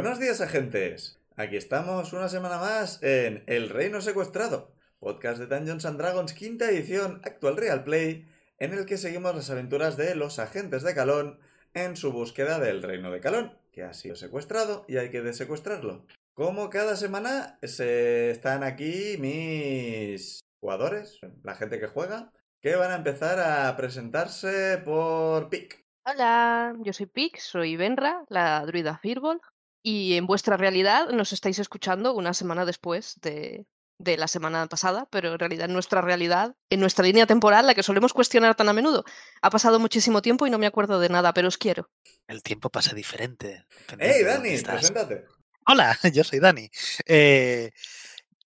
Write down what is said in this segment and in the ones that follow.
Buenos días, agentes. Aquí estamos una semana más en El Reino Secuestrado, podcast de Dungeons and Dragons, quinta edición, actual Real Play, en el que seguimos las aventuras de los agentes de Calón en su búsqueda del Reino de Calón, que ha sido secuestrado y hay que desecuestrarlo. Como cada semana se están aquí mis jugadores, la gente que juega, que van a empezar a presentarse por PIC. Hola, yo soy Pix, soy Benra, la druida Firbol, y en vuestra realidad nos estáis escuchando una semana después de, de la semana pasada, pero en realidad en nuestra realidad, en nuestra línea temporal, la que solemos cuestionar tan a menudo, ha pasado muchísimo tiempo y no me acuerdo de nada, pero os quiero. El tiempo pasa diferente. ¡Hey, Dani! Preséntate. Hola, yo soy Dani. Eh,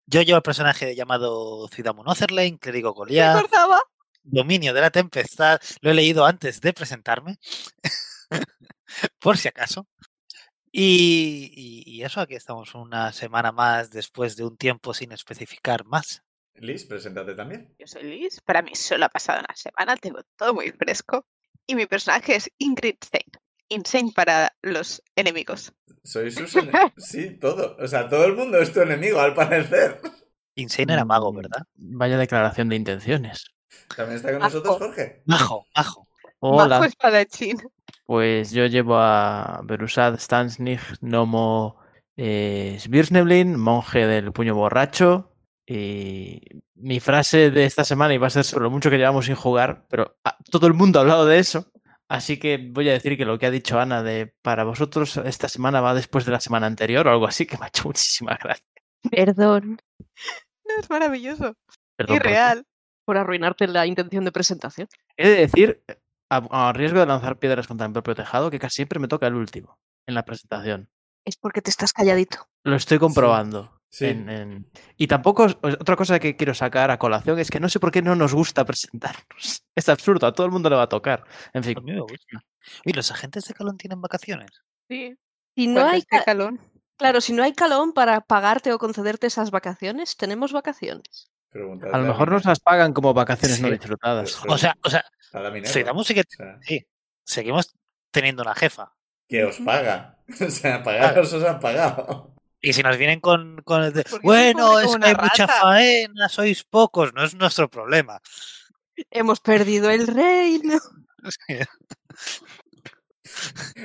yo llevo el personaje llamado Ciudadamo Notherlane, clérigo ¿Me Goliath, dominio de la tempestad. Lo he leído antes de presentarme, por si acaso. Y, y- y eso, aquí estamos una semana más después de un tiempo sin especificar más. Liz, preséntate también. Yo soy Liz, para mí solo ha pasado una semana, tengo todo muy fresco. Y mi personaje es Ingrid Zane. Insane para los enemigos. Soy sus ene- Sí, todo. O sea, todo el mundo es tu enemigo, al parecer. Insane era mago, Mm, ¿verdad? Vaya declaración de intenciones. También está con Ajo. nosotros Jorge. Majo, majo. Hola, Majo espadachín. Pues yo llevo a Berusad Stansnig, Nomo eh, Svirsneblin, monje del puño borracho. Y mi frase de esta semana iba a ser sobre lo mucho que llevamos sin jugar, pero ah, todo el mundo ha hablado de eso. Así que voy a decir que lo que ha dicho Ana de para vosotros esta semana va después de la semana anterior o algo así, que me ha hecho muchísima gracia. Perdón No, es maravilloso. Perdón y por- real. por arruinarte la intención de presentación. He de decir, a, a riesgo de lanzar piedras contra mi propio tejado, que casi siempre me toca el último en la presentación. Es porque te estás calladito. Lo estoy comprobando. Sí. en- en- Y tampoco, otra cosa que quiero sacar a colación es que no sé por qué no nos gusta presentarnos. Es absurdo, a todo el mundo le va a tocar. En fin, A mí me gusta. Oye, ¿los agentes de Calón tienen vacaciones? Sí. Si no hay, ca- calón. claro, si no hay calón para pagarte o concederte esas vacaciones, tenemos vacaciones. Preguntadle a lo mejor nos las pagan como vacaciones no disfrutadas. O sea, o sea, A la Minerva. Zuidamu sí que O sea, sí, seguimos teniendo una jefa. que os paga. O sea, pagaros os han pagado. Y si nos vienen con, con el de, bueno, es que hay mucha rata". faena, sois pocos, no es nuestro problema. Hemos perdido el reino.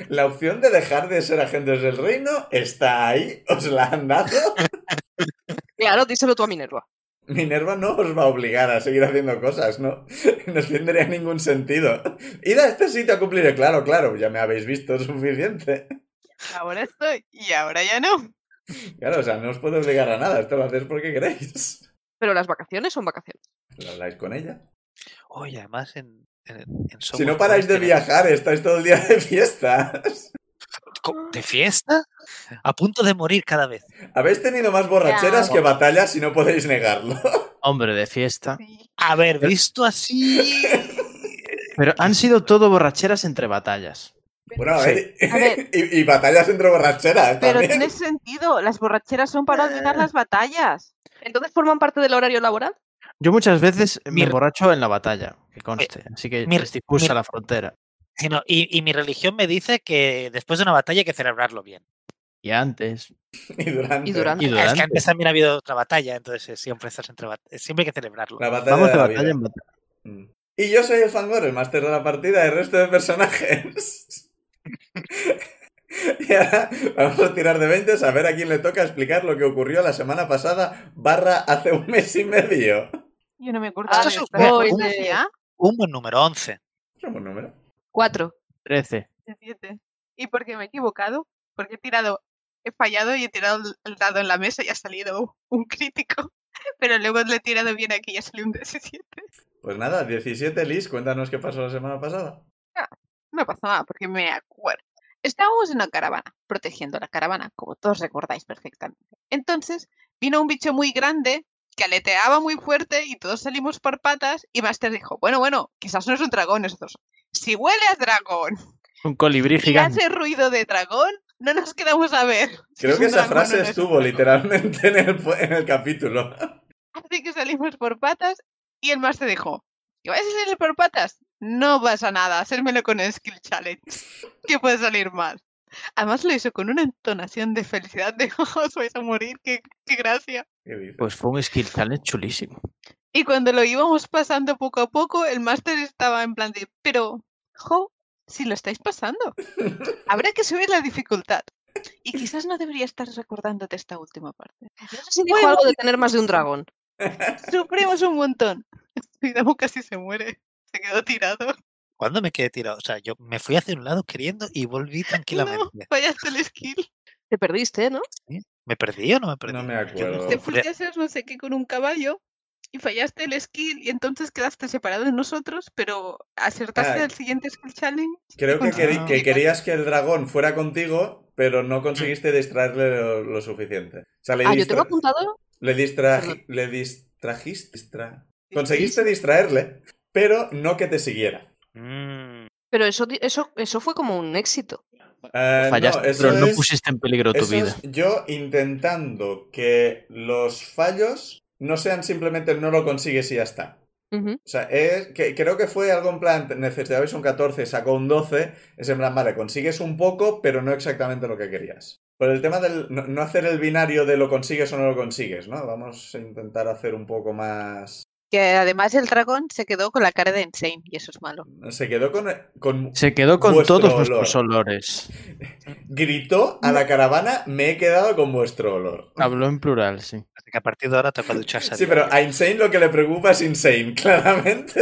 La opción de dejar de ser agentes del reino está ahí. ¿Os la han dado? Claro, díselo tú a Minerva. Minerva no os va a obligar a seguir haciendo cosas, ¿no? No tendría ningún sentido. Id a este sitio a cumplir. Claro, claro, ya me habéis visto suficiente. Ahora estoy y ahora ya no. Claro, o sea, no os puedo obligar a nada. Esto lo hacéis porque queréis. Pero las vacaciones son vacaciones. ¿Lo habláis con ella? Oye, además en, en, en Si no paráis de viajar, estáis todo el día de fiestas. Tenemos- ¿De fiesta? A punto de morir cada vez. Habéis tenido más borracheras Ya. que batallas y no podéis negarlo. Hombre de fiesta. Sí. A ver, visto así. Pero han sido todo borracheras entre batallas. Bueno, a Sí. ver, A ver. y, y batallas entre borracheras Pero también. tiene sentido. Las borracheras son para olvidar las batallas. Entonces forman parte del horario laboral. Yo muchas veces me Mir- emborracho en la batalla, que conste. Así que Mir- la frontera. Y, y mi religión me dice que después de una batalla hay que celebrarlo bien. Y antes. Y durante. Y durante. Y Es que antes también ha habido otra batalla, entonces siempre estás entre bat- siempre hay que celebrarlo. La batalla Vamos de la batalla vida. en batalla. Mm. Y yo soy el Fangor, el máster de la partida y el resto de personajes. y ahora vamos a tirar de 20 a ver a quién le toca explicar lo que ocurrió la semana pasada barra hace un mes y medio. Yo no me acuerdo. Ah, un esta. juego ¿Qué de- decía? Un buen número 11. Es un buen número. Cuatro. 13. De siete. ¿Y porque me he equivocado? Porque he tirado, he fallado y he tirado el- dado en la mesa y ha salido un crítico. Pero luego le he tirado bien aquí y ha salido un 17. Pues nada, 17 Liz, cuéntanos qué pasó la semana pasada. No pasa nada, porque me acuerdo. Estábamos en una caravana, protegiendo la caravana, como todos recordáis perfectamente. Entonces, vino un bicho muy grande que aleteaba muy fuerte y todos salimos por patas y Master dijo, bueno, bueno, quizás no es un dragón nosotros. Si huele a dragón Un colibrí y gigante. hace ruido de dragón, no nos quedamos a ver. Creo que esa frase no estuvo literalmente en el, en el capítulo. Así que salimos por patas y el Master dijo, ¿que vais a salir por patas? No pasa nada, hacérmelo con el Skill Challenge. que puede salir mal. Además lo hizo con una entonación de felicidad de, "Oh, os vais a morir, qué, qué gracia. ¿Qué? Pues fue un skill challenge chulísimo. Y cuando lo íbamos pasando poco a poco, el máster estaba en plan de, pero, jo, si lo estáis pasando, habrá que subir la dificultad. Y quizás no debería estar recordándote esta última parte. No sé si dijo Bueno. algo de tener más de un dragón. Sufrimos un montón. Damo casi se muere. Se quedó tirado. ¿Cuándo me quedé tirado? O sea, yo me fui hacia un lado queriendo y volví No, tranquilamente. fallaste el skill. Te perdiste, ¿no? ¿Me perdí o no me perdí? No me acuerdo. Te fuiste a hacer no sé qué con un caballo y fallaste el skill y entonces quedaste separado de nosotros, pero acertaste Ah. al siguiente skill challenge. Creo que, queri- que querías que el dragón fuera contigo, pero no conseguiste distraerle lo, lo suficiente. O sea, le, Ah, yo tengo apuntado. le, distraji- le distrajiste. distra- Conseguiste distraerle, pero no que te siguiera. Mm, Pero eso, eso, eso fue como un éxito. Eh, Fallaste, no, pero no es- pusiste en peligro tu vida. yo intentando que los fallos no sean simplemente no lo consigues y ya está. O sea, es, que, creo que fue algo en plan, necesitabais un 14, sacó un 12, es en plan, vale, consigues un poco, pero no exactamente lo que querías. Por el tema del no, no hacer el binario de lo consigues o no lo consigues, ¿no? Vamos a intentar hacer un poco más... Que además el dragón se quedó con la cara de Insane y eso es malo. Se quedó con... con Se quedó con todos olor. nuestros olores. Gritó a la caravana, me he quedado con vuestro olor. Habló en plural, sí. así que a partir de ahora toca ducharse. Sí, pero a Insane lo que le preocupa es Insane, claramente.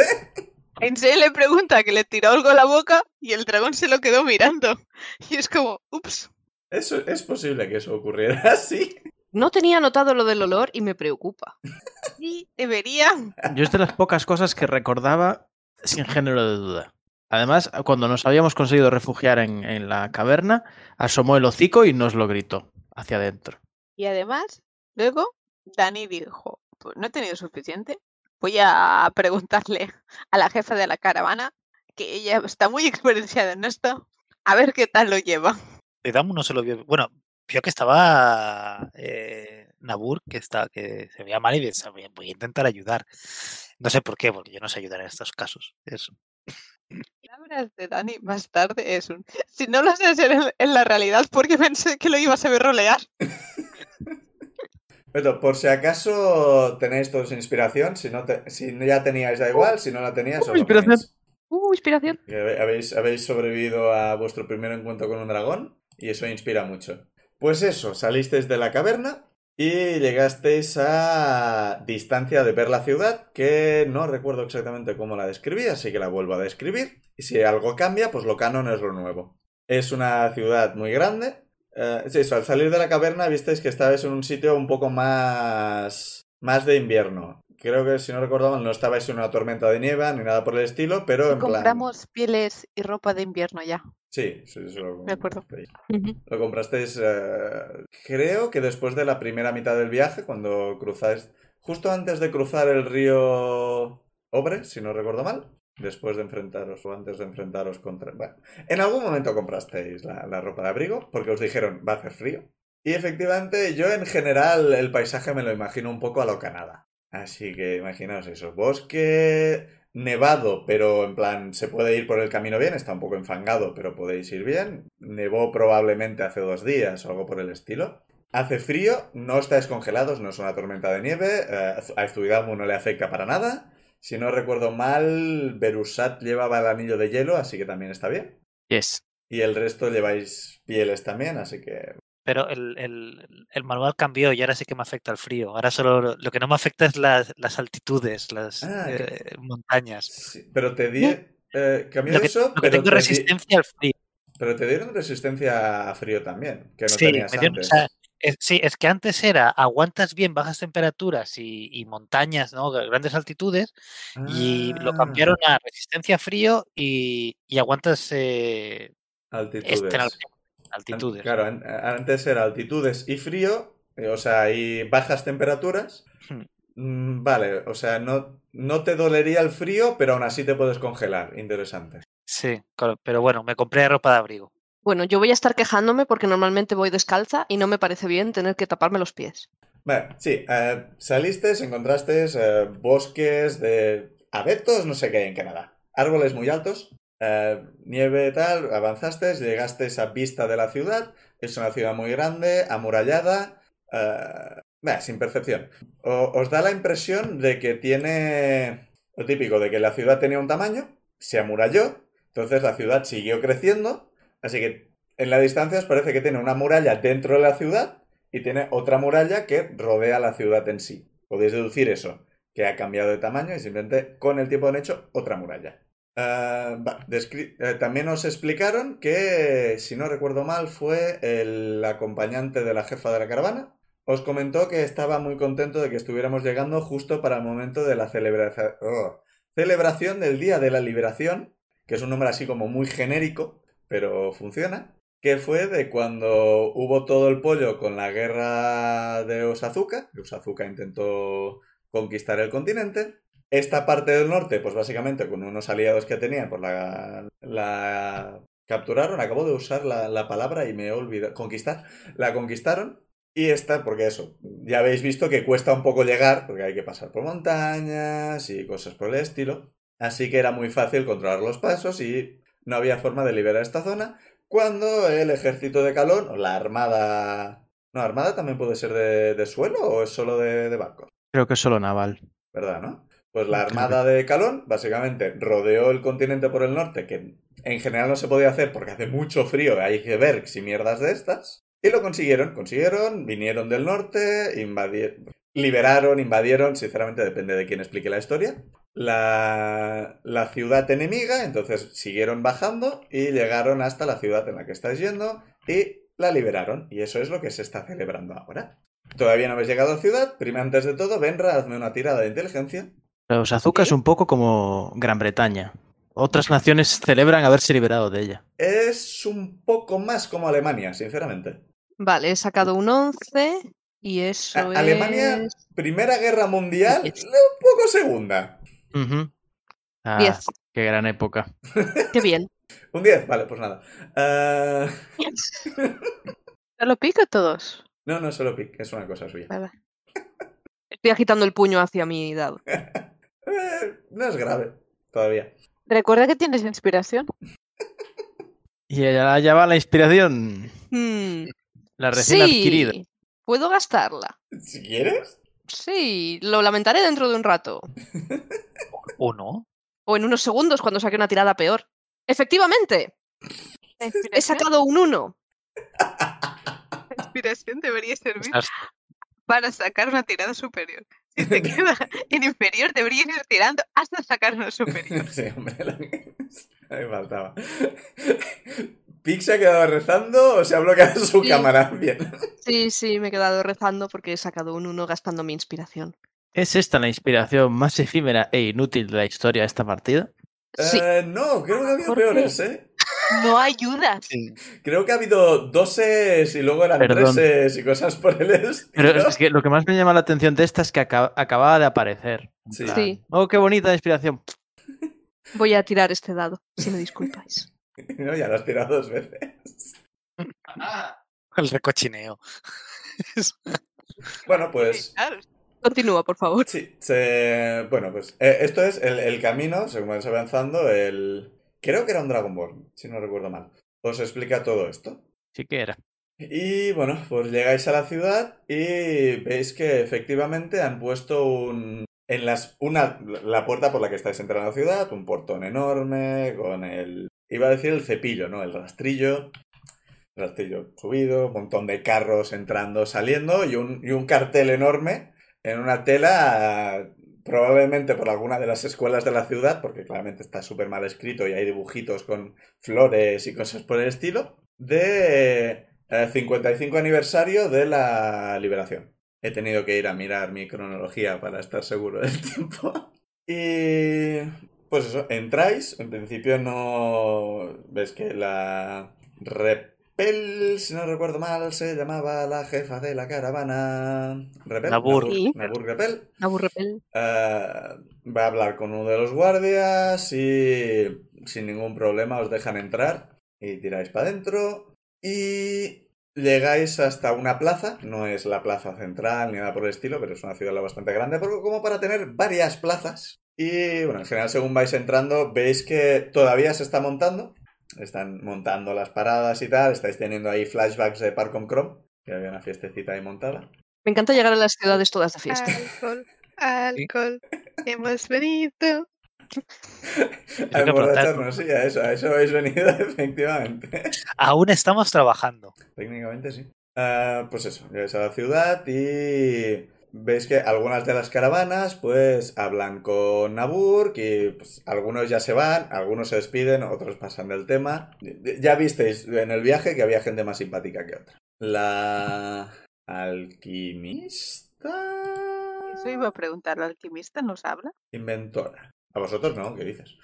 A Insane le pregunta que le tiró algo a la boca y el dragón se lo quedó mirando. Y es como, ups. Eso, es posible que eso ocurriera así. No tenía notado lo del olor y me preocupa. Sí, debería. Yo es de las pocas cosas que recordaba sin género de duda. Además, cuando nos habíamos conseguido refugiar en, en la caverna, asomó el hocico y nos lo gritó hacia adentro. Y además, luego Dani dijo, pues no he tenido suficiente. Voy a preguntarle a la jefa de la caravana, que ella está muy experienciada en esto, a ver qué tal lo lleva. Y Damu no se lo vio. Bueno, vio que estaba eh, Nabur, que, está, que se veía mal y pensaba, "Voy a- intentar ayudar. No sé por qué, porque yo no sé ayudar en estos casos. Eso. Palabras de Dani más tarde es un... Si no lo sé hacer en, en la realidad, porque pensé que lo iba a saber rolear. Pero por si acaso tenéis todos inspiración, si, no te- si ya teníais da igual, si no la teníais, Uh, inspiración. Uh, inspiración. Habéis, habéis sobrevivido a vuestro primer encuentro con un dragón y eso inspira mucho. Pues eso, salisteis de la caverna y llegasteis a distancia de ver la ciudad, que no recuerdo exactamente cómo la describí, así que la vuelvo a describir. Y si algo cambia, pues lo canon es lo nuevo. Es una ciudad muy grande. Eh, al salir de la caverna visteis que estabais en un sitio un poco más, más de invierno. Creo que si no recuerdo mal no estabais en una tormenta de nieve ni nada por el estilo, pero en plan... Compramos pieles y ropa de invierno ya. Sí, sí, sí, lo, De acuerdo. Lo comprasteis. eh, creo que después de la primera mitad del viaje, cuando cruzáis. Justo antes de cruzar el río Obre, si no recuerdo mal. Después de enfrentaros o antes de enfrentaros contra. Bueno, en algún momento comprasteis la, la ropa de abrigo porque os dijeron va a hacer frío. Y efectivamente, yo en general el paisaje me lo imagino un poco a lo Canadá. Así que imaginaos eso. Bosque nevado, pero en plan se puede ir por el camino bien, está un poco enfangado, pero podéis ir bien. Nevó probablemente hace dos días o algo por el estilo. Hace frío, no estáis congelados, no es una tormenta de nieve, eh, a Zuidamu no le afecta para nada. Si no recuerdo mal, Berusat llevaba el anillo de hielo, así que también está bien. Yes. Y el resto lleváis pieles también, así que... Pero el, el- el manual cambió y ahora sí que me afecta el frío. Ahora solo lo, que no me afecta es las, las altitudes, las Ah, que- eh, montañas. sí, pero te di... eh, cambió Lo que, eso, lo que pero, tengo te di- resistencia al frío. pero te dieron resistencia a frío también, que no sí, tenías o antes. sea, es- sí, es que antes era aguantas bien bajas temperaturas y, y montañas, ¿no? de Grandes altitudes, y lo Ah, cambiaron a resistencia a frío y, y aguantas eh, Altitudes. Altitudes. Claro, an- antes era altitudes y frío, eh, o sea, y bajas temperaturas. Hmm. Mm, Vale, o sea, no, no te dolería el frío, pero aún así te puedes congelar. Interesante. Sí, claro, pero bueno, me compré ropa de abrigo. Bueno, yo voy a estar quejándome porque normalmente voy descalza y no me parece bien tener que taparme los pies. Vale, sí, eh, saliste, encontraste eh, bosques de abetos, no sé qué hay en Canadá. Árboles muy altos, eh, nieve tal, avanzaste, llegaste a vista de la ciudad. Es una ciudad muy grande, amurallada, eh, sin percepción. O- os da la impresión de que tiene lo típico, de que la ciudad tenía un tamaño, se amuralló, entonces la ciudad siguió creciendo, así que en la distancia os parece que tiene una muralla dentro de la ciudad y tiene otra muralla que rodea la ciudad en sí. Podéis deducir eso, que ha cambiado de tamaño y simplemente con el tiempo han hecho otra muralla. Ah, eh, también os explicaron que, si no recuerdo mal, fue el acompañante de la jefa de la caravana. Os comentó que estaba muy contento de que estuviéramos llegando justo para el momento de la celebración, celebración del Día de la Liberación, que es un nombre así como muy genérico, pero funciona que fue de cuando hubo todo el pollo con la guerra de Osazuka, Osazuka intentó conquistar el continente. Esta parte del norte, pues básicamente con unos aliados que tenían, pues la, la capturaron, acabo de usar la, la palabra y me he olvidado, conquistar, la conquistaron. Y esta, porque eso, ya habéis visto que cuesta un poco llegar, porque hay que pasar por montañas y cosas por el estilo. Así que era muy fácil controlar los pasos y no había forma de liberar esta zona cuando el ejército de Calón, o la armada... No, armada también puede ser de, de suelo o es solo de, de barcos, Creo que es solo naval. ¿verdad, no? Pues la armada de Calón básicamente rodeó el continente por el norte, que en general no se podía hacer porque hace mucho frío, hay que ver si mierdas de estas. Y lo consiguieron, consiguieron, vinieron del norte, invadieron, liberaron, invadieron, sinceramente depende de quién explique la historia, la, la ciudad enemiga, entonces siguieron bajando y llegaron hasta la ciudad en la que estáis yendo y la liberaron. Y eso es lo que se está celebrando ahora. Todavía no habéis llegado a la ciudad, primero antes de todo, Benra, hazme una tirada de inteligencia. Pero Sazuka es un poco como Gran Bretaña. Otras naciones celebran haberse liberado de ella. Es un poco más como Alemania, sinceramente. Vale, he sacado un 11 y eso A- Alemania, es... Primera Guerra Mundial, Diez. un poco segunda. Ujú. Ah, 10. qué gran época. Qué bien. Un 10, vale, pues nada. Ah, ¿No lo pico todos? no, no solo pic, es una cosa suya. Vale. Estoy agitando el puño hacia mi dado. Eh, no es grave, todavía. Recuerda que tienes inspiración. Y allá, allá va la inspiración. Hmm, La recién adquirida. puedo gastarla. Si quieres. Sí, lo lamentaré dentro de un rato. Uno. O en unos segundos cuando saque una tirada peor. Efectivamente, he sacado un 1. la inspiración debería servir para sacar una tirada superior. Si te queda en inferior, deberías ir tirando hasta sacar una superior. Sí, hombre, la... me faltaba. ¿Pix se ha quedado rezando o se ha bloqueado su Sí. cámara? Bien. Sí, sí, me he quedado rezando porque he sacado un 1 gastando mi inspiración. ¿Es esta la inspiración más efímera e inútil de la historia de esta partida? Sí, Eh, no, creo que ha habido ¿Por qué? peores, ¿eh? No ayudas. Creo que ha habido doses y luego eran Perdón. treses y cosas por el estilo. Pero es que lo que más me llama la atención de esta es que aca- acababa de aparecer. Sí. plan, Sí. Oh, qué bonita inspiración. voy a tirar este dado, si me disculpáis. No, ya lo has tirado dos veces. El recochineo. Bueno, pues Continúa, por favor. sí. se- Bueno, pues eh, esto es el, el camino, según vais avanzando, el... Creo que era un Dragonborn, si no recuerdo mal. Os explica todo esto. Sí que era. Y bueno, pues llegáis a la ciudad y veis que efectivamente han puesto un... En las, una, la puerta por la que estáis entrando a la ciudad, un portón enorme con el... Iba a decir el cepillo, ¿no? El rastrillo. Rastrillo subido, un montón de carros entrando, saliendo y un, y un cartel enorme en una tela probablemente por alguna de las escuelas de la ciudad, porque claramente está súper mal escrito y hay dibujitos con flores y cosas por el estilo, de eh, 55 aniversario de la liberación. He tenido que ir a mirar mi cronología para estar seguro del tiempo. Y pues eso, entráis, en principio no ves que la Repel, si no recuerdo mal, se llamaba la jefa de la caravana. Repel. Nabur. Nabur Repel. Aburrepel. Eh, va a hablar con uno de los guardias y sin ningún problema os dejan entrar y tiráis para adentro y llegáis hasta una plaza, no es la plaza central ni nada por el estilo, pero es una ciudad bastante grande como para tener varias plazas. Y bueno, en general según vais entrando veis que todavía se está montando, están montando las paradas y tal, estáis teniendo ahí flashbacks de Parcom Chrome, que había una fiestecita ahí montada. Me encanta llegar a las ciudades todas de fiesta. Alcohol, alcohol, hemos venido. A emborracharnos, sí, a eso, a eso habéis venido, efectivamente. Aún estamos trabajando. Técnicamente sí. Ah, pues eso, llegáis a la ciudad y veis que algunas de las caravanas pues hablan con Nabur, que pues, algunos ya se van, algunos se despiden, otros pasan del tema. Ya visteis en el viaje que había gente más simpática que otra. La alquimista... Eso iba a preguntar, ¿la alquimista nos habla? Inventora. A vosotros no, ¿qué dices?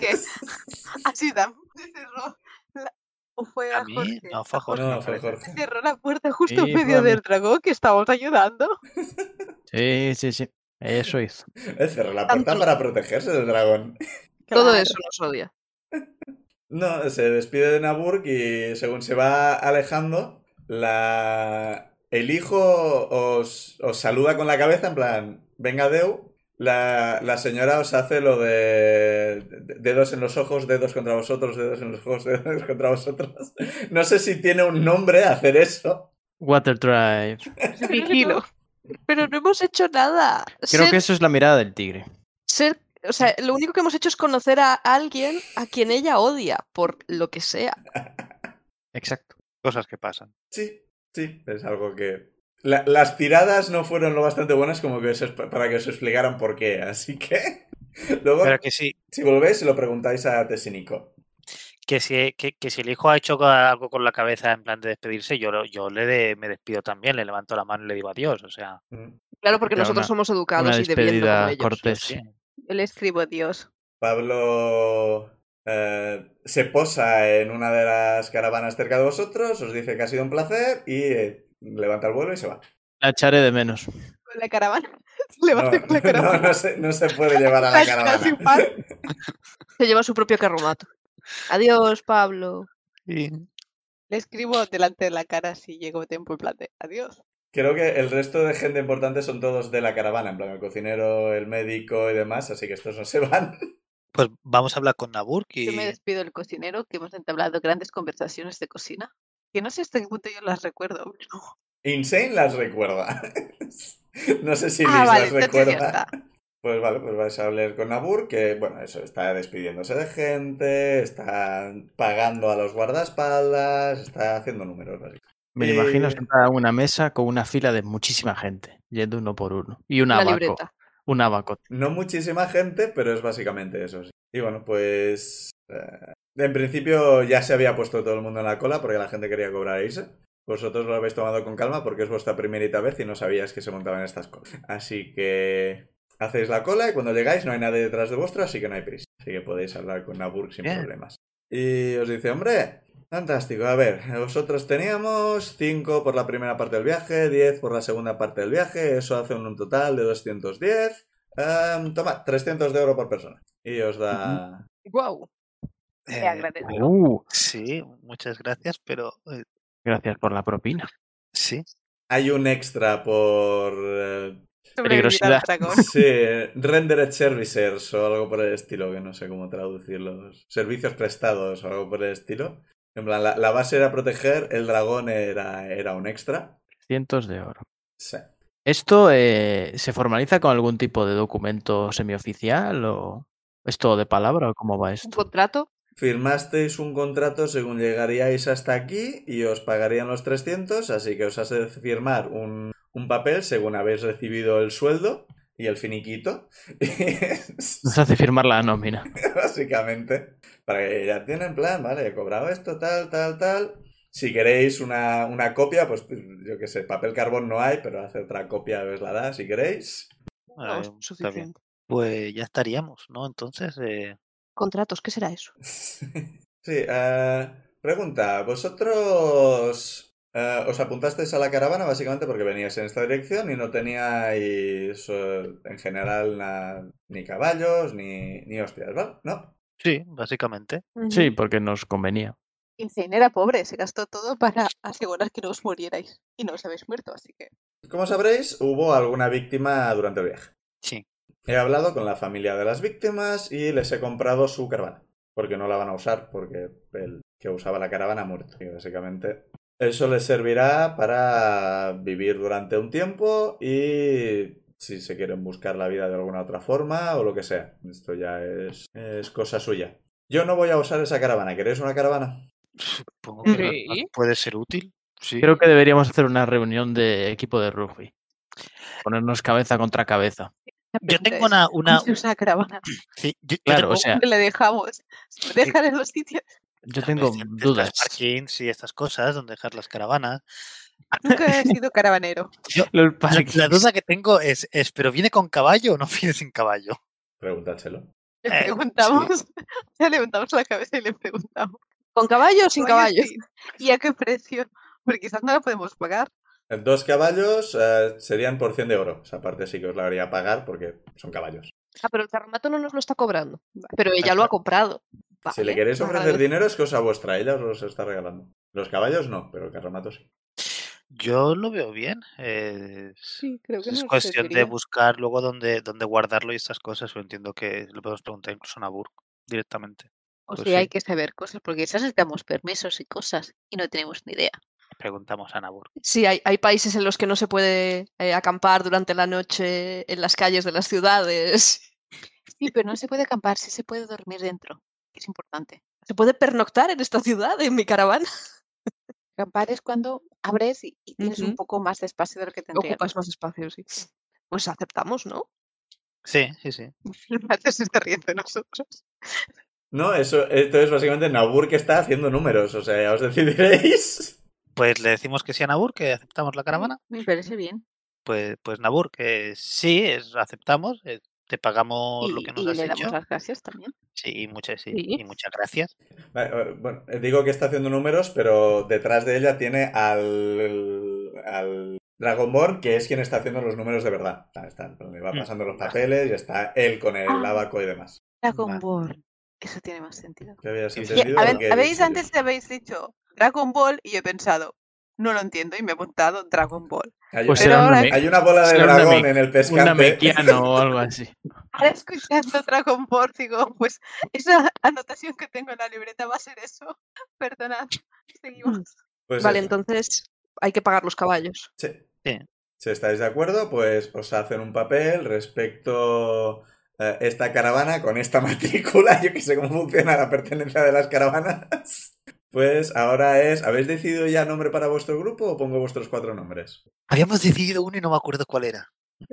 ¿Qué? Así la- ¿O fue a, A mí, Jorge? no, fue a Jorge. No, me fue parece. Jorge. Se cerró la puerta justo Sí, en medio del dragón que estábamos ayudando. Sí, sí, sí. Eso hizo. Cerró la puerta Tanto- para protegerse del dragón. Todo Claro. eso nos odia. No, se despide de Naburg y según se va alejando, la... el hijo os, os saluda con la cabeza en plan, venga Deu. La, la señora os hace lo de de- dedos en los ojos, dedos contra vosotros, dedos en los ojos, dedos contra vosotros. No sé si tiene un nombre hacer eso. Water Drive. Vigilo. Pero no hemos hecho nada. Creo ser, que eso es la mirada del tigre. ser- o sea, lo único que hemos hecho es conocer a alguien a quien ella odia, por lo que sea. Exacto. Cosas que pasan. Sí, sí, es algo que... La- las tiradas no fueron lo bastante buenas como que os- para que os explicaran por qué, así que... Luego, Pero que sí, si volvéis, lo preguntáis a Tesinico. que si, que, que si el hijo ha hecho algo con la cabeza en plan de despedirse, yo, yo le de- me despido también, le levanto la mano y le digo adiós. O sea, Mm. Claro, porque nosotros una- somos educados Una y debiendo despedida con ellos. cortés. sí. Yo le escribo a Dios. Pablo eh, se posa en una de las caravanas cerca de vosotros, os dice que ha sido un placer y eh, levanta el vuelo y se va. La echaré de menos. Con la caravana. No, la caravana. no se, no se puede llevar a la caravana. Se lleva su propio carromato. Adiós, Pablo. Y- Le escribo delante de la cara si llego tiempo en plan de adiós. Creo que el resto de gente importante son todos de la caravana, en plan el cocinero, el médico y demás, así que estos no se van. Pues vamos a hablar con Nabur y Yo me despido del cocinero, que hemos entablado grandes conversaciones de cocina. Que no sé hasta qué punto yo las recuerdo. pero- Insane las recuerda. No sé si Liz Ah, vale, las recuerda. Pues vale, pues vais a hablar con Nabur, que bueno, eso, está despidiéndose de gente, está pagando a los guardaespaldas, está haciendo números, básicamente. Me Eh, imagino sentada en una mesa con una fila de muchísima gente, yendo uno por uno. Y un abaco. Un abaco. No muchísima gente, pero es básicamente eso, sí. Y bueno, pues... eh, en principio ya se había puesto todo el mundo en la cola porque la gente quería cobrar e irse. Vosotros lo habéis tomado con calma porque es vuestra primerita vez y no sabíais que se montaban estas cosas. Así que hacéis la cola y cuando llegáis no hay nadie detrás de vuestro, así que no hay prisa. Así que podéis hablar con Naburg sin Bien. problemas. Y os dice, hombre, fantástico. A ver, vosotros teníamos 5 por la primera parte del viaje, 10 por la segunda parte del viaje. Eso hace un total de 210. Em, toma, 300 de oro por persona. Y os da... Guau. Te eh, agradezco. Uh, sí, muchas gracias, pero eh, gracias por la propina. sí. Hay un extra por... eh, Peligrosidad. dragón. Sí, Rendered Servicers o algo por el estilo, que no sé cómo traducirlos. Servicios prestados o algo por el estilo. En plan, la, la base era proteger, el dragón era, era un extra. Cientos de oro. Sí. ¿Esto eh, se formaliza con algún tipo de documento semioficial o es todo de palabra o cómo va Un esto? contrato. Firmasteis un contrato según llegaríais hasta aquí y os pagarían los 300, así que os hace firmar un, un papel según habéis recibido el sueldo y el finiquito. Nos hace firmar la nómina. básicamente. Para que ya tienen plan, vale, he cobrado esto, tal, tal, tal. Si queréis una, una copia, pues yo qué sé, papel carbón no hay, pero hace otra copia os la da si queréis. No, Ah, es suficiente. Pues ya estaríamos, ¿no? Entonces, eh, Contratos, ¿qué será eso? Sí, eh, pregunta, vosotros eh, os apuntasteis a la caravana básicamente porque veníais en esta dirección y no teníais eh, en general na- ni caballos ni, ni hostias, ¿vale? ¿No? sí, básicamente. Sí, porque nos convenía. Insane era pobre, se gastó todo para asegurar que no os murierais. Y no os habéis muerto, así que. Como sabréis, hubo alguna víctima durante el viaje. Sí. He hablado con la familia de las víctimas y les he comprado su caravana. Porque no la van a usar, porque el que usaba la caravana ha muerto. Y básicamente eso les servirá para vivir durante un tiempo y si se quieren buscar la vida de alguna otra forma o lo que sea. Esto ya es, es cosa suya. Yo no voy a usar esa caravana. ¿Queréis una caravana? Supongo que no- puede ser útil. Sí. Creo que deberíamos hacer una reunión de equipo de rugby. Ponernos cabeza contra cabeza. Yo tengo una, ¿cómo una, se usa la caravana? sí, yo- yo Claro, tengo o sea, ¿Dónde la dejamos? ¿Se puede dejar en los sitios? yo tengo dudas. parkings y estas cosas donde dejar las caravanas. Nunca he sido caravanero. La, duda que tengo es, es, ¿pero viene con caballo o no viene sin caballo? Preguntádselo. Le Eh, preguntamos, ya levantamos la cabeza y le preguntamos. ¿Con caballo o sin caballo? sí. ¿Y a qué precio? Porque quizás no la podemos pagar. Dos caballos eh, serían por 100 de oro. Esa parte sí que os la haría pagar porque son caballos. Ah, pero el carromato no nos lo está cobrando. Pero ella lo ha comprado. si le queréis lo ofrecer dinero es cosa vuestra, ella os los está regalando. Los caballos no, pero el carromato sí. Yo lo veo bien. eh, es- Sí, creo que es cuestión de buscar luego dónde, dónde guardarlo y estas cosas. Yo entiendo que le podemos preguntar incluso a Nabur directamente. O Pues sea, hay que saber cosas, porque quizás necesitamos permisos y cosas y no tenemos ni idea. Preguntamos a Nabur. Sí, hay, hay países en los que no se puede eh, acampar durante la noche en las calles de las ciudades. Sí, pero no se puede acampar, sí se puede dormir dentro, que es importante. ¿Se puede pernoctar en esta ciudad, en mi caravana? Acampar es cuando abres y, y tienes un poco más de espacio de lo que tendrías. Ocupas más espacio, sí. Pues aceptamos, ¿no? Sí, sí, sí. Se está riendo de nosotros. No, eso, esto es básicamente Nabur que está haciendo números. O sea, ya os decidiréis. Pues le decimos que sí a Nabur, que aceptamos la caravana. Me parece bien. Pues, pues Nabur, que sí, es, aceptamos. eh, te pagamos Y, lo que nos y has le damos hecho. las gracias también. Sí, y muchas, sí, Sí. y muchas gracias. Vale, Bueno, eh, digo que está haciendo números, pero detrás de ella tiene al, al Dragonborn, que es quien está haciendo los números de verdad. Está- está- le va Mm. pasando los papeles y está él con el Ah. abaco y demás. Dragon Vale. Ball. Eso tiene más sentido. ¿Qué habías entendido? a o ver, habéis antes habéis dicho Dragon Ball y yo he pensado, no lo entiendo y me he apuntado Dragon Ball. Hay, Pues Pero ahora- un, hay una bola de una dragón en el un pescante. namekiano o algo así. Ahora escuchando Dragon Ball digo, pues esa anotación que tengo en la libreta va a ser eso. Perdonad. Seguimos. Pues vale, eso. entonces hay que pagar los caballos. Sí. Sí. Si estáis de acuerdo, pues os hacen un papel respecto a esta caravana con esta matrícula. Yo que sé cómo funciona la pertenencia de las caravanas. Pues ahora es, ¿habéis decidido ya nombre para vuestro grupo o pongo vuestros cuatro nombres? Habíamos decidido uno y no me acuerdo cuál era.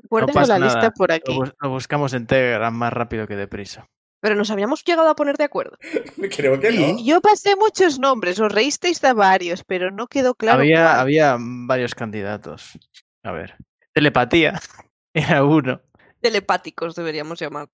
No pasa la lista nada. por Lo, aquí. lo buscamos en Telegram más rápido que deprisa. Pero nos habíamos llegado a poner de acuerdo. Creo que no. Yo pasé muchos nombres, os reísteis de varios, pero no quedó claro. había, cuál. había varios candidatos. A ver. Telepatía era uno. Telepáticos deberíamos llamar.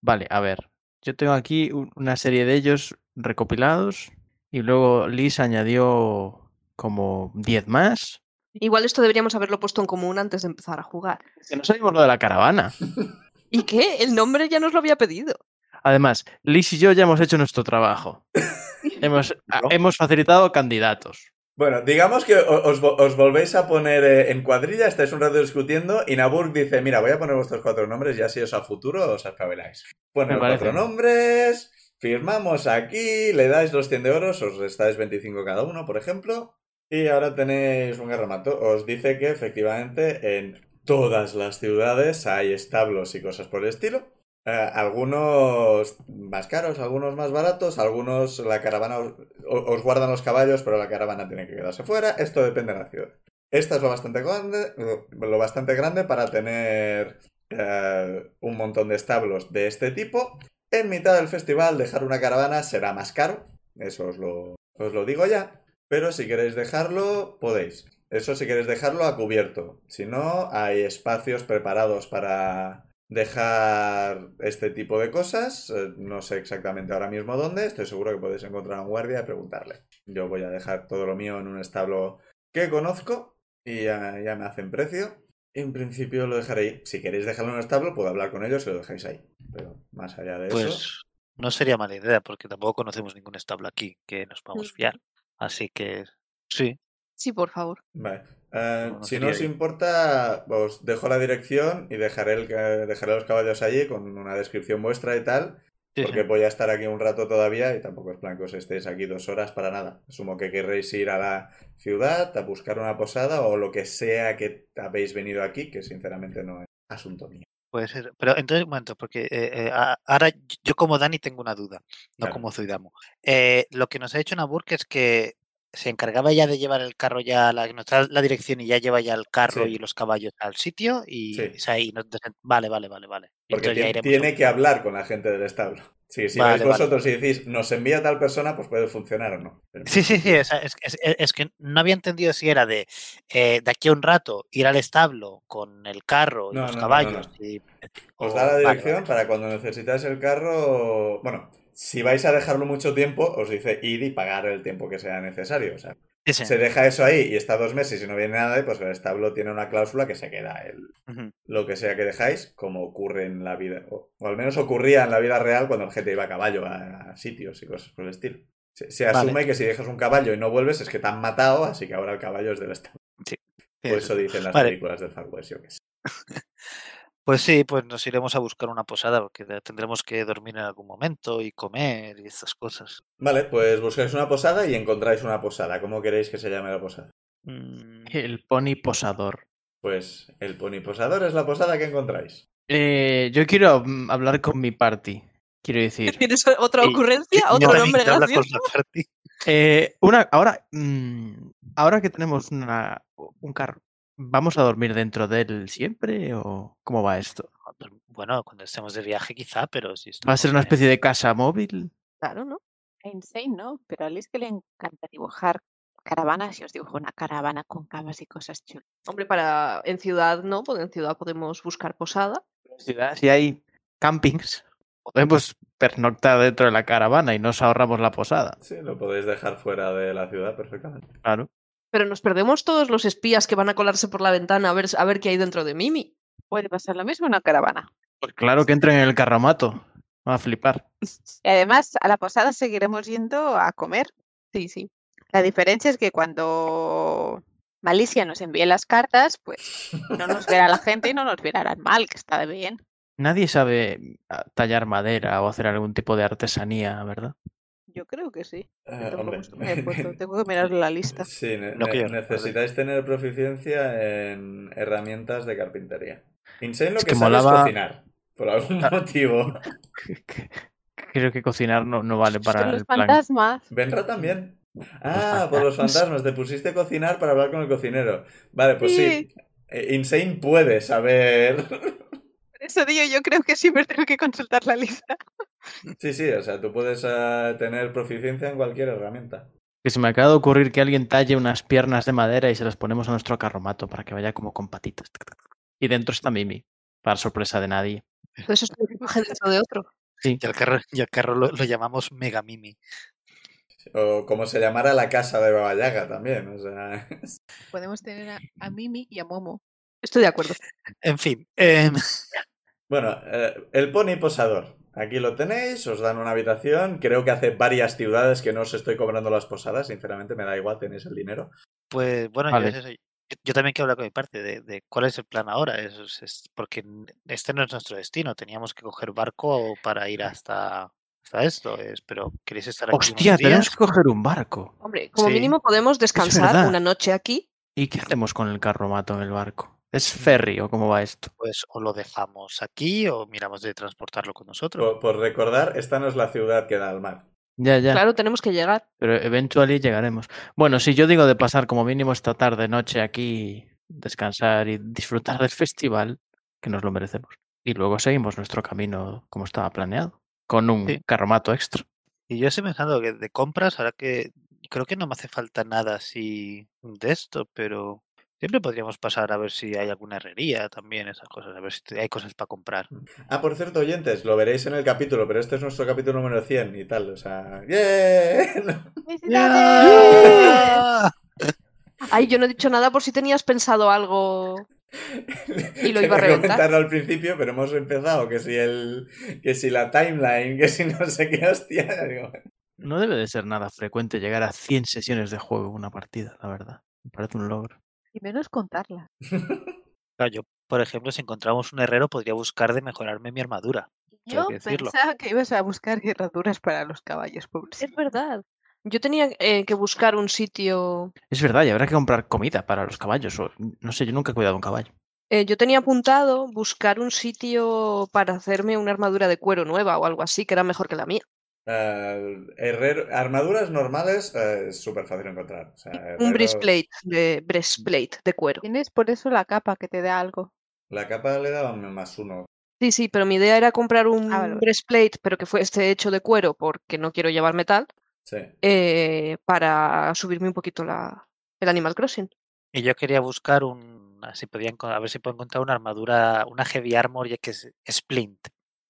Vale, a ver. Yo tengo aquí un- una serie de ellos recopilados y luego Liz añadió como 10 más. Igual esto deberíamos haberlo puesto en común antes de empezar a jugar. Que no sabemos lo de la caravana. ¿Y qué? El nombre ya nos lo había pedido. Además, Liz y yo ya hemos hecho nuestro trabajo. hemos, a- hemos facilitado candidatos. Bueno, digamos que os, vo- os volvéis a poner eh, en cuadrilla, estáis un rato discutiendo y Nabur dice, mira, voy a poner vuestros cuatro nombres y así os a futuro os espabiláis. Pone Me los parece cuatro nombres, firmamos aquí, le dais los 100 de oros, os restáis 25 cada uno, por ejemplo, y ahora tenéis un garramato. Os dice que efectivamente en todas las ciudades hay establos y cosas por el estilo. Eh, algunos más caros, algunos más baratos, algunos la caravana os, os guardan los caballos, pero la caravana tiene que quedarse fuera. Esto depende de la ciudad. Esta es lo bastante grande, lo bastante grande para tener eh, un montón de establos de este tipo. En mitad del festival dejar una caravana será más caro, eso os lo, os lo digo ya. pero si queréis dejarlo, podéis. Eso si queréis dejarlo a cubierto. Si no, hay espacios preparados para dejar este tipo de cosas. Eh, No sé exactamente ahora mismo dónde. Estoy seguro que podéis encontrar a un guardia y preguntarle. Yo voy a dejar todo lo mío en un establo que conozco y ya, ya me hacen precio. En principio lo dejaré. Si queréis dejarlo en un establo, puedo hablar con ellos y lo dejáis ahí. Pero más allá de eso. Pues no sería mala idea, porque tampoco conocemos ningún establo aquí que nos podamos fiar. Así que sí, Sí, por favor. Vale. Eh, No, no si no os importa, os dejo la dirección y dejaré, el, dejaré los caballos allí con una descripción vuestra y tal, sí, porque sí. voy a estar aquí un rato todavía y tampoco es plan que os estéis aquí dos horas para nada. Asumo que querréis ir a la ciudad a buscar una posada o lo que sea que habéis venido aquí, que sinceramente no es asunto mío. Puede ser. Pero entonces, un momento, porque eh, eh, ahora yo como Dani tengo una duda, no Claro. como Zuidamu. Eh, lo que nos ha dicho Naburk es que se encargaba ya de llevar el carro ya, la, la dirección y ya lleva ya el carro Sí. y los caballos al sitio y, Sí. o sea, y nos desen- vale, vale, vale, vale. Porque tiene un- que hablar con la gente del establo. Sí, si Vale, vais vale. vosotros y decís, nos envía tal persona, pues puede funcionar o no. Pero Sí, sí, sí, es, es- es- es que no había entendido si era de eh, de aquí a un rato ir al establo con el carro y No, los no, caballos. no. y- Os da la dirección vale. para cuando necesitáis el carro. Bueno, si vais a dejarlo mucho tiempo, os dice ir y pagar el tiempo que sea necesario. O sea, Sí, sí. se deja eso ahí y está dos meses y no viene nada, pues el establo tiene una cláusula que se queda el, lo que sea que dejáis, como ocurre en la vida, o, o al menos ocurría en la vida real cuando la gente iba a caballo a, a sitios y cosas por el estilo. Se, se Vale. asume que si dejas un caballo y no vuelves es que te han matado, así que ahora el caballo es del establo. Sí, Por eso dicen las Vale. películas del Far West, yo qué sé. Pues sí, pues nos iremos a buscar una posada porque tendremos que dormir en algún momento y comer y estas cosas. Vale, pues buscáis una posada y encontráis una posada. ¿Cómo queréis que se llame la posada? Mm, El pony posador. Pues el pony posador es la posada que encontráis. Eh, yo quiero mm, hablar con mi party. Quiero decir, ¿Tienes otra ocurrencia? ¿Otro nombre eh, una, ahora, mm, ahora que tenemos una, un carro, ¿vamos a dormir dentro de él siempre o cómo va esto? Bueno, cuando estemos de viaje quizá, pero si ¿Va a ser una en- especie de casa móvil? Claro, ¿no? Insane no, pero a Liz que le encanta dibujar caravanas y os dibujo una caravana con camas y cosas chulas. Hombre, para en ciudad no, porque en ciudad podemos buscar posada. ciudad, si hay campings, podemos pernoctar dentro de la caravana y nos ahorramos la posada. Sí, lo podéis dejar fuera de la ciudad perfectamente. Claro. Pero nos perdemos todos los espías que van a colarse por la ventana a ver, a ver qué hay dentro de Mimi. Puede pasar lo mismo en una caravana. Pues claro que entren en el carromato. Va a flipar. Y además, a la posada seguiremos yendo a comer. Sí, sí. La diferencia es que cuando Malicia nos envíe las cartas, pues no nos verá la gente y no nos verá mal, que está bien. Nadie sabe ah, tallar madera o hacer algún tipo de artesanía, ¿verdad? Yo creo que sí. Eh, Tampoco hombre. me he puesto, Tengo que mirar la lista. Sí, ne- No necesitáis tener proficiencia en herramientas de carpintería. Insane lo Es que, que sabe es cocinar. Por algún Ah. motivo. Creo que cocinar no, no vale para los el plan. fantasmas. Benra también. Ah, por los fantasmas. Te pusiste a cocinar para hablar con el cocinero. Vale, pues sí. Sí. Eh, Insane puede saber. Por eso digo, yo creo que siempre tengo que consultar la lista. Sí, sí, o sea, tú puedes ah, tener proficiencia en cualquier herramienta. Que se me acaba de ocurrir que alguien talle unas piernas de madera y se las ponemos a nuestro carromato para que vaya como con patitas. Y dentro está Mimi, para sorpresa de nadie. Entonces eso es un equipaje dentro de otro. Sí. Y al carro, y al carro lo, lo llamamos Mega Mimi. O como se llamara la casa de Baba Yaga también. O sea, Podemos tener a, a Mimi y a Momo. Estoy de acuerdo. En fin, em, Bueno, eh, el pony posador. Aquí lo tenéis, os dan una habitación. Creo que hace varias ciudades que no os estoy cobrando las posadas. Sinceramente, me da igual, tenéis el dinero. pues bueno, yo, Vale. es eso, yo- yo también quiero hablar con mi parte de, de cuál es el plan ahora. Es, es- porque este no es nuestro destino. Teníamos que coger barco para ir hasta, hasta esto. Es, pero queréis estar aquí unos Hostia, tenemos que coger un barco. Hombre, como Sí. mínimo podemos descansar una noche aquí. ¿Y qué hacemos con el carromato en el barco? ¿Es ferry o cómo va esto? Pues o lo dejamos aquí o miramos de transportarlo con nosotros. Por, por recordar, esta no es la ciudad que da al mar. Ya, ya. Claro, tenemos que llegar. Pero eventually llegaremos. Bueno, si yo digo de pasar como mínimo esta tarde, noche aquí, descansar y disfrutar del festival, que nos lo merecemos. Y luego seguimos nuestro camino como estaba planeado, con un Sí. carromato extra. Y yo estoy pensando que de compras, ahora que creo que no me hace falta nada así de esto, pero siempre podríamos pasar a ver si hay alguna herrería también, esas cosas, a ver si hay cosas para comprar. Ah, por cierto, oyentes, lo veréis en el capítulo, pero este es nuestro capítulo número 100 y tal, o sea... ¡Yeah! ¡Felicidades! Ay, yo no he dicho nada por si tenías pensado algo. Y lo iba a reventar. comentarlo al principio, pero hemos empezado que si el que si la timeline, que si no sé qué hostia. digo, No debe de ser nada frecuente llegar a 100 sesiones de juego en una partida, la verdad. Me parece un logro. Y menos contarla. Claro, yo, por ejemplo, si encontramos un herrero, podría buscar de mejorarme mi armadura. Yo que pensaba que ibas a buscar herraduras para los caballos. Es verdad. Yo tenía eh, que buscar un sitio. Es verdad, y habrá que comprar comida para los caballos. O, no sé, yo nunca he cuidado un caballo. eh, yo tenía apuntado buscar un sitio para hacerme una armadura de cuero nueva o algo así, que era mejor que la mía. Eh, herrero- armaduras normales eh, es súper fácil encontrar. o sea, Un breastplate de, breastplate de cuero. Tienes por eso la capa que te da algo. La capa le daba más uno. Sí, sí, pero mi idea era comprar un Ah, vale, breastplate, pero que fuese hecho de cuero porque no quiero llevar metal, Sí. eh, para subirme un poquito la, el Animal Crossing. Y yo quería buscar un. Así podía, a ver si puedo encontrar una armadura, una heavy armor ya que es splint.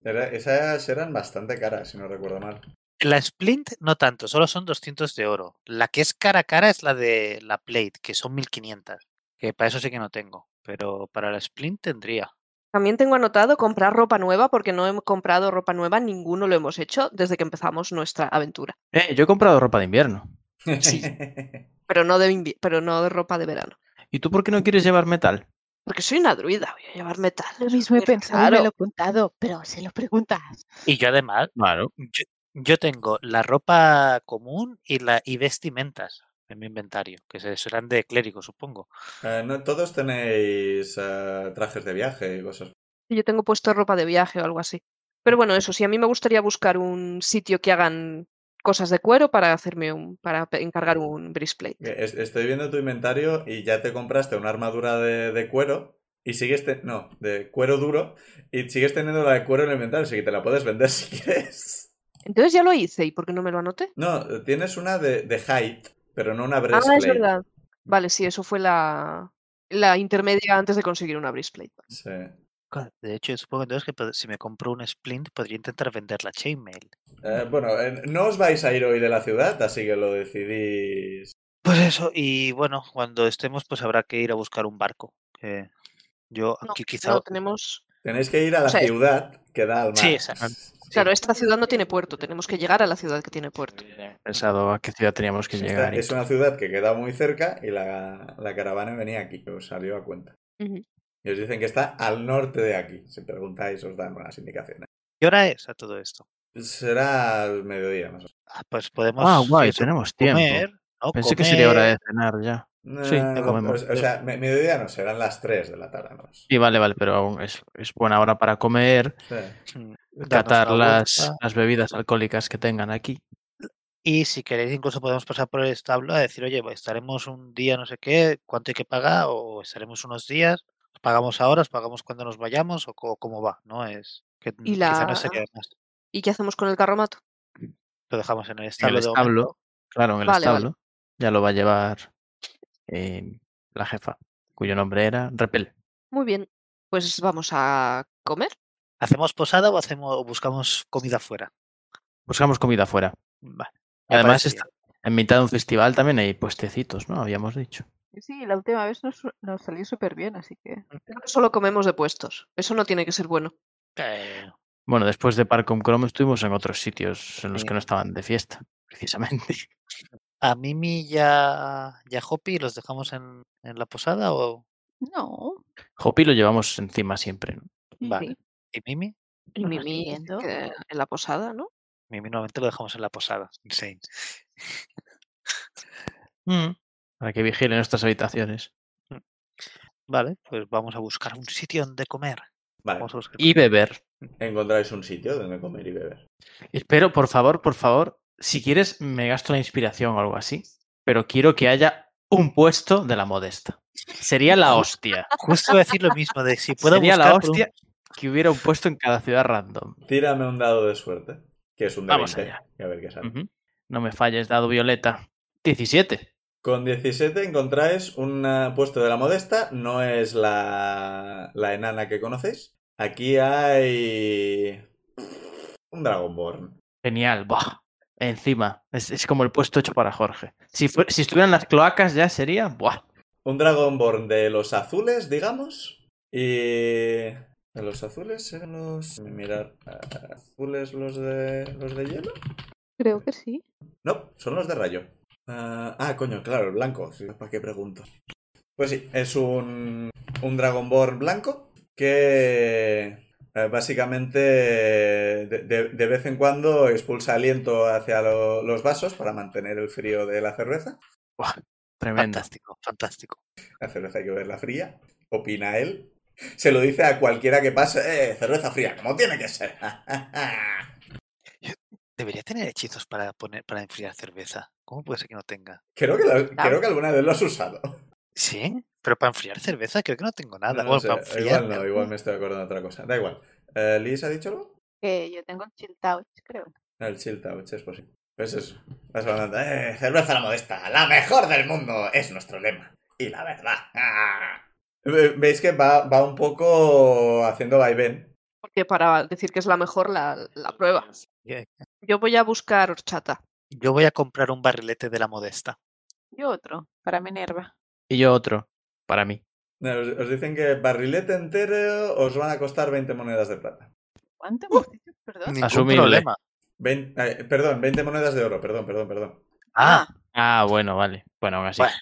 Era- esas eran bastante caras, si no recuerdo mal. La splint no tanto, solo son 200 de oro. La que es cara a cara es la de la plate, que son 1500. Que para eso sí que no tengo, pero para la splint tendría. También tengo anotado comprar ropa nueva porque no hemos comprado ropa nueva, ninguno lo hemos hecho desde que empezamos nuestra aventura. Eh, yo he comprado ropa de invierno. Sí. Pero no de, invi- pero no de ropa de verano. ¿Y tú por qué no quieres llevar metal? Porque soy una druida, voy a llevar metal. Lo mismo he es pensado y me lo he apuntado, pero se lo preguntas. Y yo además, Claro. yo, yo tengo la ropa común y, la, y vestimentas en mi inventario, que se- serán de clérigo, supongo. Eh, no, todos tenéis eh, trajes de viaje y cosas. Yo tengo puesto ropa de viaje o algo así. Pero bueno, eso sí, a mí me gustaría buscar un sitio que hagan cosas de cuero para hacerme un, para encargar un breastplate. Estoy viendo tu inventario y ya te compraste una armadura de, de cuero y sigues te- no, de cuero duro y sigues teniendo la de cuero en el inventario, así que te la puedes vender si quieres. Entonces ya lo hice, ¿y por qué no me lo anoté? No, tienes una de, de height, pero no una Ah, breastplate. es verdad. Vale, sí, eso fue la, la intermedia antes de conseguir una breastplate. Sí. De hecho, yo supongo entonces que si me compro un splint podría intentar vender la chainmail. Eh, bueno, eh, no os vais a ir hoy de la ciudad, así que lo decidís. Pues eso, y bueno, cuando estemos, pues habrá que ir a buscar un barco. Que yo No, aquí quizá. no, tenemos... Tenéis que ir a la O sea, es- ciudad que da al mar. Sí, exacto. Claro, esta ciudad no tiene puerto, tenemos que llegar a la ciudad que tiene puerto. Pensado a qué ciudad teníamos que Esta llegar. y es una ciudad que queda muy cerca y la, la caravana venía aquí, que os salió a cuenta. Y os dicen que está al norte de aquí. Si preguntáis, os dan unas indicaciones. ¿Qué hora es a todo esto? Será al mediodía, más o Ah, pues podemos. Ah, guay, eso, tenemos tiempo. comer, ¿no? Pensé que sería hora de cenar ya. menos. Sí, No, comemos. o, o sea, me- mediodía no, serán las 3 de la tarde. ¿no? Sí, vale, vale, pero aún es, es buena hora para comer, Sí. mm, catar las, las bebidas alcohólicas que tengan aquí. Y si queréis, incluso podemos pasar por el establo a decir, oye, estaremos un día, no sé qué, cuánto hay que pagar, o estaremos unos días, os pagamos ahora, os pagamos cuando nos vayamos, o cómo va, ¿no? Es que Y mm, quizá no la- sería de más. ¿Y qué hacemos con el carromato? Lo dejamos en el En establo. el de establo, claro, en el Vale, vale. establo, ya lo va a llevar eh, la jefa, cuyo nombre era Repel. Muy bien, pues vamos a comer. ¿Hacemos posada o hacemos o buscamos comida fuera? Buscamos comida. Vale. Y me además, está- en mitad de un festival también hay puestecitos, ¿no? Habíamos dicho. Sí, la última vez nos, nos salió súper bien, así que... Creo que Solo comemos de puestos. Eso no tiene que ser bueno. Eh, Bueno, después de Parcom Chrome estuvimos en otros sitios en los Sí. que no estaban de fiesta, precisamente. ¿A Mimi y a, y a Hopi los dejamos en, en la posada o...? No. Hopi lo llevamos encima siempre, ¿no? Vale. ¿Y Mimi? Y Mimi en la posada, ¿no? Mimi normalmente lo dejamos en la posada. Insane. Mm, Para que vigilen nuestras habitaciones. Vale, pues vamos a buscar un sitio donde comer. Vale. Vamos a buscar Y beber. Encontráis un sitio donde comer y beber. Espero, por favor, por favor, si quieres, me gasto la inspiración o algo así. Pero quiero que haya un puesto de la modesta. Sería la hostia. Justo decir lo mismo, de si puedo Sería buscar la un- hostia que hubiera un puesto en cada ciudad random. Tírame un dado de suerte, que es un de Vamos 20, allá. y a ver qué sale. No me falles, dado violeta. 17. Con 17 encontráis un puesto de la modesta, no es la, la enana que conocéis. Aquí hay un Dragonborn. Genial, buah. Encima. Es, es como el puesto hecho para Jorge. Si, fue- si estuvieran las cloacas ya sería. Buah. Un Dragonborn de los azules, digamos. Y... ¿De los azules eran los... Mirar, ¿azules los de, los de hielo? Creo que sí. No, son los de rayo. Ah, ah, coño, claro, el blanco. Sí, ¿Para qué pregunto? Pues sí, es un, un Dragonborn blanco que eh, básicamente de, de- de vez en cuando expulsa aliento hacia lo- los vasos para mantener el frío de la cerveza. buah. Tremenda. Fantástico, fantástico. La cerveza hay que verla fría, opina él. Se lo dice a cualquiera que pase, eh, cerveza fría, como tiene que ser. Debería tener hechizos para poner para enfriar cerveza. ¿Cómo puede ser que no tenga? creo, que la- creo que alguna vez lo has usado. Sí, pero para enfriar cerveza creo que no tengo nada. No, no Bueno, sé, para enfriar, igual no, igual me estoy acordando de otra cosa. Da igual. Eh, ¿Liz ha dicho algo? Que yo tengo chill touch, creo. El chill touch es posible. Pues eso. Vas hablando, eh, cerveza la modesta, la mejor del mundo, es nuestro lema. Y la verdad. ah. Ve- Veis que va, va un poco haciendo vaivén. Porque para decir que es la mejor, la, la prueba. Bien. Yo voy a buscar horchata. Yo voy a comprar un barrilete de la modesta. Yo otro, para Minerva. Y yo otro. Para mí. No, Os, os dicen que barrilete entero os van a costar 20 monedas de plata. ¿Cuánto dicho? Perdón. Asumible. problema. Vein- eh, perdón, 20 monedas de oro, perdón, perdón, perdón. Ah, Ah, bueno, vale. Bueno, aún así. Bueno.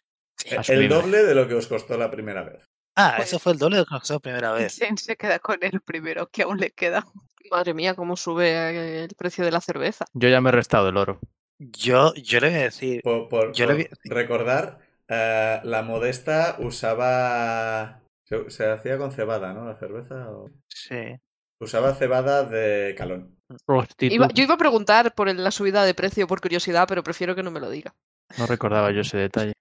Eh, El doble de lo que os costó la primera vez. ah, Pues- eso fue el doble de lo que nos costó la primera vez. Zen se queda con el primero, que aún le queda. Madre mía, cómo sube eh, el precio de la cerveza. Yo ya me he restado el oro. Yo, yo le voy a decir, Por, por- Yo le recordar, eh, la modesta usaba... Se, se hacía con cebada, ¿no? La cerveza. o- sí. Usaba cebada de calón. Iba- yo iba a preguntar por la subida de precio por curiosidad, pero prefiero que no me lo diga. No recordaba yo ese detalle.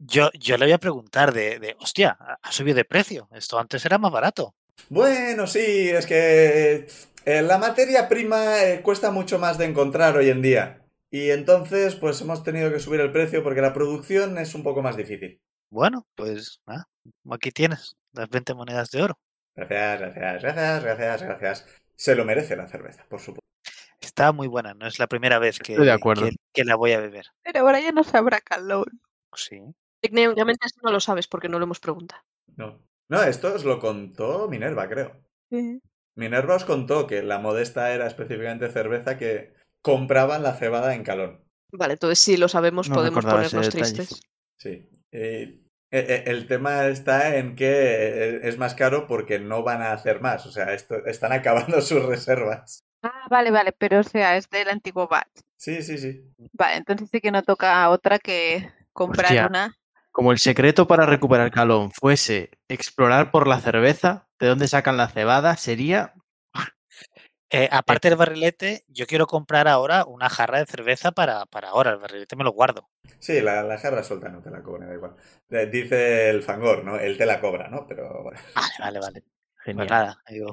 Yo, yo le voy a preguntar de, de, hostia, ha ha subido de precio. Esto antes era más barato. Bueno, sí, es que eh, la materia prima eh, cuesta mucho más de encontrar hoy en día. Y entonces, pues hemos tenido que subir el precio porque la producción es un poco más difícil. Bueno, pues ah, aquí tienes las 20 monedas de oro. Gracias, gracias, gracias, gracias, gracias. Se lo merece la cerveza, por supuesto. Está muy buena, no es la primera vez que, Estoy de acuerdo. que, que la voy a beber. Pero ahora ya no sabrá calor. Sí. Técnicamente esto no lo sabes porque no lo hemos preguntado. No. No, esto os lo contó Minerva, creo. Minerva os contó que la modesta era específicamente cerveza que compraban la cebada en calón. Vale, entonces si lo sabemos No podemos ponernos tristes. Sí. Eh, eh, eh, el tema está en que es más caro porque no van a hacer más. O sea, esto, están acabando sus reservas. Ah, vale, vale, pero o sea, es del antiguo batch. Sí, sí, sí. Vale, entonces sí que no toca a otra que comprar Hostia. una. Como el secreto para recuperar calón fuese explorar por la cerveza, de dónde sacan la cebada, sería Eh, aparte del barrilete, yo quiero comprar ahora una jarra de cerveza para, para ahora. El barrilete me lo guardo. Sí, la, la jarra suelta no te la cobra, da igual. Eh, Dice el fangor, ¿no? Él te la cobra, ¿no? Pero bueno, Vale, vale, vale. Pues genial. nada, digo,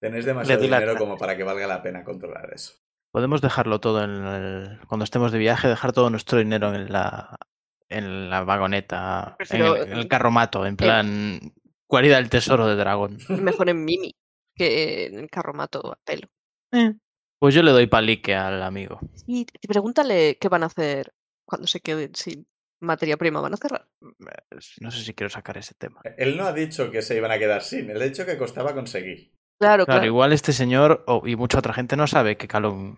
tenéis demasiado dinero como para que valga la pena controlar eso. Podemos dejarlo todo en el- cuando estemos de viaje, dejar todo nuestro dinero en la, en la vagoneta, en el, en el carromato, en plan guarida del tesoro de dragón. Mejor en Mimi que en el carromato a pelo. Pues yo le doy palique al amigo. Y pregúntale qué van a hacer cuando se queden sin materia prima. ¿Van a cerrar? No sé si quiero sacar ese tema. Él no ha dicho que se iban a quedar sin, él ha dicho que costaba conseguir. Claro, Claro, claro. igual este señor y mucha otra gente no sabe que Calum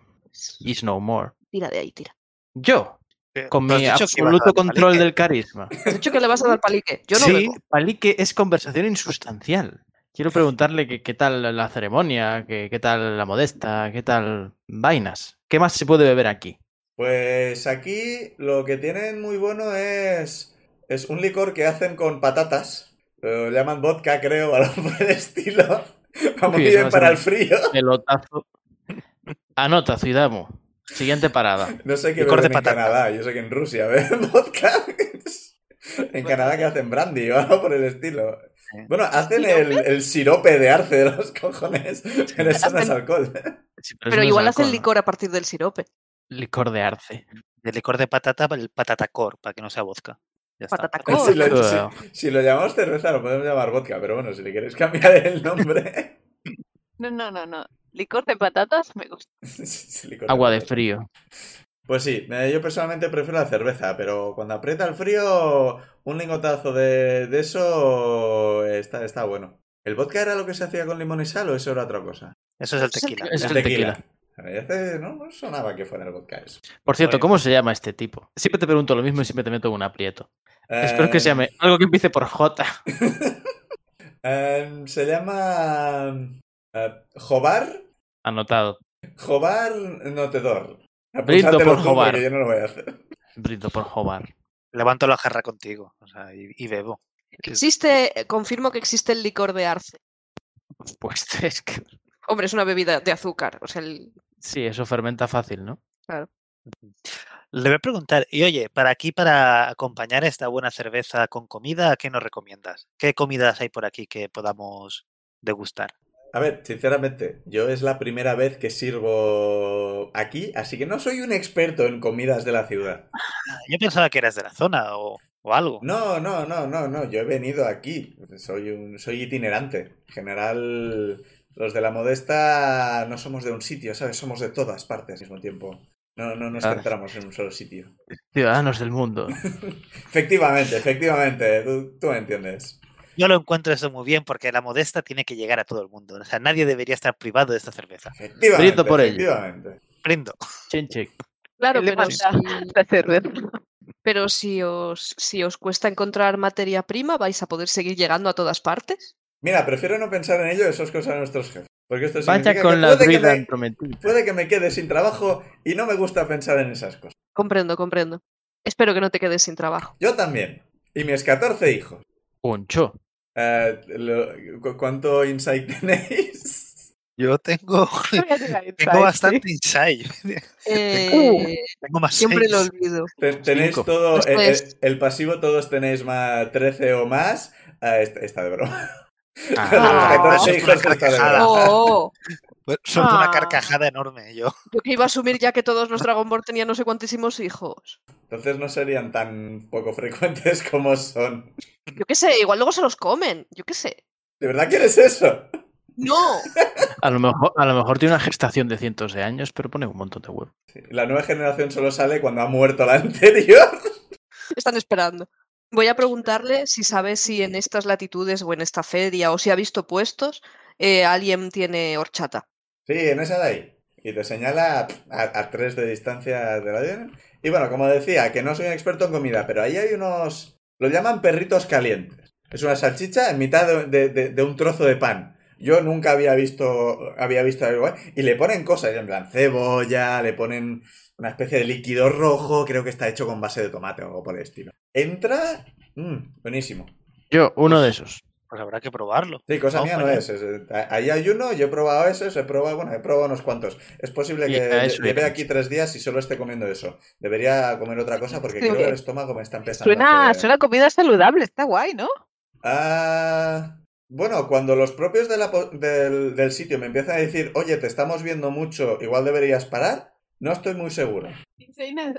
is no more. Tira de ahí, tira. Yo, eh, con ¿tú has mi absoluto control palique? del carisma. Has dicho que le vas a dar palique. Yo no sí, bebo. palique es conversación insustancial. Quiero preguntarle que- qué tal la ceremonia, que- qué tal la modesta, qué tal vainas. ¿Qué más se puede beber aquí? Pues aquí lo que tienen muy bueno es, es un licor que hacen con patatas. Lo llaman vodka, creo, o algo por el estilo. Va muy Uy, eso va bien para el frío. Pelotazo. Anota, Zuidamo. Siguiente parada. No sé qué beben en patata. Canadá. Yo sé que en Rusia beben vodka. En Canadá que hacen brandy o algo por el estilo. Bueno, hacen el, el sirope de arce de los cojones, pero eso no es alcohol. Sí, Pero no igual hacen licor a partir del sirope. Licor de arce. De licor de patata, el patatacor, para que no sea vodka. Ya. Patatacor. Si lo, si- si lo llamamos cerveza, lo podemos llamar vodka, pero bueno, si le queréis cambiar el nombre. No, no, no, no. Licor de patatas me gusta. licor Agua de frío. Pues sí, eh, yo personalmente prefiero la cerveza, pero cuando aprieta el frío, un lingotazo de, de eso está, está bueno. ¿El vodka era lo que se hacía con limón y sal o eso era otra cosa? Eso es el Eso es el tequila. Tequila. Hace- no, no sonaba que fuera el vodka eso. Por cierto, Oye. ¿cómo se llama este tipo? Siempre te pregunto lo mismo y siempre te meto en un aprieto. Espero que se Eh, llame algo que empiece por J. eh, se llama... eh, Jobar. Anotado. Jobar Notedor. Brindo por Jobar. Yo no lo voy a hacer. Brindo por Jobar. Levanto la jarra contigo o sea, y, y bebo. Existe, eh, confirmo que existe el licor de arce. Pues es que Hombre, es una bebida de azúcar. O sea, el- sí, eso fermenta fácil, ¿no? Le voy a preguntar, y oye, para aquí, para acompañar esta buena cerveza con comida, ¿qué nos recomiendas? ¿Qué comidas hay por aquí que podamos degustar? A ver, sinceramente, yo es la primera vez que sirvo aquí, así que no soy un experto en comidas de la ciudad. Ah, Yo pensaba que eras de la zona o, o algo. No, no, no, no, no, yo he venido aquí, soy un, soy itinerante. En general, los de la modesta no somos de un sitio, ¿sabes? Somos de todas partes al mismo tiempo. No, no nos Ah. centramos en un solo sitio. Ciudadanos del mundo. Efectivamente, efectivamente, tú, tú me entiendes. Yo lo encuentro eso muy bien porque la modesta tiene que llegar a todo el mundo. O sea, nadie debería estar privado de esta cerveza. Efectivamente, Brindo por ello. efectivamente. Brindo. Claro, ¿Qué le pero La cerveza. pero si os, si os cuesta encontrar materia prima, ¿vais a poder seguir llegando a todas partes? Mira, prefiero no pensar en ello, eso es cosa de nuestros jefes. Porque esto Vaya con que la puede que, druida me, prometida. puede que me quede sin trabajo y no me gusta pensar en esas cosas. Comprendo, comprendo. Espero que no te quedes sin trabajo. Yo también. Y mis 14 hijos. Poncho. Eh, lo- cu- ¿Cuánto insight tenéis? Yo tengo, tengo bastante insight. Eh, Tengo más siempre lo olvido. Te- Tenéis Cinco. todo, Esto el, el- pasivo todos tenéis más 13 o más. Ah, esta, esta de broma. Ah, Los 14 eso es una hijos está de carcajada. broma. Oh, Pues, Suelto una Ah. carcajada enorme yo. yo que iba a asumir ya que todos los Dragon Ball tenían no sé cuantísimos hijos. Entonces no serían tan poco frecuentes como son. Yo qué sé, igual luego se los comen. Yo qué sé. ¿De verdad quieres eso? No. A lo, mejor, a lo mejor tiene una gestación de cientos de años, pero pone un montón de huevos. Sí, La nueva generación solo sale cuando ha muerto la anterior. Están esperando. Voy a preguntarle si sabe si en estas latitudes o en esta feria o si ha visto puestos eh, alguien tiene horchata. Sí, en esa de ahí. Y te señala a, tres de distancia de la de- Y bueno, como decía, que no soy un experto en comida, pero ahí hay unos... Lo llaman perritos calientes. Es una salchicha en mitad de- de un trozo de pan. Yo nunca había visto, había visto algo igual. Y le ponen cosas, en plan cebolla, le ponen una especie de líquido rojo, creo que está hecho con base de tomate o algo por el estilo. Entra... mm, buenísimo. Yo, uno de esos. Pues habrá que probarlo. Sí, cosa Vamos mía no es. es- eh, Ahí hay uno, yo he probado esos, he probado, bueno, he probado unos cuantos. Es posible que a eso lle- lleve aquí tres días y solo esté comiendo eso. Debería comer otra cosa porque Sí. creo que el estómago me está empezando a Suena, hacer- suena comida saludable, está guay, ¿no? Ah, bueno, cuando los propios de la po- del, del sitio me empiezan a decir, oye, te estamos viendo mucho, igual deberías parar, no estoy muy seguro.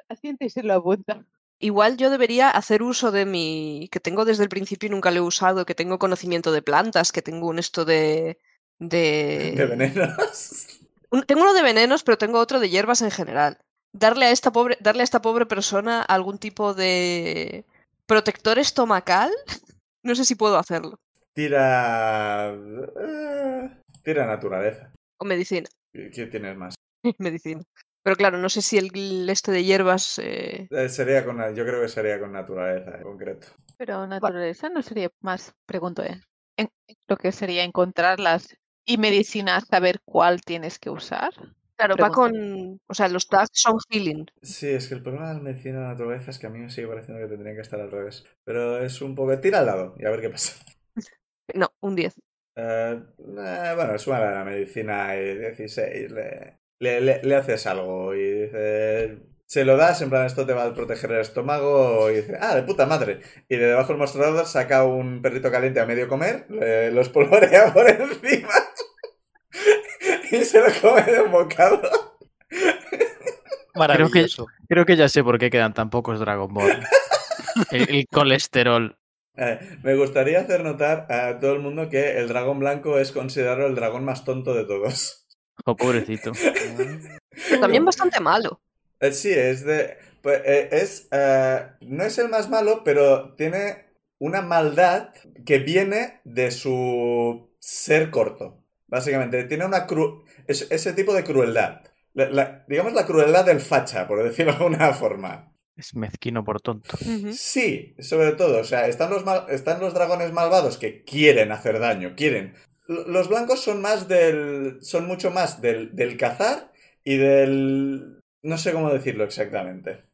Asiente y se lo apunta. Igual yo debería hacer uso de mi... que tengo desde el principio y nunca lo he usado, que tengo conocimiento de plantas, que tengo un esto de... de... De venenos. un- tengo uno de venenos, pero tengo otro de hierbas en general. Darle a esta pobre, darle a esta pobre persona algún tipo de protector estomacal. No sé si puedo hacerlo. Tira... eh, tira naturaleza. O medicina. ¿Qué qué tienes más? medicina. Pero claro, no sé si el este de hierbas. eh, Eh, sería con, yo creo que sería con naturaleza en concreto. Pero naturaleza no sería más, pregunto, ¿eh? En- lo que sería encontrarlas y medicina, saber cuál tienes que usar. Claro, va con. O sea, los tags son healing. Sí, es que el problema de la medicina de la naturaleza es que a mí me sigue pareciendo que tendría que estar al revés. Pero es un poco... Tira al lado y a ver qué pasa. No, un 10. Eh, eh, bueno, es una la medicina y 16. Le, le, le- le haces algo y dice... Se lo das, en plan, esto te va a proteger el estómago y dice, ah, de puta madre. Y de debajo del mostrador saca un perrito caliente a medio comer, le- lo espolvorea por encima y se lo come de un bocado. Maravilloso. Creo que ya sé por qué quedan tan pocos Dragonborn. el, el colesterol. Eh, me gustaría hacer notar a todo el mundo que el dragón blanco es considerado el dragón más tonto de todos. Oh, pobrecito. También bastante malo. Eh, sí, es de. pues, eh, es. eh, no es el más malo, pero tiene una maldad que viene de su ser corto. Básicamente, tiene una cru es- ese tipo de crueldad. La- la- digamos la crueldad del facha, por decirlo de alguna forma. Es mezquino por tonto. Sí, sobre todo. O sea, están los, mal- están los dragones malvados que quieren hacer daño, quieren. Los blancos son más del. son mucho más del, del cazar y del. no sé cómo decirlo exactamente.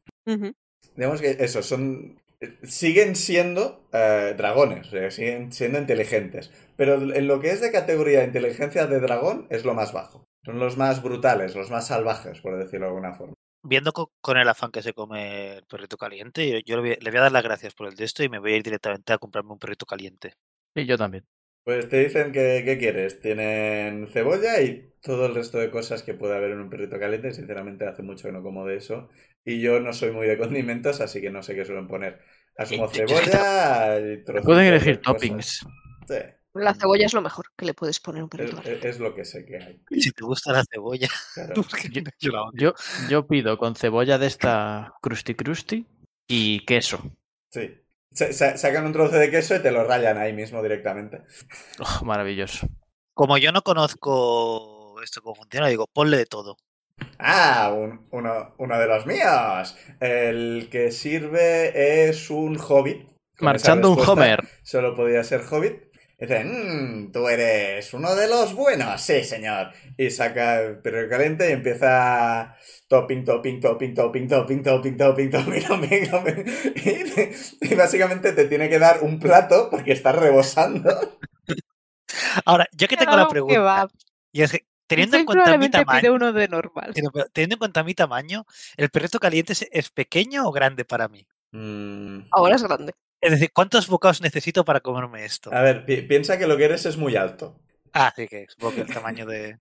Digamos que eso, son. siguen siendo eh, dragones, siguen siendo inteligentes. Pero en lo que es de categoría de inteligencia de dragón es lo más bajo. Son los más brutales, los más salvajes, por decirlo de alguna forma. Viendo co- con el afán que se come el perrito caliente, yo, yo le, voy, le voy a dar las gracias por el de esto y me voy a ir directamente a comprarme un perrito caliente. Y yo también. Pues te dicen que, ¿qué quieres? Tienen cebolla y todo el resto de cosas que puede haber en un perrito caliente. Sinceramente, hace mucho que no como de eso. Y yo no soy muy de condimentos, así que no sé qué suelen poner. Asumo Eh, yo- cebolla y trocitos Pueden de elegir cosas. toppings. Sí, La cebolla es lo mejor que le puedes poner a un perrito. es- es lo que sé que hay. Si te gusta la cebolla, claro. porque yo pido con cebolla de esta crusty crusty y queso. Sí. Sa- sa- sacan un trozo de queso y te lo rayan ahí mismo directamente. Oh, maravilloso. Como yo no conozco esto cómo funciona, digo, ponle de todo. Ah, un- uno, uno de los míos. El que sirve es un hobbit. Marchando un Homer. Solo podía ser hobbit. Y dice, "Mm, tú eres uno de los buenos. Sí, señor. Y saca el perro caliente y empieza topping, topping, topping, topping, topping, topping, topping, topping, topping, topping. Y, y básicamente te tiene que dar un plato porque está rebosando. Ahora, yo que tengo la pregunta, y es que teniendo en cuenta mi tamaño, uno de normal. teniendo en cuenta mi tamaño, ¿el perrito caliente es, es pequeño o grande para mí? Mm, Ahora es grande. Es decir, ¿cuántos bocados necesito para comerme esto? A ver, pi- piensa que lo que eres es muy alto. Ah, sí que supongo que el tamaño de...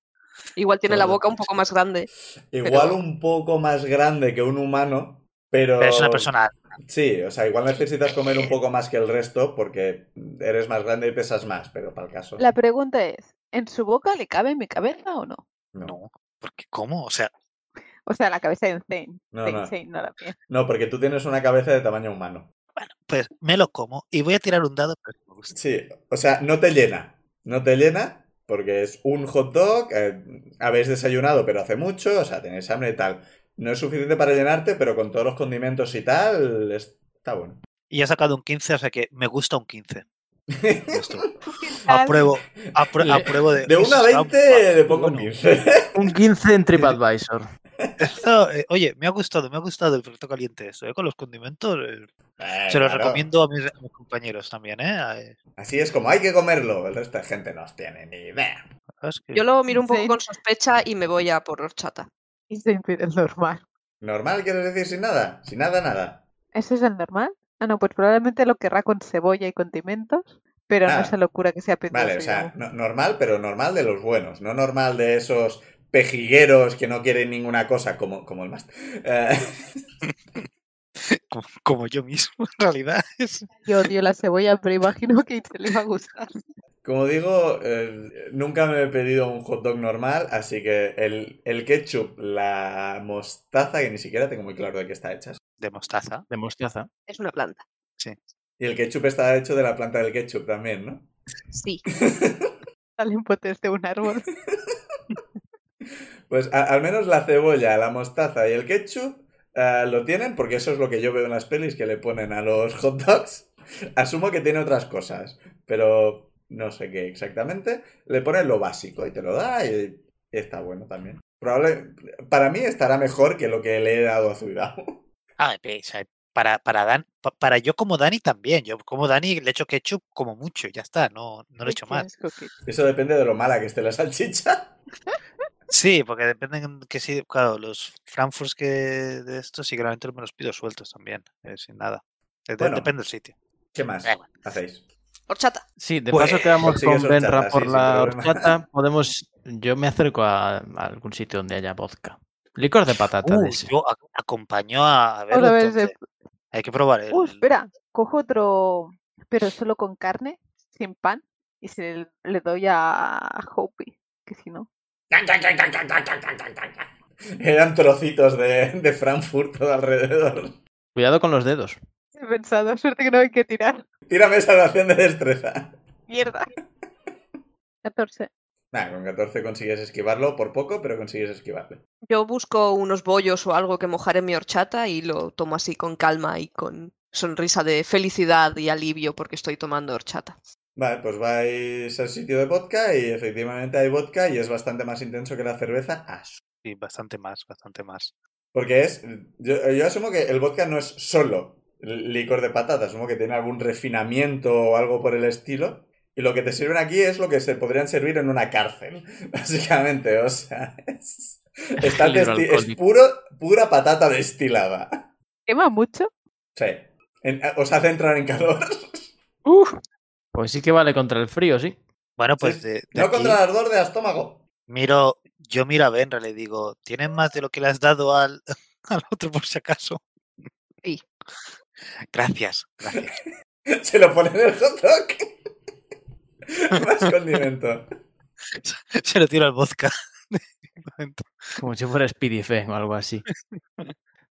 Igual tiene la boca un poco más grande. Igual Pero- un poco más grande que un humano, pero... Pero es una persona... Sí, o sea, igual necesitas comer un poco más que el resto porque eres más grande y pesas más, pero para el caso. La pregunta es, ¿en su boca le cabe mi cabeza o no? No, No, porque ¿cómo? O sea, O sea, la cabeza de Zane. No, no. La mía. No, porque tú tienes una cabeza de tamaño humano. bueno, pues me lo como y voy a tirar un dado, pero. Sí, o sea, no te llena. No te llena porque es un hot dog, eh, habéis desayunado pero hace mucho, o sea, tenéis hambre y tal. No es suficiente para llenarte, pero con todos los condimentos y tal, es- está bueno. Y he sacado un 15, o sea que me gusta un 15. Esto. ¿Qué tal? Apruebo, apru- Le- apruebo de... De 1 a Eso está 20 le pongo un bueno. 15. Un 15 en TripAdvisor. Esto, eh, oye, me ha gustado, me ha gustado el perrito caliente esto, eh, con los condimentos. eh, Eh, se lo claro. recomiendo a mis, a mis compañeros también, ¿eh? Eh, Así es como hay que comerlo. El resto de gente no tiene ni idea. es que- Yo lo miro un poco Sí. con sospecha y me voy a por horchata. El normal. ¿Normal quieres decir sin nada? Sin nada, nada. ¿Ese es el normal? Ah, no, pues probablemente lo querrá con cebolla y condimentos, pero Ah, no se le ocurra que sea Vale, o sea, no- normal, pero normal de los buenos. No normal de esos pejigueros que no quieren ninguna cosa como, como el más. Eh, como, como yo mismo, en realidad. es- Yo odio la cebolla, pero imagino que Itzel le va a gustar. como digo, eh, nunca me he pedido un hot dog normal, así que el, el ketchup, la mostaza, que ni siquiera tengo muy claro de qué está hecha. De mostaza. De mostaza. Es una planta. Y el ketchup está hecho de la planta del ketchup también, ¿no? Sí. Salen potes de un árbol. Pues a- al menos la cebolla, la mostaza y el ketchup eh, lo tienen, porque eso es lo que yo veo en las pelis que le ponen a los hot dogs. Asumo que tiene otras cosas, pero no sé qué exactamente. Le ponen lo básico y te lo da y, y está bueno también. Probable, para mí estará mejor que lo que le he dado a Zuidao. Ah, para, para, Dan, pa- para yo como Dani también. Yo como Dani le echo ketchup como mucho, ya está, no, no lo he hecho Qué mal. asco que- Eso depende de lo mala que esté la salchicha. Sí, porque dependen que sí, claro, los Frankfurts que de estos sí que realmente me los pido sueltos también, eh, sin nada. De- de- Bueno. depende del sitio. ¿Qué más igual. hacéis? Horchata. Sí, de Pues, paso que vamos consigues con Benra horchata, por sí, la horchata, podemos... Yo me acerco a, a algún sitio donde haya vodka. Licor de patata Uh, de ese. yo ac- acompaño a, a verlo, Otra vez de- entonces. Hay que probar el... Uh, espera, cojo otro, pero solo con carne, sin pan, y se le, le doy a Hopi, que si no. Eran trocitos de, de Frankfurt todo alrededor. Cuidado con los dedos. He pensado, suerte que no hay que tirar. Tírame salvación de destreza. Mierda. 14. Nah, con 14 consigues esquivarlo por poco, pero consigues esquivarlo. Yo busco unos bollos o algo que mojar en mi horchata y lo tomo así con calma y con sonrisa de felicidad y alivio porque estoy tomando horchata. Vale, pues vais al sitio de vodka y efectivamente hay vodka y es bastante más intenso que la cerveza. Ah, Sí, bastante más, bastante más. Porque es. Yo, yo asumo que el vodka no es solo licor de patata, asumo que tiene algún refinamiento o algo por el estilo. Y lo que te sirven aquí es lo que se podrían servir en una cárcel, básicamente. O sea, es, está Libro desti- es puro, pura patata destilada. ¿Quema mucho? Sí. En- os hace entrar en calor. Pues sí que vale contra el frío, sí. Bueno, Sí, pues de, de no aquí contra el ardor de estómago. miro, yo miro a Benra, le digo, ¿tienes más de lo que le has dado al, al otro por si acaso? Sí. Gracias, gracias. Se lo pone en el hot dog. Más condimento. Se lo tiro al vodka. Como si fuera Speedy o algo así.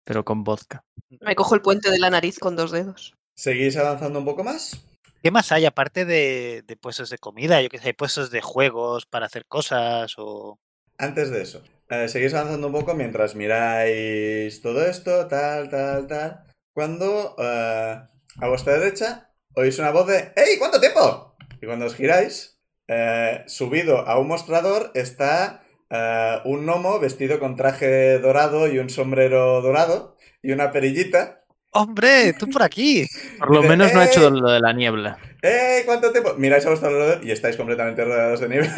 Pero con vodka. Me cojo el puente de la nariz con dos dedos. ¿Seguís avanzando un poco más? ¿Qué más hay aparte de, puestos de comida? Yo que sé, hay puestos de juegos para hacer cosas o... Antes de eso, eh, seguís avanzando un poco mientras miráis todo esto, tal, tal, tal. Cuando eh, a vuestra derecha oís una voz de ¡Hey! ¿Cuánto tiempo? Y cuando os giráis, eh, subido a un mostrador está eh, un gnomo vestido con traje dorado y un sombrero dorado y una perillita. ¡Hombre! ¡Tú por aquí! Por lo menos no ha hecho "Eh". lo de la niebla. ¡Hey! ¿Cuánto tiempo? Miráis a vuestro alrededor y estáis completamente rodeados de nieve.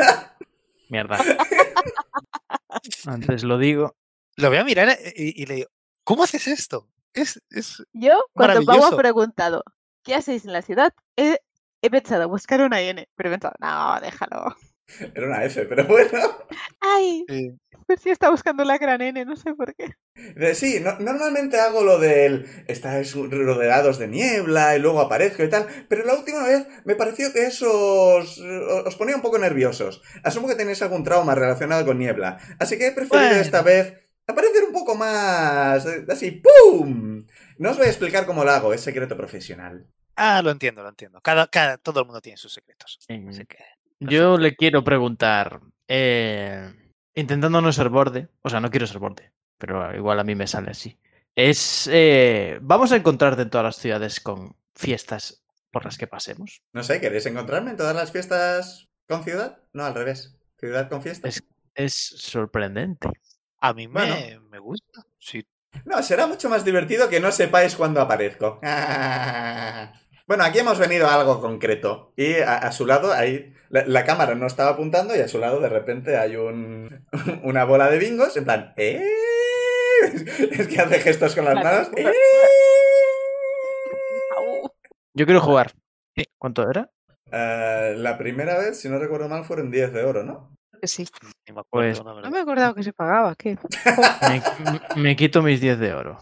Mierda. Antes lo digo. Lo voy a mirar eh, y, y le digo, ¿cómo haces esto? Es, es... Yo, cuando Pau ha preguntado, ¿qué hacéis en la ciudad? He, he pensado buscar una N, pero he pensado, no, déjalo. Era una F, pero bueno. Ay, eh, pues sí está buscando la gran N, no sé por qué. Sí, no- normalmente hago lo del estáis rodeados de niebla y luego aparezco y tal, pero la última vez me pareció que eso os, os ponía un poco nerviosos. Asumo que tenéis algún trauma relacionado con niebla, así que he preferido Bueno. esta vez aparecer un poco más eh, así, ¡pum! No os voy a explicar cómo lo hago, es secreto profesional. Ah, lo entiendo, lo entiendo. Cada, cada, todo el mundo tiene sus secretos. Mm. Así que... Yo le quiero preguntar, eh, intentando no ser borde, o sea, no quiero ser borde, pero igual a mí me sale así. Es, eh, vamos a encontrarte en todas las ciudades con fiestas por las que pasemos. No sé, ¿queréis encontrarme en todas las fiestas con ciudad? No, al revés. Ciudad con fiestas. Es sorprendente. A mí me, Bueno. me gusta. Sí. No, será mucho más divertido que no sepáis cuándo aparezco. Bueno, aquí hemos venido a algo concreto. Y a, a su lado, ahí, la, la cámara no estaba apuntando y a su lado de repente hay un, una bola de bingos en plan... "Eh". Es que hace gestos con las manos. "Eh". Yo quiero jugar. ¿Cuánto era? Eh, la primera vez, si no recuerdo mal, fueron 10 de oro, ¿no? Sí. Ni me acuerdo, Pues- No me acordaba que se pagaba, ¿qué? Me, me quito mis 10 de oro.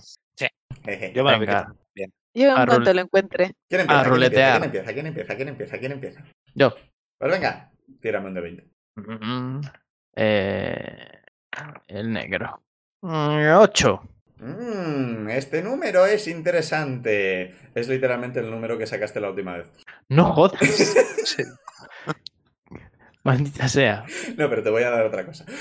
Jeje. Yo me lo Venga. quito. Bien. Yo en A cuanto lo encuentre. ¿Quién empieza? a ¿Quién ruletear. empieza? ¿Quién empieza? ¿Quién empieza? ¿Quién empieza? ¿Quién empieza? Yo. Pues venga, tírame un de 20. Mm, eh, el negro. 8. Mmm, este número es interesante. Es literalmente el número que sacaste la última vez. No jodas. Sí. Maldita sea. No, pero te voy a dar otra cosa.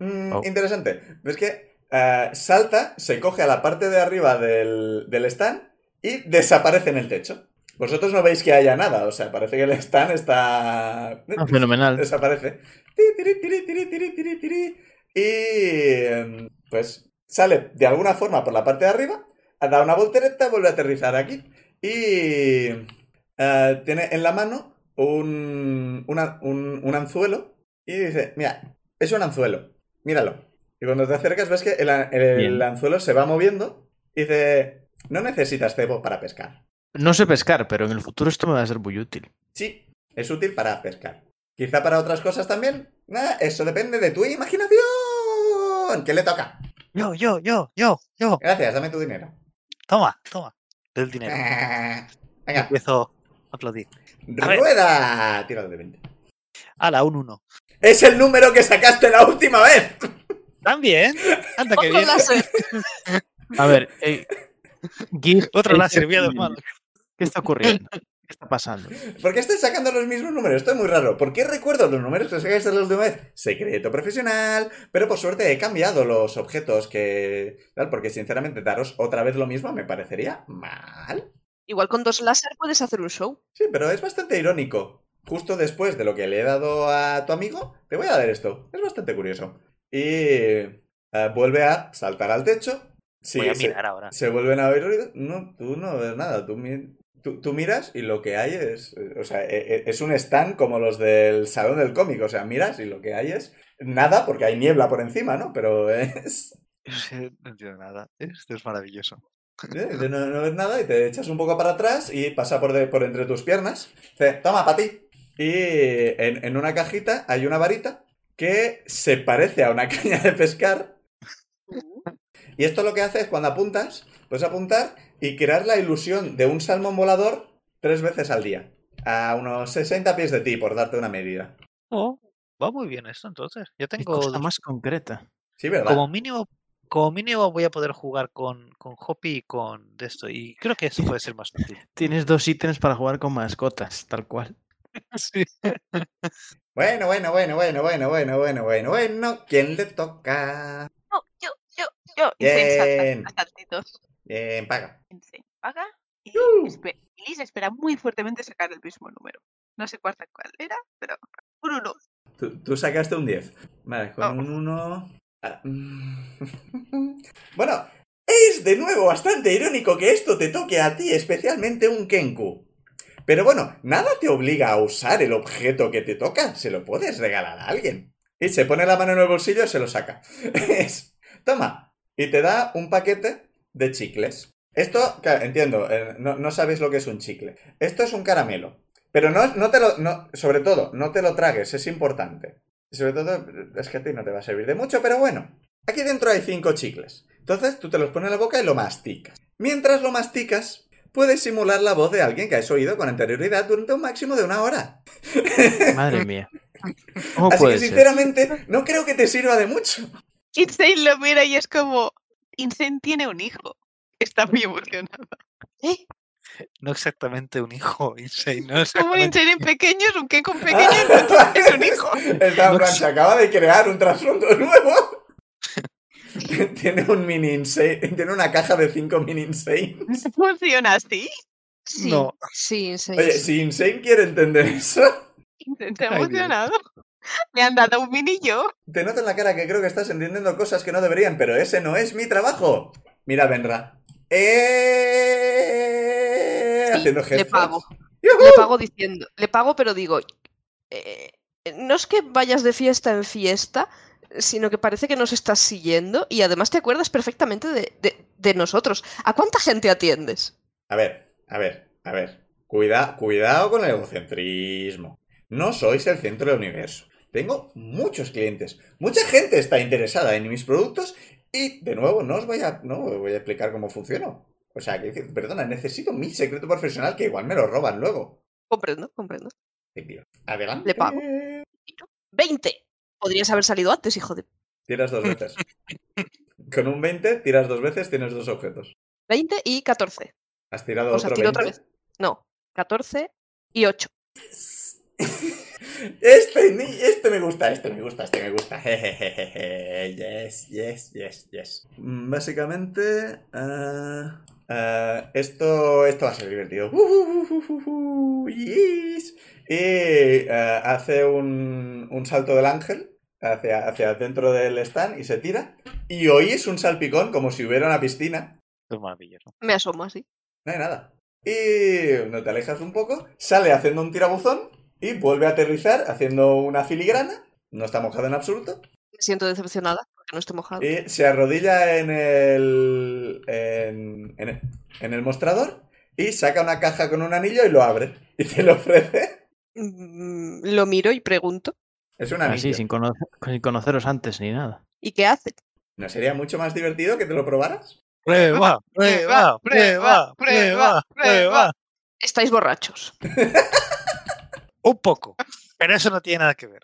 Mm, Oh. Interesante. ¿Ves que eh, salta, se coge a la parte de arriba del, del stand y desaparece en el techo? Vosotros no veis que haya nada, o sea, parece que el stand está... Ah, fenomenal. Desaparece. Y em, pues sale de alguna forma por la parte de arriba, da una voltereta, vuelve a aterrizar aquí y eh, tiene en la mano un, una- un, un anzuelo y dice, mira, es un anzuelo, míralo. Y cuando te acercas ves que el, el anzuelo se va moviendo y dice, no necesitas cebo para pescar. No sé pescar, pero en el futuro esto me va a ser muy útil. Sí, es útil para pescar. Quizá para otras cosas también. Ah, eso depende de tu imaginación. ¿Quién le toca? Yo, yo, yo, yo, yo. Gracias, dame tu dinero. Toma, toma. Del dinero. Venga, Empiezo a aplaudir. A rueda. Tíralo de 20. Ala, un 1. Es el número que sacaste la última vez. También. Anda, que bien. láser. A ver, eh, Gig, Otro el láser, Tertulian, manos. ¿Qué está ocurriendo? ¿Qué está pasando? ¿Por qué estáis sacando los mismos números? Esto es muy raro. ¿Por qué recuerdo los números que sacaste la última vez? Secreto profesional. Pero por suerte he cambiado los objetos que. Tal, porque sinceramente daros otra vez lo mismo me parecería mal. Igual con dos láser puedes hacer un show. Sí, pero es bastante irónico. Justo después de lo que le he dado a tu amigo, te voy a dar esto. Es bastante curioso. Y eh, vuelve a saltar al techo. Sí, Voy a se- mirar ahora. se vuelven a oír ruidos. No, tú no ves nada. Tú, tú- tú miras y lo que hay es. O sea, e- e- es un stand como los del salón del cómic. O sea, miras y lo que hay es nada porque hay niebla por encima, ¿no? Pero es. No entiendo nada. Esto es maravilloso. eh, No, no ves nada y te echas un poco para atrás y pasa por, de- por entre tus piernas. Dice, toma, para ti. Y en, en una cajita hay una varita que se parece a una caña de pescar. Y esto lo que hace es cuando apuntas, puedes apuntar y crear la ilusión de un salmón volador tres veces al día. A unos 60 pies de ti, por darte una medida. Oh, va muy bien esto entonces. Yo tengo cosa dos- más concreta. Sí, ¿verdad? como mínimo, como mínimo voy a poder jugar con, con Hoppy y con de esto. Y creo que eso puede ser más útil. Tienes dos ítems para jugar con mascotas, tal cual. Sí. Bueno, bueno, bueno, bueno, bueno, bueno, bueno, bueno, bueno. ¿Quién le toca? No, yo, yo, yo. Bien. Paga. Paga. Y y Liz espera muy fuertemente sacar el mismo número. No sé cuál, cuál era, pero un uno. Tú, tú sacaste un 10. Vale, con Oh. un 1. Ah, bueno, es de nuevo bastante irónico que esto te toque a ti, especialmente un Kenku. Pero bueno, nada te obliga a usar el objeto que te toca. Se lo puedes regalar a alguien. Y se pone la mano en el bolsillo y se lo saca. Es, Toma. Y te da un paquete de chicles. Esto, claro, entiendo, eh, no, no sabéis lo que es un chicle. Esto es un caramelo. Pero no, no te lo. No, sobre todo, no te lo tragues, es importante. Y sobre todo, es que a ti no te va a servir de mucho, pero bueno. Aquí dentro hay cinco chicles. Entonces tú te los pones en la boca y lo masticas. Mientras lo masticas, puedes simular la voz de alguien que has oído con anterioridad durante un máximo de una hora. Madre mía. ¿Cómo Así que ser? sinceramente, no creo que te sirva de mucho. Insane lo mira y es como. Insane tiene un hijo. Está muy emocionado. ¿Eh? No exactamente un hijo insane. No Como. Insane en pequeño es un Kenku en pequeño es un hijo. Está en No se acaba de crear un trasfondo nuevo. tiene un mini insane, tiene una caja de cinco mini insanes. Funciona así. Sí, No. sí, sí. Oye, si Insane quiere entender eso, Insane se ha Ay, Dios. emocionado. Me han dado un mini yo. te noto en la cara que creo que estás entendiendo cosas que no deberían, pero ese no es mi trabajo. Mira, Benra. Eh... Sí, Haciendo le gestos. pago. ¡Yujú! Le pago diciendo, le pago, pero digo, eh, no es que vayas de fiesta en fiesta, sino que parece que nos estás siguiendo y además te acuerdas perfectamente de, de- de nosotros. ¿A cuánta gente atiendes? A ver, a ver, a ver. Cuida, cuidado con el egocentrismo. No sois el centro del universo. Tengo muchos clientes. Mucha gente está interesada en mis productos y, de nuevo, no os voy a, no os voy a explicar cómo funciono. O sea, que, perdona, necesito mi secreto profesional que igual me lo roban luego. Comprendo, comprendo. Adelante. Le pago. 20. Podrías haber salido antes, hijo de... Tiras dos veces. Con un 20, tiras dos veces, tienes dos objetos. 20 y 14. Has tirado O sea, otro tiro 20. otra vez. No, 14 y 8. Este, este me gusta, este me gusta, este me gusta. Yes, yes, yes, yes. Básicamente, ah, esto, esto va a ser divertido. Uhuhuhuhu, yes. Y ah, hace un, un salto del ángel hacia, hacia dentro del stand y se tira. Y oís un salpicón como si hubiera una piscina. Me asomo así. No hay nada. Y no te alejas un poco, sale haciendo un tirabuzón y vuelve a aterrizar haciendo una filigrana. No está mojado en absoluto. Me siento decepcionada porque no estoy mojado. Y se arrodilla en el, en, en el, en el mostrador y saca una caja con un anillo y lo abre. Y te lo ofrece. Mm, Lo miro y pregunto. Es un anillo. Así, sin, cono- sin conoceros antes ni nada. ¿Y qué hace? ¿No sería mucho más divertido que te lo probaras? Prueba, prueba, prueba, prueba, prueba. Estáis borrachos. Un poco, pero eso no tiene nada que ver.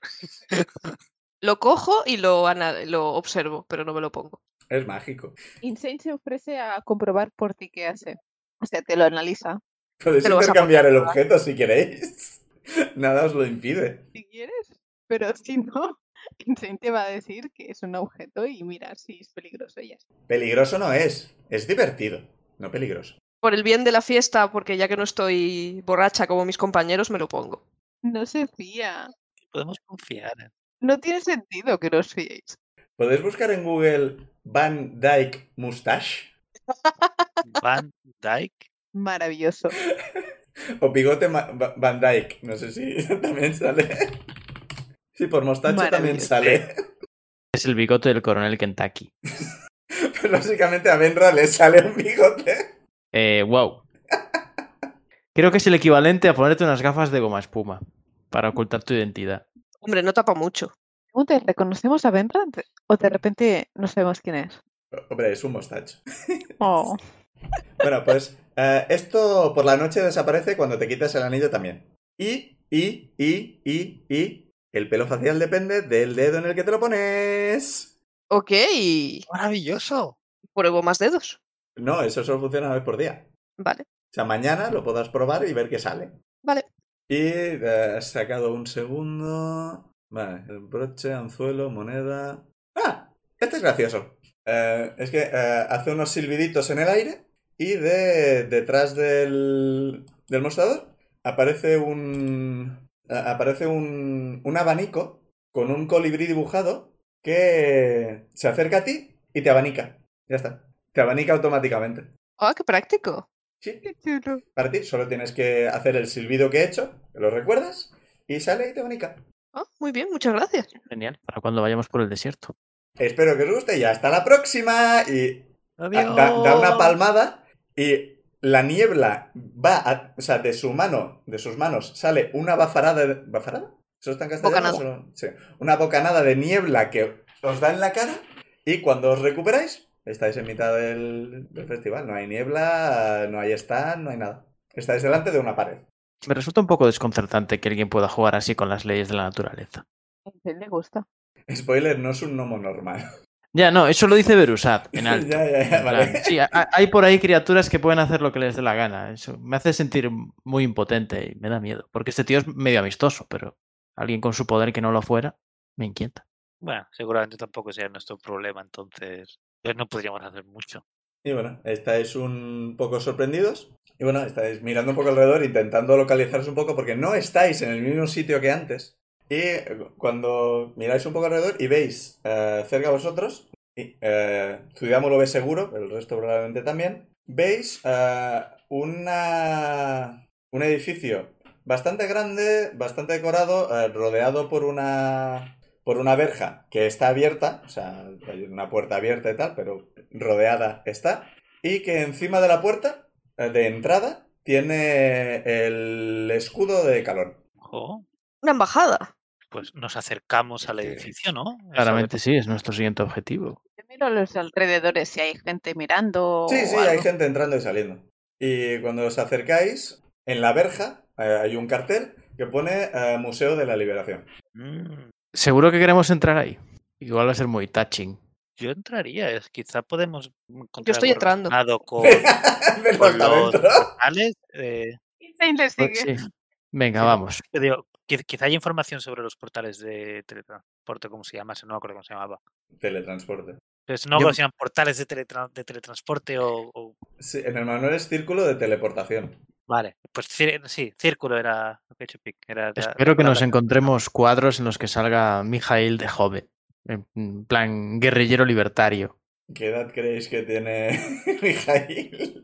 Lo cojo y lo, observo, pero no me lo pongo. Es mágico. Insane se ofrece a comprobar por ti qué hace. O sea, te lo analiza. Podéis lo intercambiar el objeto si queréis. Nada os lo impide. Si quieres. Pero si no, Insane te va a decir que es un objeto y mirar si es peligroso y ya. Peligroso no es. Es divertido. No peligroso. Por el bien de la fiesta, porque ya que no estoy borracha como mis compañeros, me lo pongo. No se fía. Podemos confiar. en No tiene sentido que no os fiéis. ¿Podéis buscar en Google Van Dyke Mustache? Van Dyke. Maravilloso. O Bigote Ma- Van Dyke. No sé si también sale. Sí, por mostacho también sale. Es el bigote del coronel Kentucky. Pues básicamente a Benra le sale un bigote. Eh, wow. Creo que es el equivalente a ponerte unas gafas de goma espuma para ocultar tu identidad. Hombre, no tapa mucho. Pregunta, ¿reconocemos a de- o de repente no sabemos quién es? Hombre, es un mostacho. Oh, Bueno, pues eh, esto por la noche desaparece cuando te quitas el anillo también. Y, y, y, y, y, el pelo facial depende del dedo en el que te lo pones. Ok, Maravilloso. pruebo más dedos. No, eso solo funciona una vez por día. Vale, sea, mañana lo podrás probar y ver qué sale. vale. Y eh, has sacado un segundo. Vale, el broche, anzuelo, moneda. ¡Ah! Este es gracioso. Eh, es que eh, hace unos silbiditos en el aire y de detrás del, del mostrador aparece un. eh, aparece un, un abanico con un colibrí dibujado que se acerca a ti y te abanica. Ya está. Te abanica automáticamente. Ah, qué práctico. Sí, qué chulo. para ti. Solo tienes que hacer el silbido que he hecho, que lo recuerdas, y sale y te abanica. Ah, muy bien, muchas gracias. Genial. Para cuando vayamos por el desierto. Espero que os guste y hasta la próxima. Y Adiós. da, da una palmada y la niebla va, a- o sea, de su mano, de sus manos, sale una bafarada. De, ¿Bafarada? ¿Eso está en castellano? Bocanada. Sí. Una bocanada de niebla que os da en la cara y cuando os recuperáis, estáis en mitad del, del festival. No hay niebla, no hay stand, no hay nada. Estáis delante de una pared. Me resulta un poco desconcertante que alguien pueda jugar así con las leyes de la naturaleza. Le gusta. Spoiler, no es un gnomo normal. Ya, no, eso lo dice Berusat en alto. ya, ya, ya, vale. Sí, ha- ha- hay por ahí criaturas que pueden hacer lo que les dé la gana. Eso me hace sentir muy impotente y me da miedo. Porque este tío es medio amistoso, pero alguien con su poder que no lo fuera me inquieta. Bueno, seguramente tampoco sea nuestro problema, entonces no podríamos hacer mucho. Y bueno, estáis un poco sorprendidos. Y bueno, estáis mirando un poco alrededor, intentando localizaros un poco, porque no estáis en el mismo sitio que antes. Y eh, cuando miráis un poco alrededor y veis eh, cerca de vosotros, y, eh, lo ve seguro, el resto probablemente también, veis eh, una, un edificio bastante grande, bastante decorado, rodeado por una, por una verja que está abierta, o sea, hay una puerta abierta y tal, pero rodeada está, y que encima de la puerta eh, de entrada tiene el escudo de calor. Ojo, Una embajada. pues nos acercamos al edificio, ¿no? Claramente sí, es nuestro siguiente objetivo. Yo miro a los alrededores si hay gente mirando. Sí, o sí, hay gente entrando y saliendo. Y cuando os acercáis, en la verja eh, hay un cartel que pone eh, Museo de la Liberación. Mm, Seguro que queremos entrar ahí. Igual va a ser muy touching. yo entraría, es- quizá podemos encontrar estoy algo entrando. con, con los portales. eh, Pues sí. Venga, Sí. vamos. yo digo, quiz- quizá hay información sobre los portales de teletransporte, ¿cómo se llama? No me acuerdo cómo se llamaba. Teletransporte. Pues no Yo- me se llaman portales de, teletran- de teletransporte o, o- Sí, en el manual es círculo de teleportación. Vale, pues cir- sí, círculo era lo que he hecho era Espero que nos encontremos cuadros en los que salga Mijail de joven. En plan, guerrillero libertario. ¿Qué edad creéis que tiene Mijail?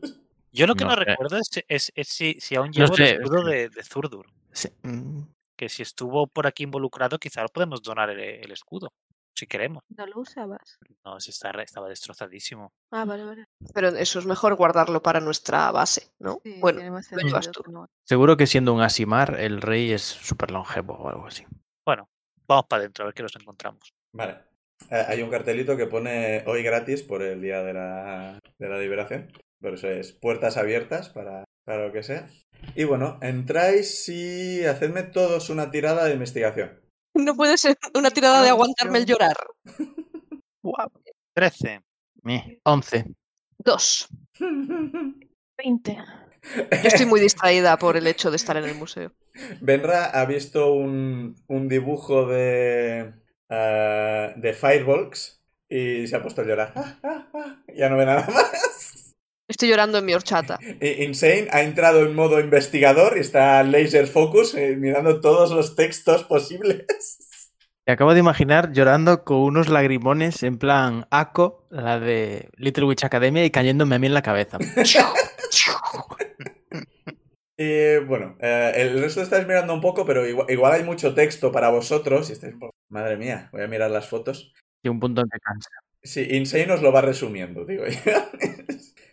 Yo lo que no, No recuerdo es, es- es si, si aún llevo sé, el es escudo que- de, de Zurdur. Sí, mm, Que si estuvo por aquí involucrado, quizá lo podemos donar el, el escudo, si queremos. ¿No lo usabas? No, si está, re- estaba destrozadísimo. Ah, vale, vale. Pero eso es mejor guardarlo para nuestra base, ¿no? Sí, bueno, tiene más lo llevas sentido tú. que no. Seguro que siendo un Asimar, el rey es súper longevo o algo así. Bueno, vamos para adentro a ver qué nos encontramos. Vale. eh, hay un cartelito que pone hoy gratis por el día de la, de la liberación. Por eso es puertas abiertas para, para lo que sea. Y bueno, entráis y hacedme todos una tirada de investigación. No puede ser una tirada de aguantarme el llorar. Guau. 13. Meh, 11. Dos. 20. Yo estoy muy distraída por el hecho de estar en el museo. Benra ha visto un, un dibujo de, eh, de Firebolgs y se ha puesto a llorar. Ah, ah, ah. Ya no ve nada más. Estoy llorando en mi horchata. Y Insane ha entrado en modo investigador y está laser focus eh, mirando todos los textos posibles. Me acabo de imaginar llorando con unos lagrimones en plan Ako, la de Little Witch Academia, y cayéndome a mí en la cabeza. Y bueno, eh, el resto estáis mirando un poco, pero igual, igual hay mucho texto para vosotros. Y estáis Madre mía, voy a mirar las fotos. Y un punto en que cansa. Sí, Insane os lo va resumiendo, digo.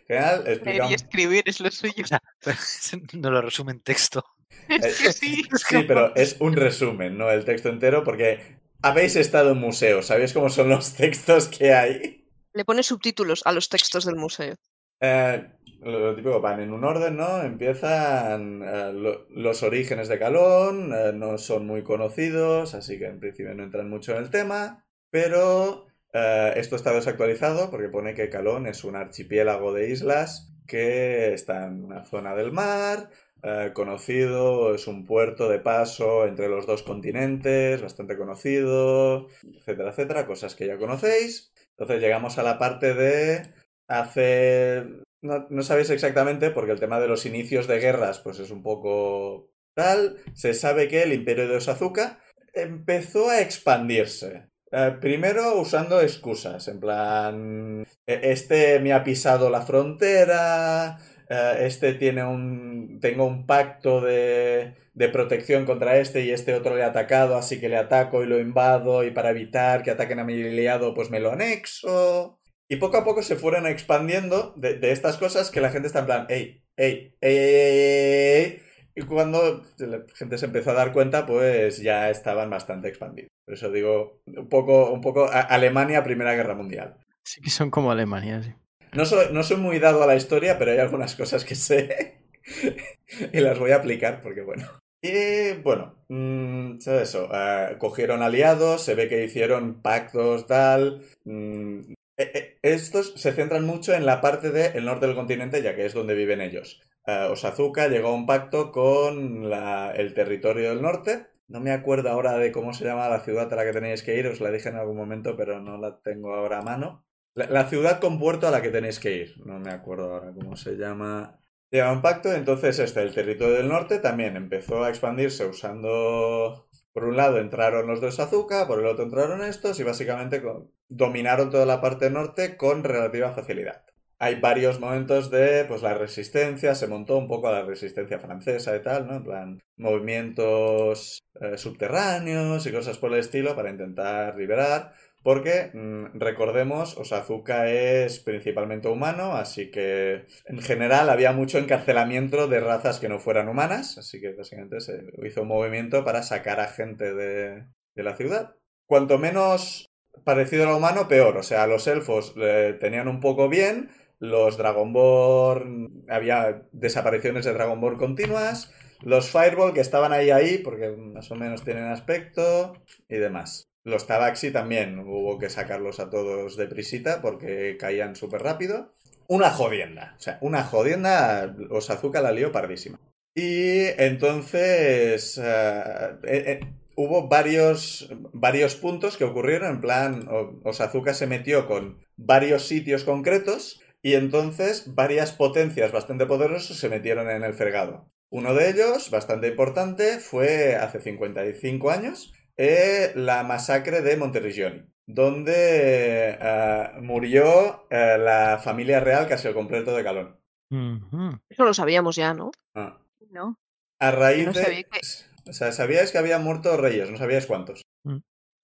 Genial, explica Leer y un- escribir es lo suyo. no lo resume en texto. Es que sí. Sí, pero es un resumen, no el texto entero, porque habéis estado en museos, sabéis cómo son los textos que hay. Le pone subtítulos a los textos del museo. Eh, lo, lo típico, van en un orden, ¿no? Empiezan eh, lo- los orígenes de Calón, eh, no son muy conocidos, así que en principio no entran mucho en el tema, pero eh, esto está desactualizado porque pone que Calón es un archipiélago de islas que está en una zona del mar, eh, conocido, es un puerto de paso entre los dos continentes, bastante conocido, etcétera, etcétera, cosas que ya conocéis. Entonces llegamos a la parte de hace... No, no sabéis exactamente porque el tema de los inicios de guerras pues es un poco tal. Se sabe que el imperio de Osazuka empezó a expandirse. Eh, primero usando excusas, en plan, "E- este me ha pisado la frontera, eh, este tiene un, tengo un pacto de, de protección contra este y este otro le ha atacado, así que le ataco y lo invado y para evitar que ataquen a mi aliado pues me lo anexo. Y poco a poco se fueron expandiendo de, estas cosas que la gente está en plan, ey, ey, ey, ey, ey". Y cuando la gente se empezó a dar cuenta, pues ya estaban bastante expandidos. Por eso digo, un poco, un poco Alemania, Primera Guerra Mundial. Sí que son como Alemania, sí. No soy, no soy muy dado a la historia, pero hay algunas cosas que sé y las voy a aplicar porque, bueno. Y bueno, mm, ¿sabes eso? Eh, cogieron aliados, se ve que hicieron pactos, tal. mm, eh, eh, estos se centran mucho en la parte del norte del continente, ya que es donde viven ellos. Eh, Osazuka llegó a un pacto con el territorio del norte. No me acuerdo ahora de cómo se llama la ciudad a la que tenéis que ir, os la dije en algún momento, pero no la tengo ahora a mano. La, ciudad con puerto a la que tenéis que ir. No me acuerdo ahora cómo se llama. Llega un pacto, entonces este, el territorio del norte también empezó a expandirse usando... Por un lado entraron los de Osazuka, por el otro entraron estos y básicamente dominaron toda la parte norte con relativa facilidad. Hay varios momentos de, pues, la resistencia, se montó un poco a la resistencia francesa y tal, ¿no? En plan, movimientos eh, subterráneos y cosas por el estilo para intentar liberar. Porque, mm, recordemos, Osazuka es principalmente humano, así que en general había mucho encarcelamiento de razas que no fueran humanas, así que básicamente se hizo un movimiento para sacar a gente de, la ciudad. Cuanto menos parecido a lo humano, peor. O sea, los elfos eh, tenían un poco bien, los Dragonborn, había desapariciones de Dragonborn continuas, los Fireball que estaban ahí ahí, porque más o menos tienen aspecto, y demás. Los Tabaxi también hubo que sacarlos a todos de prisita porque caían súper rápido. Una jodienda, o sea, una jodienda, Osazuka la lió pardísima. Y entonces eh, eh, eh, hubo varios, varios puntos que ocurrieron, en plan, Osazuka se metió con varios sitios concretos y entonces varias potencias bastante poderosas se metieron en el fregado. Uno de ellos, bastante importante, fue hace 55 años, eh, la masacre de Monteriggioni, donde eh, murió eh, la familia real casi al completo de Calón. Eso lo sabíamos ya, ¿no? Ah. ¿No? A raíz no de... sabía que- O sea, sabíais que habían muerto reyes, no sabíais cuántos. Mm.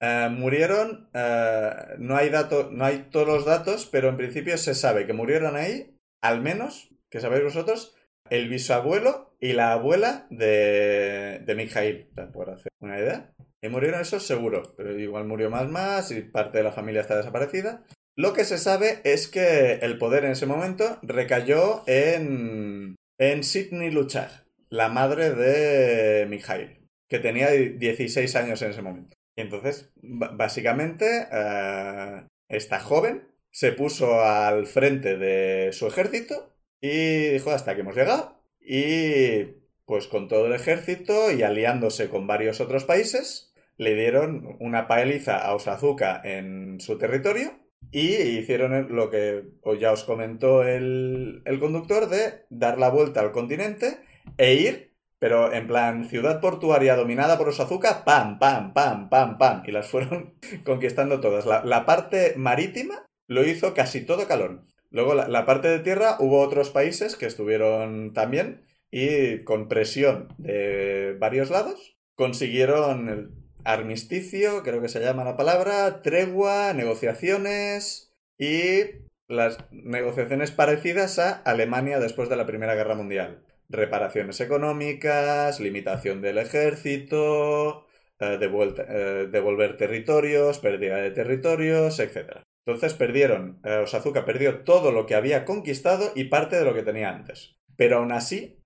Eh, murieron, eh, no hay dato, no hay todos los datos, pero en principio se sabe que murieron ahí, al menos, que sabéis vosotros, el bisabuelo y la abuela de, de sea, por hacer una idea. Y murieron esos seguro, pero igual murió más más y parte de la familia está desaparecida. Lo que se sabe es que el poder en ese momento recayó en, en Sidney Luchag, la madre de Mikhail, que tenía 16 años en ese momento. Y entonces, básicamente, eh, esta joven se puso al frente de su ejército y dijo hasta que hemos llegado. Y pues con todo el ejército y aliándose con varios otros países, le dieron una paliza a Osazuka en su territorio y hicieron lo que ya os comentó el, el conductor de dar la vuelta al continente e ir pero en plan, ciudad portuaria dominada por Osazuka, pam, pam, pam, pam, pam. Y las fueron conquistando todas. La, parte marítima lo hizo casi todo Calón. Luego la, parte de tierra hubo otros países que estuvieron también y con presión de varios lados consiguieron el armisticio, creo que se llama la palabra, tregua, negociaciones y las negociaciones parecidas a Alemania después de la Primera Guerra Mundial reparaciones económicas, limitación del ejército, eh, eh, devolver territorios, pérdida de territorios, etc. Entonces perdieron, eh, Osazuka perdió todo lo que había conquistado y parte de lo que tenía antes. Pero aún así,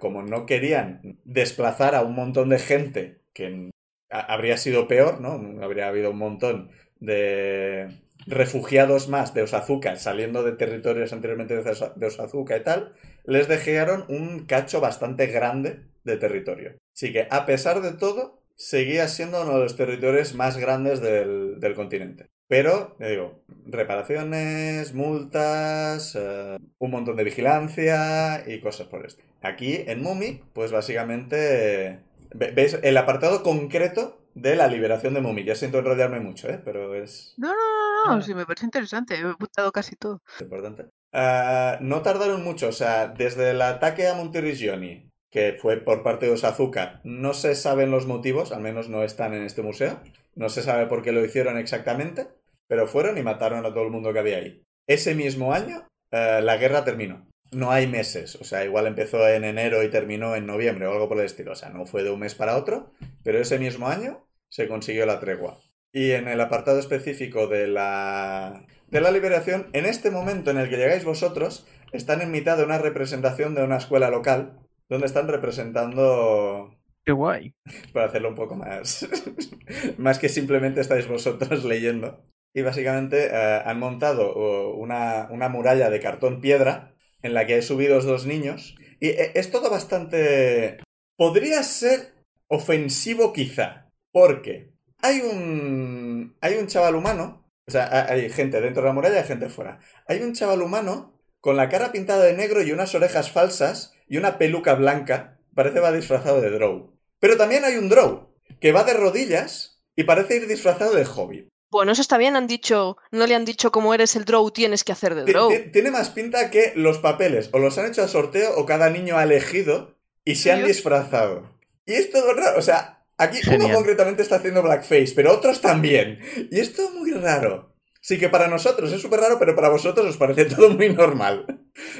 como no querían desplazar a un montón de gente, que habría sido peor, ¿no? Habría habido un montón de refugiados más de Osazuka saliendo de territorios anteriormente de Osazuka y tal, les dejaron un cacho bastante grande de territorio. Así que, a pesar de todo, seguía siendo uno de los territorios más grandes del, continente. Pero, digo, reparaciones, multas, eh, un montón de vigilancia y cosas por esto. Aquí, en Mumi, pues básicamente veis el apartado concreto de la liberación de Mumi. Ya siento enrollarme mucho, ¿eh? Pero es... No, no, no, no, sí me parece interesante. He apuntado casi todo. Importante. Ah, no tardaron mucho, o sea, desde el ataque a Monteriggioni, que fue por parte de Osazuka, no se saben los motivos, al menos no están en este museo. No se sabe por qué lo hicieron exactamente, pero fueron y mataron a todo el mundo que había ahí. Ese mismo año, eh, la guerra terminó. No hay meses, o sea, igual empezó en enero y terminó en noviembre o algo por el estilo. O sea, no fue de un mes para otro, pero ese mismo año se consiguió la tregua. Y en el apartado específico de la, de la liberación, en este momento en el que llegáis vosotros, están en mitad de una representación de una escuela local, donde están representando... ¡Qué guay! Para hacerlo un poco más... más que simplemente estáis vosotros leyendo. Y básicamente eh, han montado una, una muralla de cartón piedra en la que hay subidos dos niños. Y eh, es todo bastante... Podría ser ofensivo quizá. Porque hay un. Hay un chaval humano. O sea, hay gente dentro de la muralla y gente fuera. Hay un chaval humano con la cara pintada de negro y unas orejas falsas y una peluca blanca. Parece va disfrazado de Drow. Pero también hay un Drow que va de rodillas y parece ir disfrazado de hobbit. Bueno, eso está bien, han dicho, no le han dicho cómo eres el Drow, tienes que hacer de Drow. Tiene más pinta que los papeles o los han hecho a sorteo o cada niño ha elegido y se han disfrazado. Y es todo raro, o sea, Aquí uno concretamente está haciendo blackface, pero otros también. Y esto es muy raro. Sí que para nosotros es súper raro, pero para vosotros os parece todo muy normal.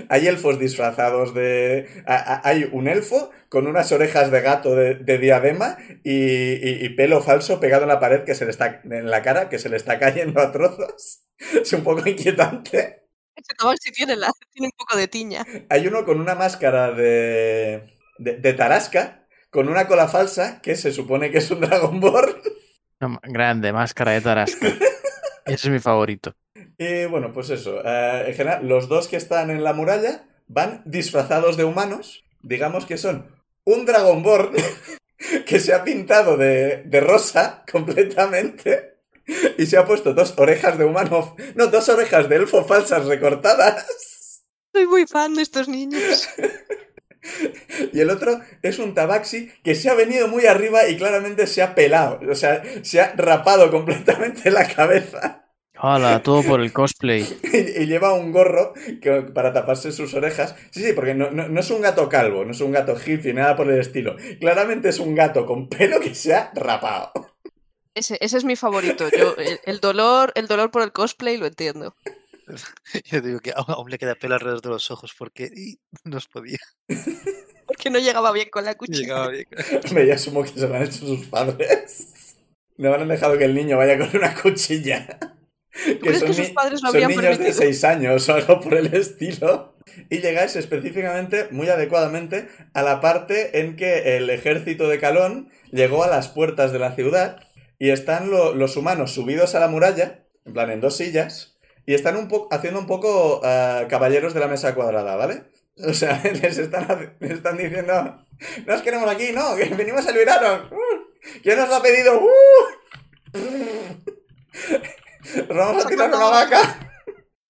Hay elfos disfrazados de... Hay un elfo con unas orejas de gato de, diadema y, pelo falso pegado en la pared que se le está... en la cara, que se le está cayendo a trozos. Es un poco inquietante. si tiene, tiene un poco de tiña. Hay uno con una máscara de, de tarasca con una cola falsa que se supone que es un Dragonborn. grande, máscara de Tarasca. Ese es mi favorito. Y bueno, pues eso. Eh, en general, los dos que están en la muralla van disfrazados de humanos. Digamos que son un Dragonborn que se ha pintado de, de rosa completamente y se ha puesto dos orejas de humano. No, dos orejas de elfo falsas recortadas. Soy muy fan de estos niños. Y el otro es un tabaxi que se ha venido muy arriba y claramente se ha pelado. O sea, se ha rapado completamente la cabeza. Hola, todo por el cosplay. Y, lleva un gorro para taparse sus orejas. Sí, sí, porque no, es un gato calvo, no es un gato hippie, nada por el estilo. Claramente es un gato con pelo que se ha rapado. Ese, es mi favorito. Yo, el, dolor, el dolor por el cosplay lo entiendo. Yo digo que aún le queda pelo alrededor de los ojos porque no os podía. que no llegaba bien con la cuchilla. Me ya asumo que se lo han hecho sus padres. No han dejado que el niño vaya con una cuchilla. ¿Tú crees que sus padres lo son habrían niños de permitido? 6 años o algo por el estilo. Y llegáis específicamente, muy adecuadamente, a la parte en que el ejército de Calón llegó a las puertas de la ciudad y están lo- los humanos subidos a la muralla, en plan en dos sillas, y están un poco haciendo un poco ah, caballeros de la mesa cuadrada, ¿vale? O sea, les están, les están diciendo, no os queremos aquí, no, que venimos a liberaros. ¿Quién nos lo ha pedido? Uh. Os vamos a tirar una vaca.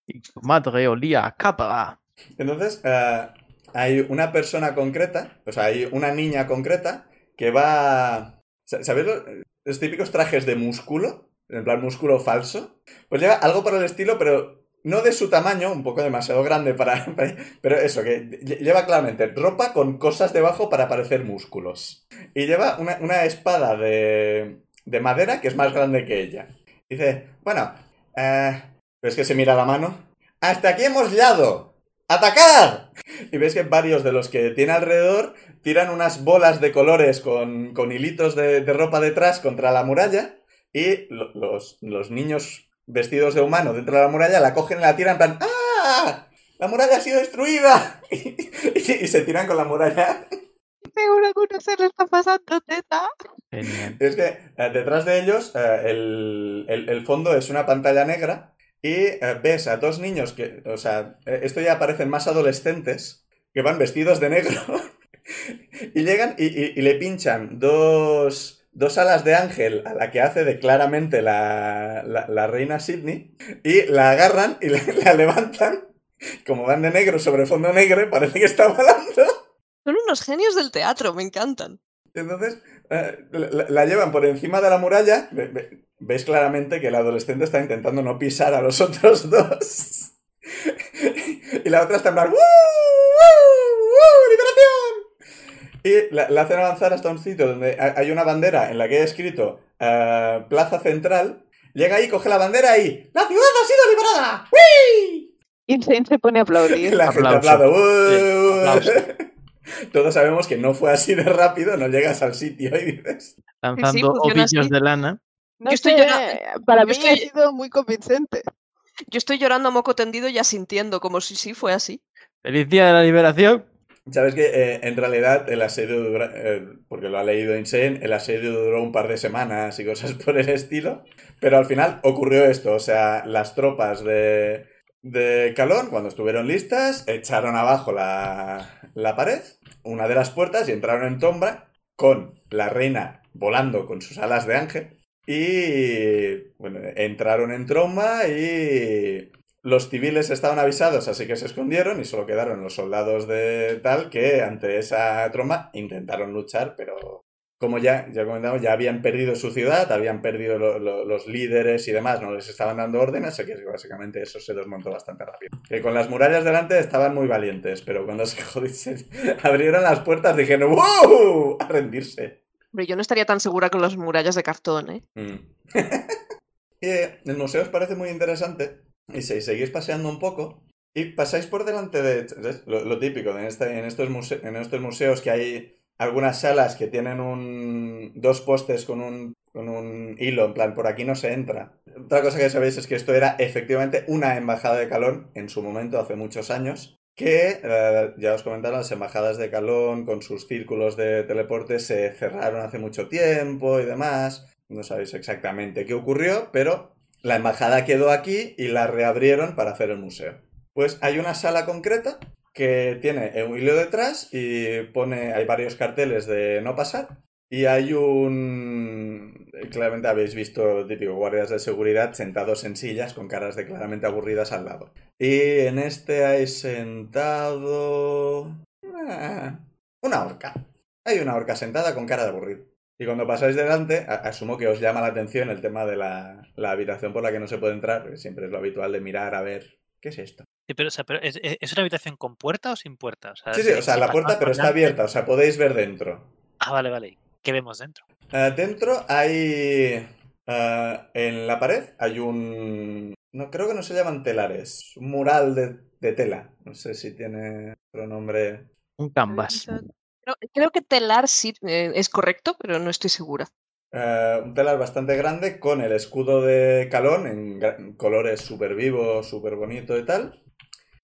Y tu madre olía capa. Entonces, eh, hay una persona concreta, o sea, hay una niña concreta que va... sa- ¿Sabéis los, los típicos trajes de músculo? En plan músculo falso. Pues lleva algo por el estilo, pero no de su tamaño, un poco demasiado grande para... pero eso, que lle- lleva claramente ropa con cosas debajo para parecer músculos. Y lleva una, una espada de, de madera que es más grande que ella. Dice, bueno, eh, es que se mira la mano. ¡Hasta aquí hemos llegado! ¡Atacad! Y ves que varios de los que tiene alrededor tiran unas bolas de colores con, con hilitos de, de ropa detrás contra la muralla y lo- los, los niños vestidos de humano dentro de la muralla la cogen y la tiran en plan ¡Ah! ¡La muralla ha sido destruida! Y, y se tiran con la muralla. Seguro que uno se le está pasando teta. Genial. Es que eh, detrás de ellos eh, el, el- el fondo es una pantalla negra y eh, ves a dos niños que, o sea, eh, esto ya parecen más adolescentes, que van vestidos de negro y llegan y, y- y le pinchan dos, dos alas de ángel a la que hace de claramente la, la- la reina Sidney y la agarran y la, la levantan. Como van de negro sobre fondo negro, parece que está volando. Son unos genios del teatro, me encantan. Entonces, eh, la, llevan por encima de la muralla. Ve- ve- Veis claramente que el adolescente está intentando no pisar a los otros dos. y la otra está en plan. ¡Woo! ¡Woo! ¡Liberación! Y la, la hacen avanzar hasta un sitio donde ha- hay una bandera en la que hay escrito eh, Plaza Central. Llega ahí, coge la bandera y ¡La ciudad ha sido liberada! ¡Wii! Insane se pone a Y aplaudir. la gente aplaude. Sí, ¡Uh! Todos sabemos que no fue así de rápido, no llegas al sitio y dices. Lanzando funciona ovillos de lana. No Yo estoy sé, llora- para yo mí estoy- ha sido muy convincente. Yo estoy llorando a moco tendido y asintiendo, como si sí fue así. ¡Feliz día de la liberación! Sabes que eh, en realidad el asedio dura, eh, porque lo ha leído Insane, el asedio duró un par de semanas y cosas por el estilo, pero al final ocurrió esto, o sea, las tropas de, de Calón, cuando estuvieron listas, echaron abajo la, la pared, una de las puertas y entraron en Tombra con la reina volando con sus alas de ángel y bueno, entraron en Tromba y los civiles estaban avisados, así que se escondieron y solo quedaron los soldados de tal que ante esa tromba intentaron luchar, pero como ya, ya comentamos, ya habían perdido su ciudad, habían perdido lo- lo- los líderes y demás, no les estaban dando órdenes, así que básicamente eso se desmontó bastante rápido. Que con las murallas delante estaban muy valientes, pero cuando se abrieron las puertas dijeron ¡Wow! a rendirse. Hombre, yo no estaría tan segura con las murallas de cartón, ¿eh? Mm. y eh, el museo os parece muy interesante y seguís paseando un poco y pasáis por delante de lo, típico este- en, estos en estos museos que hay algunas salas que tienen un, dos postes con un, con un hilo, en plan, por aquí no se entra. Otra cosa que sabéis es que esto era efectivamente una embajada de Calón en su momento, hace muchos años, que eh, ya os comentaron, las embajadas de Calón con sus círculos de teleporte se cerraron hace mucho tiempo y demás. No sabéis exactamente qué ocurrió, pero la embajada quedó aquí y la reabrieron para hacer el museo. Pues hay una sala concreta que tiene un hilo detrás y pone, hay varios carteles de no pasar y hay un... Claramente habéis visto típico guardias de seguridad sentados en sillas con caras de claramente aburridas al lado. Y en este hay sentado... ah, una orca. Hay una orca sentada con cara de aburrido. Y cuando pasáis delante, asumo que os llama la atención el tema de la, la habitación por la que no se puede entrar, que siempre es lo habitual de mirar a ver qué es esto. Sí, pero, o sea, pero ¿es, es- una habitación con puerta o sin puerta? O sea, Sí, sí, o sea, la puerta pero está abierta, o sea, podéis ver dentro. Ah, vale, vale. ¿Qué vemos dentro? Eh, dentro hay... eh, en la pared hay un... No, creo que no se llaman telares. Un mural de, de tela. No sé si tiene otro nombre. Un canvas. Creo, que telar sí eh, es correcto, pero no estoy segura. Eh, un telar bastante grande con el escudo de Calón en colores súper vivos, súper bonito y tal.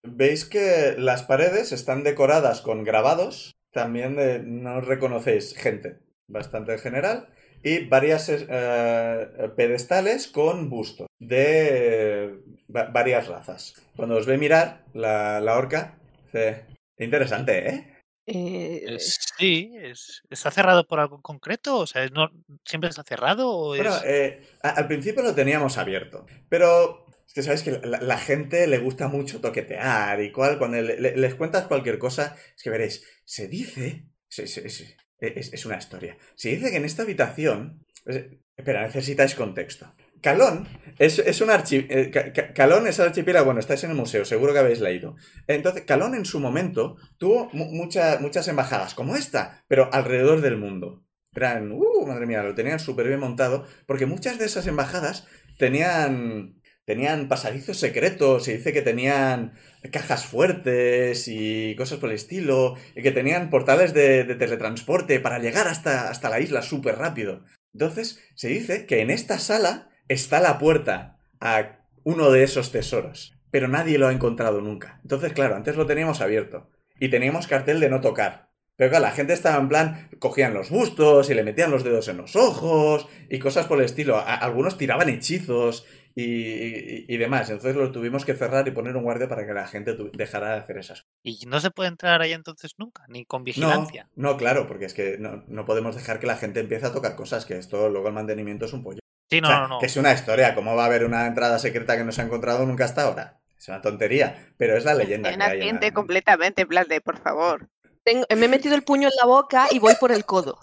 Veis que las paredes están decoradas con grabados, también de, no reconocéis gente, bastante general, y varias eh, pedestales con bustos de va- varias razas. Cuando os ve mirar, la, la orca dice, interesante, ¿eh? Eh, Sí, es, ¿está cerrado por algo en concreto? O sea, ¿es no, ¿siempre está cerrado o es...? Bueno, eh, al principio lo teníamos abierto, pero es que sabéis que la, la gente le gusta mucho toquetear y cual, cuando le- le- les cuentas cualquier cosa, es que veréis, se dice, se- se- se- es, es una historia, se dice que en esta habitación, es- espera, necesitáis contexto. Calón es, es un archi, eh, Ca- Ca- Calón es el archipiélago, bueno, estáis en el museo, seguro que habéis leído. Entonces, Calón en su momento tuvo mu- mucha- muchas embajadas, como esta, pero alrededor del mundo. Eran, uh, madre mía, lo tenían súper bien montado, porque muchas de esas embajadas tenían, tenían pasadizos secretos, se dice que tenían cajas fuertes y cosas por el estilo, y que tenían portales de, de teletransporte para llegar hasta, hasta la isla súper rápido. Entonces, se dice que en esta sala está la puerta a uno de esos tesoros, pero nadie lo ha encontrado nunca. Entonces, claro, antes lo teníamos abierto y teníamos cartel de no tocar. Pero claro, la gente estaba en plan, cogían los bustos y le metían los dedos en los ojos y cosas por el estilo. A- algunos tiraban hechizos y, y- y demás. Entonces lo tuvimos que cerrar y poner un guardia para que la gente dejara de hacer esas cosas. Y no se puede entrar ahí entonces nunca, ni con No, vigilancia. no, claro, porque es que no, no podemos dejar que la gente empiece a tocar cosas, que esto luego el mantenimiento es un pollo. Sí, no, O sea, no, no. Que es una historia, ¿cómo va a haber una entrada secreta que no se ha encontrado nunca hasta ahora? Es una tontería, pero es la leyenda En que hay. en la- completamente, en plan de, por favor. tengo- me he metido el puño en la boca y voy por el codo.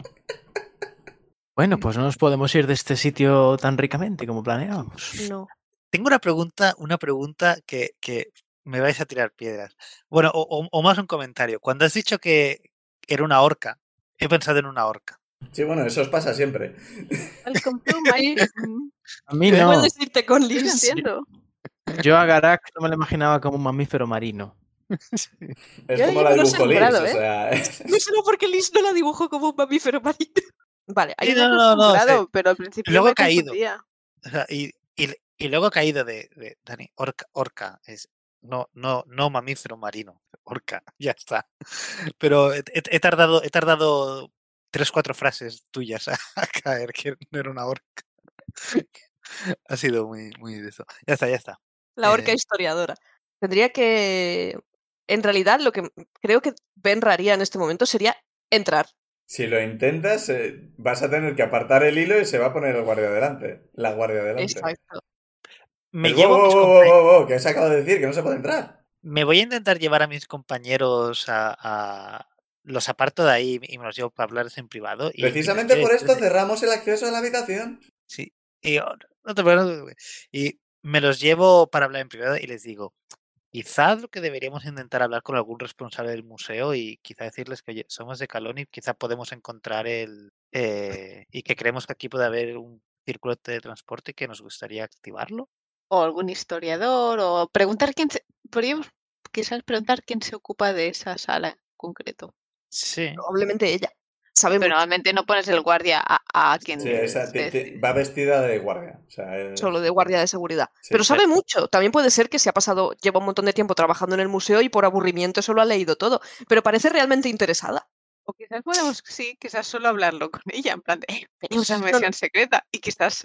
Bueno, pues no nos podemos ir de este sitio tan ricamente como planeábamos. No. Tengo una pregunta, una pregunta que, que me vais a tirar piedras. Bueno, o, o- o más un comentario. Cuando has dicho que era una orca, he pensado en una orca. Sí, bueno, eso os pasa siempre. Welcome to my... A mí no. Puedes irte con Liz. entiendo. Yo a Garak no me lo imaginaba como un mamífero marino. Es Yo como la dibujo Liz, asegurado, o ¿eh? sea... No solo porque Liz no la dibujó como un mamífero marino. Vale, una no, no, no, sí. pero al principio Luego me he caído. confundía. O sea, y, y, y luego he caído de, de Dani, orca, orca, es no, no, no mamífero marino, orca, ya está. Pero he, he- he tardado, he tardado tres, cuatro frases tuyas a, a caer que no era una orca. ha sido muy, muy de eso. Ya está, ya está. La orca Eh. historiadora. Tendría que. En realidad, lo que creo que Benra haría en este momento sería entrar. Si lo intentas, eh, vas a tener que apartar el hilo y se va a poner el guardia delante. La guardia delante. Exacto. Me, llevo wow, wow, wow, que os acabo de decir que no se puede entrar. me voy a intentar llevar a mis compañeros a, a- los aparto de ahí y me los llevo para hablarles en privado. y- Precisamente por esto cerramos el acceso a la habitación. Sí. Y, yo, no te preocupes, y me los llevo para hablar en privado y les digo, quizás lo que deberíamos intentar hablar con algún responsable del museo y quizá decirles que oye, somos de Calón y quizá podemos encontrar el... eh, y que creemos que aquí puede haber un círculo de transporte que nos gustaría activarlo. O algún historiador, o preguntar quién se... Podríamos quizás preguntar quién se ocupa de esa sala en concreto. Sí. Probablemente ella. Sabe Pero mucho, normalmente no pones el guardia a, a quien... Sí, esa te- te- es- va vestida de guardia. O sea, eh, solo de guardia de seguridad. Sí, pero sabe mucho. También puede ser que se ha pasado, lleva un montón de tiempo trabajando en el museo y por aburrimiento solo ha leído todo. Pero parece realmente interesada. O quizás podemos, sí, quizás solo hablarlo con ella, en plan de, "Eh, venimos a una No, no. misión secreta y quizás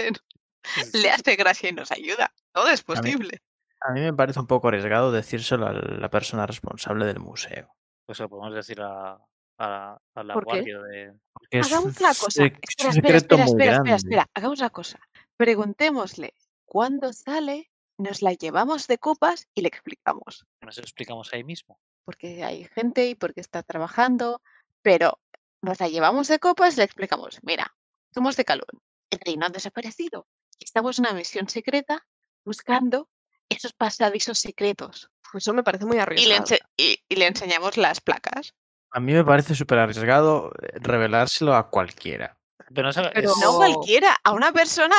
le hace gracia y nos ayuda. Todo es A mí- posible. A mí me parece un poco arriesgado decírselo a la persona responsable del museo. Pues lo podemos decir a, a, a la ¿Por qué? guardia de... Es Hagamos un una cosa. Espera, espera, espera, muy espera, espera, grande. espera. Hagamos una cosa. Preguntémosle cuándo sale, nos la llevamos de copas y le explicamos. Nos lo explicamos ahí mismo. Porque hay gente y porque está trabajando, pero nos la llevamos de copas y le explicamos. Mira, somos de Calón. El reino ha desaparecido. Estamos en una misión secreta buscando esos pasadizos secretos. Pues Eso me parece muy Y le, arriesgado. y le enseñamos las placas. A mí me parece súper arriesgado eh, revelárselo a cualquiera. Pero no sabe- Pero- es- No cualquiera, a una persona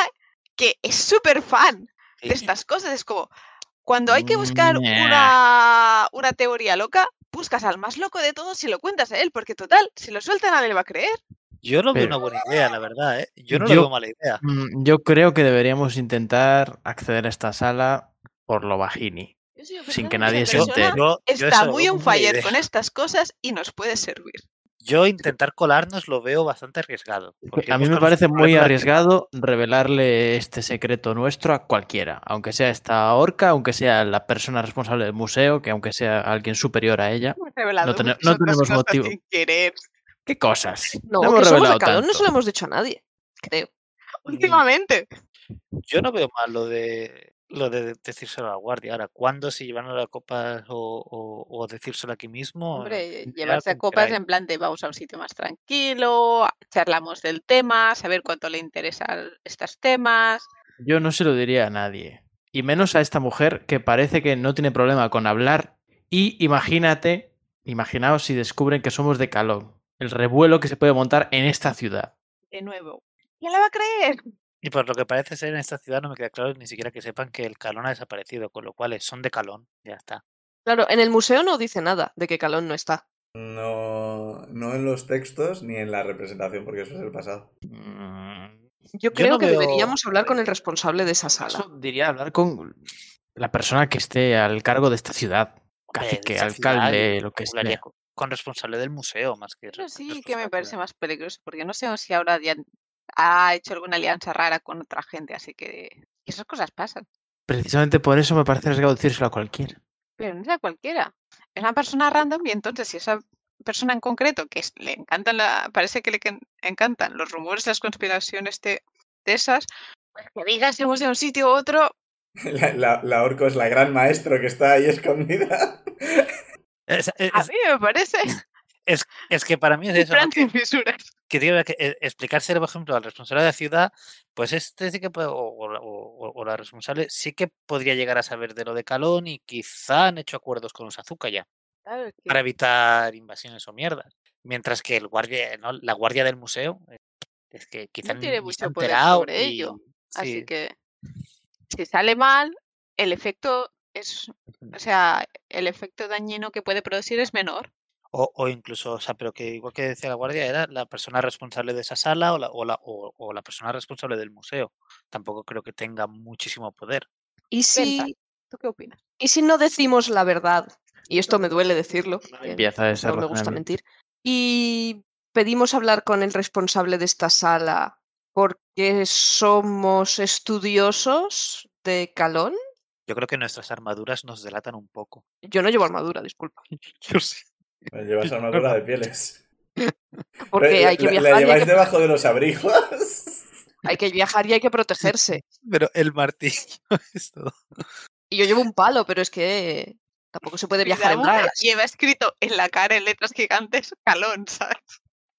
que es súper fan de estas cosas. Es como, cuando hay que buscar Ña. una, una teoría loca, buscas al más loco de todos y lo cuentas a él, porque total, si lo suelta nadie le va a creer. Yo lo veo una buena idea, la verdad, ¿eh? Yo no Yo- lo veo mala idea. Mm, Yo creo que deberíamos intentar acceder a esta sala por lo bajini. Yo soy Sin que nadie se entere. persona Yo- yo Está muy on fire idea. con estas cosas y nos puede servir. Yo intentar colarnos lo veo bastante arriesgado. porque A mí hemos me parece muy arriesgado revelarle este secreto nuestro a cualquiera, aunque sea esta orca, aunque sea la persona responsable del museo, que aunque sea alguien superior a ella. Hemos tene- muchas no tenemos cosas motivo. sin querer. ¿Qué cosas? No, hemos que somos revelado Calón no se lo hemos dicho a nadie, creo. Últimamente. Yo no veo mal lo de lo de decírselo a la guardia. Ahora, ¿cuándo si llevan a la copa o, o, o decírselo aquí mismo? Hombre, llevarse a copas queráis. en plan de vamos a un sitio más tranquilo, charlamos del tema, saber cuánto le interesan estos temas. Yo no se lo diría a nadie. Y menos a esta mujer que parece que no tiene problema con hablar. Y imagínate, imaginaos si descubren que somos de Calón. El revuelo que se puede montar en esta ciudad. De nuevo. ¿Quién la va a creer? Y por lo que parece ser en esta ciudad no me queda claro ni siquiera que sepan que el calón ha desaparecido, con lo cual son de calón, ya está. Claro, en el museo no dice nada de que Calón no está. No, no en los textos ni en la representación, porque eso es el pasado. Mm, Yo creo no que veo- deberíamos hablar con el responsable de esa Eso sala. diría hablar con la persona que esté al cargo de esta ciudad. esta ciudad, alcalde, lo que sea. con, con responsable del museo más que Eso res- sí que me parece más peligroso, porque no sé si ahora ya ha hecho alguna alianza rara con otra gente, así que esas cosas pasan. Precisamente por eso me parece arriesgado decírselo a cualquiera. Pero no es a cualquiera. Es una persona random y entonces si esa persona en concreto que es- le encantan la, parece que le can- encantan los rumores, las conspiraciones de, de esas, pues que digas si hemos de un sitio u otro, La, la, la orco es la gran maestro que está ahí escondida. Es, es- a mí me parece es- es que para mí es eso, ¿no? fisuras. Que digo que eh, explicárselo, por ejemplo, al responsable de la ciudad, pues este sí que puede, o, o la- o- la responsable sí que podría llegar a saber de lo de Calón y quizá han hecho acuerdos con los Azuka ya. Claro, es que para evitar invasiones o mierdas. Mientras que el guardia, ¿no? la guardia del museo, eh, es que quizá No tiene mucho poder sobre y- ello, Así sí, que si sale mal, el efecto es, o sea, el efecto dañino que puede producir es menor. O, o incluso, o sea, pero que igual que decía la guardia, era la persona responsable de esa sala o la, o la, o- o la persona responsable del museo. Tampoco creo que tenga muchísimo poder. ¿Y si, ¿Tú qué opinas? ¿Y si no decimos la verdad? Y esto me duele decirlo. Empieza ese no me gusta mentir. Y pedimos hablar con el responsable de esta sala porque somos estudiosos de Calón. Yo creo que nuestras armaduras nos delatan un poco. Yo no llevo armadura, disculpa. Yo sí. Llevas armadura de pieles. Porque La- hay que la- viajar. ¿La y hay lleváis que, debajo de los abrigos? hay que viajar y hay que protegerse. Pero el martillo es todo. Y yo llevo un palo, pero es que tampoco se puede viajar en bragas. Lleva escrito en la cara en letras gigantes calón, ¿sabes?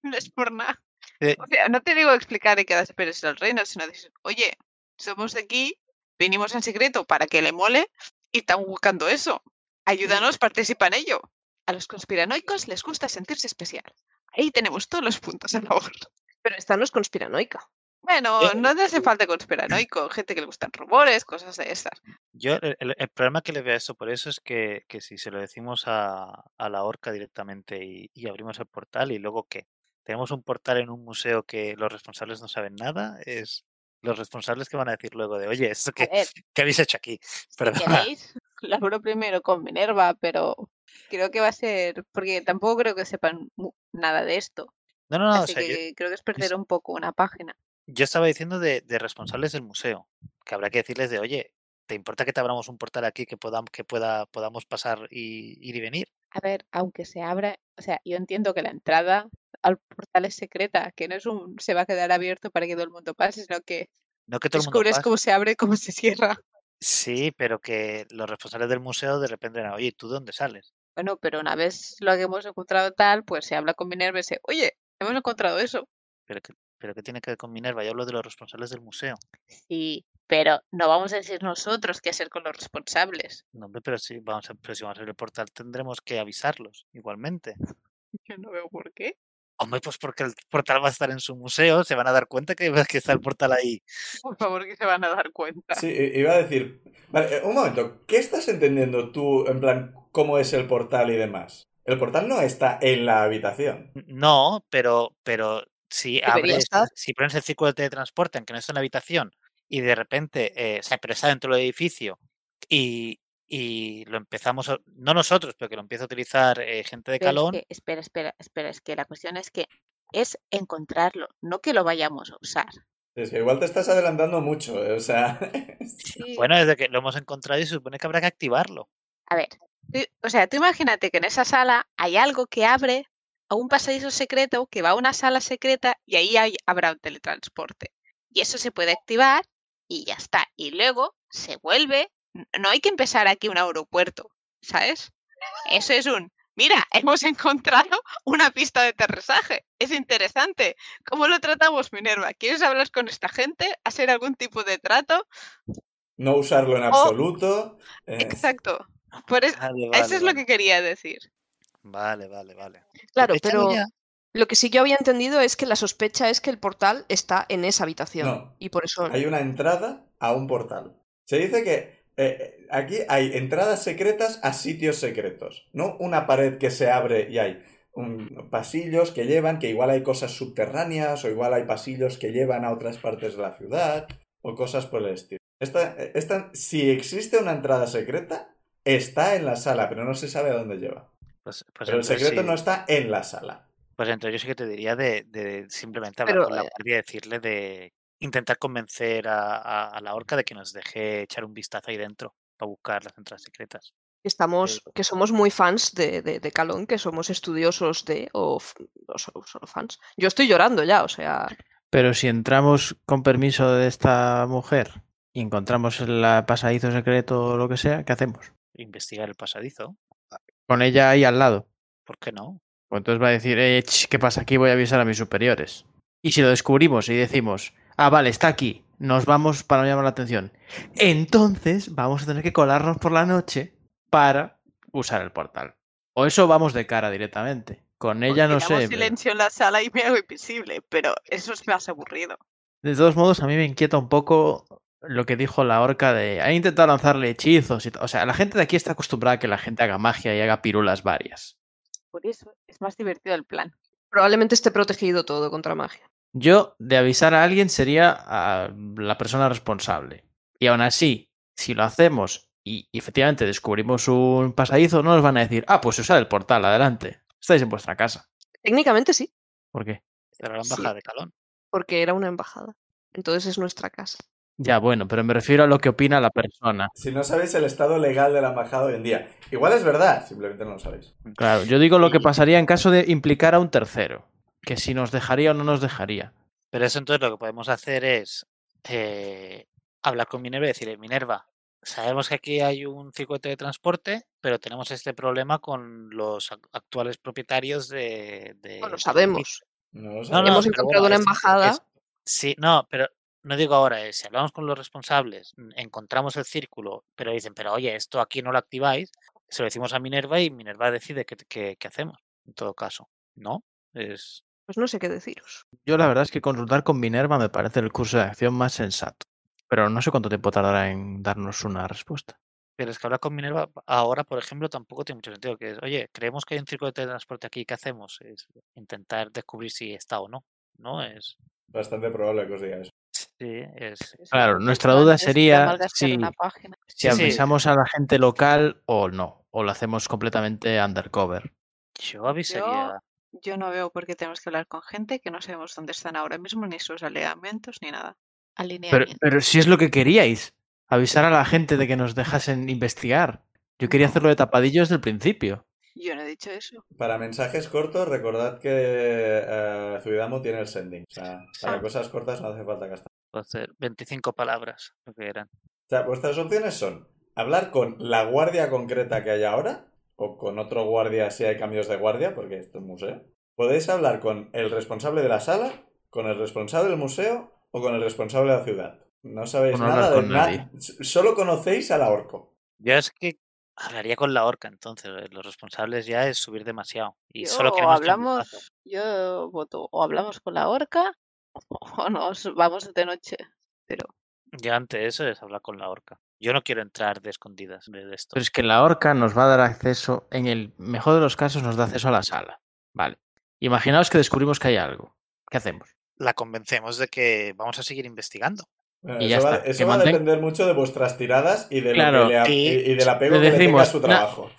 No es por nada. Eh, O sea, no te digo explicar y quedarse pero al reino, sino decir, oye, somos de aquí, vinimos en secreto para que le mole y están buscando eso. Ayúdanos, participa en ello. A los conspiranoicos les gusta sentirse especial. Ahí tenemos todos los puntos a favor. Pero esta no es conspiranoica. Bueno, Eh, no te hace falta conspiranoico, gente que le gustan rumores, cosas de esas. Yo, el, problema que le veo a esto por eso es que, que si se lo decimos a, a la orca directamente y, y abrimos el portal y luego que tenemos un portal en un museo que los responsables no saben nada, es los responsables que van a decir luego de, oye, ¿esto qué, qué habéis hecho aquí? si queréis, primero con Minerva, pero creo que va a ser, porque tampoco creo que sepan nada de esto. No, no, no, o Así yo, que creo que es perder un poco una página. yo estaba diciendo de, de responsables del museo, que habrá que decirles de, oye, ¿te importa que te abramos un portal aquí que, podam- que pueda, podamos pasar y ir y venir? A ver, aunque se abra, o sea, yo entiendo que la entrada al portal es secreta, que no es un se va a quedar abierto para que todo el mundo pase, sino que No que todo el mundo descubres pase. cómo se abre y cómo se cierra. Sí, pero que los responsables del museo de repente dirán, oye, ¿tú de dónde sales? Bueno, pero una vez lo hemos encontrado tal, pues se habla con Minerva y se, oye, hemos encontrado eso. ¿Pero qué, pero qué tiene que ver con Minerva? Yo hablo de los responsables del museo. Sí, pero no vamos a decir nosotros qué hacer con los responsables. No, hombre, pero si vamos a, pero si vamos a abrir el portal tendremos que avisarlos igualmente. Yo no veo por qué. Hombre, pues porque el portal va a estar en su museo, se van a dar cuenta que, que está el portal ahí. Por favor, que se van a dar cuenta. Sí, iba a decir. Vale, eh, un momento, ¿qué estás entendiendo tú, en plan, cómo es el portal y demás? El portal no está en la habitación. No, pero, pero si abres, si pones el círculo de teletransporte, aunque no esté en la habitación, y de repente, eh, o sea, pero está dentro del edificio, y, y lo empezamos, a- no nosotros, pero que lo empieza a utilizar eh, gente de Pero es Calón, que- espera, espera, espera, es que la cuestión es que es encontrarlo, no que lo vayamos a usar. Es que igual te estás adelantando mucho, eh, o sea... Sí. bueno, desde que lo hemos encontrado y se supone que habrá que activarlo. A ver, tú- o sea, tú imagínate que en esa sala hay algo que abre a un pasadizo secreto que va a una sala secreta y ahí hay- habrá un teletransporte. Y eso se puede activar y ya está. Y luego se vuelve. No hay que empezar aquí un aeropuerto, ¿sabes? Eso es un. Mira, hemos encontrado una pista de aterrizaje. Es interesante. ¿Cómo lo tratamos, Minerva? ¿Quieres hablar con esta gente? ¿Hacer algún tipo de trato? No usarlo en absoluto. eh, Exacto. Por es- Vale, eso vale, es lo que quería decir. Vale, vale, vale. Claro, pero ya. lo que sí yo había entendido es que la sospecha es que el portal está en esa habitación. No. Y por eso. Hay una entrada a un portal. Se dice que eh, aquí hay entradas secretas a sitios secretos. No una pared que se abre y hay un- pasillos que llevan, que igual hay cosas subterráneas o igual hay pasillos que llevan a otras partes de la ciudad o cosas por el estilo. Esta, esta, si existe una entrada secreta, está en la sala, pero no se sabe a dónde lleva. Pues, pues Pero el secreto sí. no está en la sala. Pues entonces yo sí que te diría de, de simplemente hablar Pero, con la eh, guardia y decirle de intentar convencer a, a- a la orca de que nos deje echar un vistazo ahí dentro para buscar las entradas secretas. que estamos, que somos muy fans de, de, de Calón, que somos estudiosos de, o, solo, solo fans. Yo estoy llorando ya, o sea, Pero si entramos con permiso de esta mujer y encontramos el pasadizo secreto o lo que sea, ¿qué hacemos? Investigar el pasadizo. Con ella ahí al lado. ¿Por qué no? Pues entonces va a decir, eh, ch, ¿qué pasa aquí? Voy a avisar a mis superiores. Y si lo descubrimos y decimos, ah, vale, está aquí, nos vamos para no llamar la atención. Entonces vamos a tener que colarnos por la noche para usar el portal. O eso vamos de cara directamente. Con ella no sé. damos pero- silencio en la sala y me hago invisible, pero eso es más aburrido. De todos modos, a mí me inquieta un poco lo que dijo la orca de... Ha intentado lanzarle hechizos y. O sea, la gente de aquí está acostumbrada a que la gente haga magia y haga pirulas varias. Por eso es más divertido el plan. probablemente esté protegido todo contra magia. Yo, de avisar a alguien, sería a la persona responsable. Y aún así, si lo hacemos y y efectivamente descubrimos un pasadizo, no nos van a decir, ah, pues usad el portal, adelante. Estáis en vuestra casa. Técnicamente sí, ¿Por qué? Era la Sí. embajada de Calón. porque era una embajada. Entonces es nuestra casa. Ya, bueno, pero me refiero a lo que opina la persona. Si no sabéis el estado legal de la embajada hoy en día. Igual es verdad, simplemente no lo sabéis. Claro, yo digo lo que pasaría en caso de implicar a un tercero. Que si nos dejaría o no nos dejaría. Pero eso entonces lo que podemos hacer es eh, hablar con Minerva y decirle, Minerva, sabemos que aquí hay un circuito de transporte, pero tenemos este problema con los ac- actuales propietarios de... de Bueno, del sabemos. edificio". No lo No, sabéis. Hemos encontrado una embajada. es- sí, no, pero no digo ahora, es, si hablamos con los responsables, encontramos el círculo, pero dicen, pero oye, esto aquí no lo activáis, se lo decimos a Minerva y Minerva decide qué, qué- qué hacemos, en todo caso, ¿no? Es, Pues no sé qué deciros. Yo la verdad es que consultar con Minerva me parece el curso de acción más sensato. Pero no sé cuánto tiempo tardará en darnos una respuesta. pero es que hablar con Minerva ahora, por ejemplo, tampoco tiene mucho sentido, que es, oye, creemos que hay un círculo de transporte aquí, ¿qué hacemos? Es intentar descubrir si está o no, ¿no? Es, Bastante probable que os diga eso. sí, es, Claro, nuestra es duda sería si- una página. Si Sí, sí. avisamos a la gente local o no. O lo hacemos completamente undercover. yo avisaría, Yo no veo por qué tenemos que hablar con gente que no sabemos dónde están ahora mismo, ni sus alineamientos, ni nada. Pero, Alineamientos. pero si es lo que queríais. Avisar a la gente de que nos dejasen investigar. Yo quería hacerlo de tapadillo desde el principio. Yo no he dicho eso. Para mensajes cortos, recordad que eh, Zuidamo tiene el sending. O sea, para cosas cortas no hace falta gastar. puedo hacer 25 palabras, lo que eran. O sea, vuestras opciones son hablar con la guardia concreta que hay ahora, o con otro guardia si hay cambios de guardia, porque esto es museo. Podéis hablar con el responsable de la sala, con el responsable del museo o con el responsable de la ciudad. No sabéis no nada de nada. nadie. Solo conocéis a la orco. Yo es que hablaría con la orca, entonces, eh, los responsables ya es subir demasiado. Y Yo solo queremos hablamos, yo voto, o hablamos con la orca o nos vamos de noche. Pero Yo ante eso es hablar con la orca. Yo no quiero entrar de escondidas de de esto. Pero es que la horca nos va a dar acceso, en el mejor de los casos, nos da acceso a la sala. Vale. Imaginaos que descubrimos que hay algo. ¿Qué hacemos? La convencemos de que vamos a seguir investigando. Bueno, Y ya eso va, está, eso a depender mucho de vuestras tiradas y, de lo Claro, que le y- y, del apego le que le tenga a su "Na- trabajo.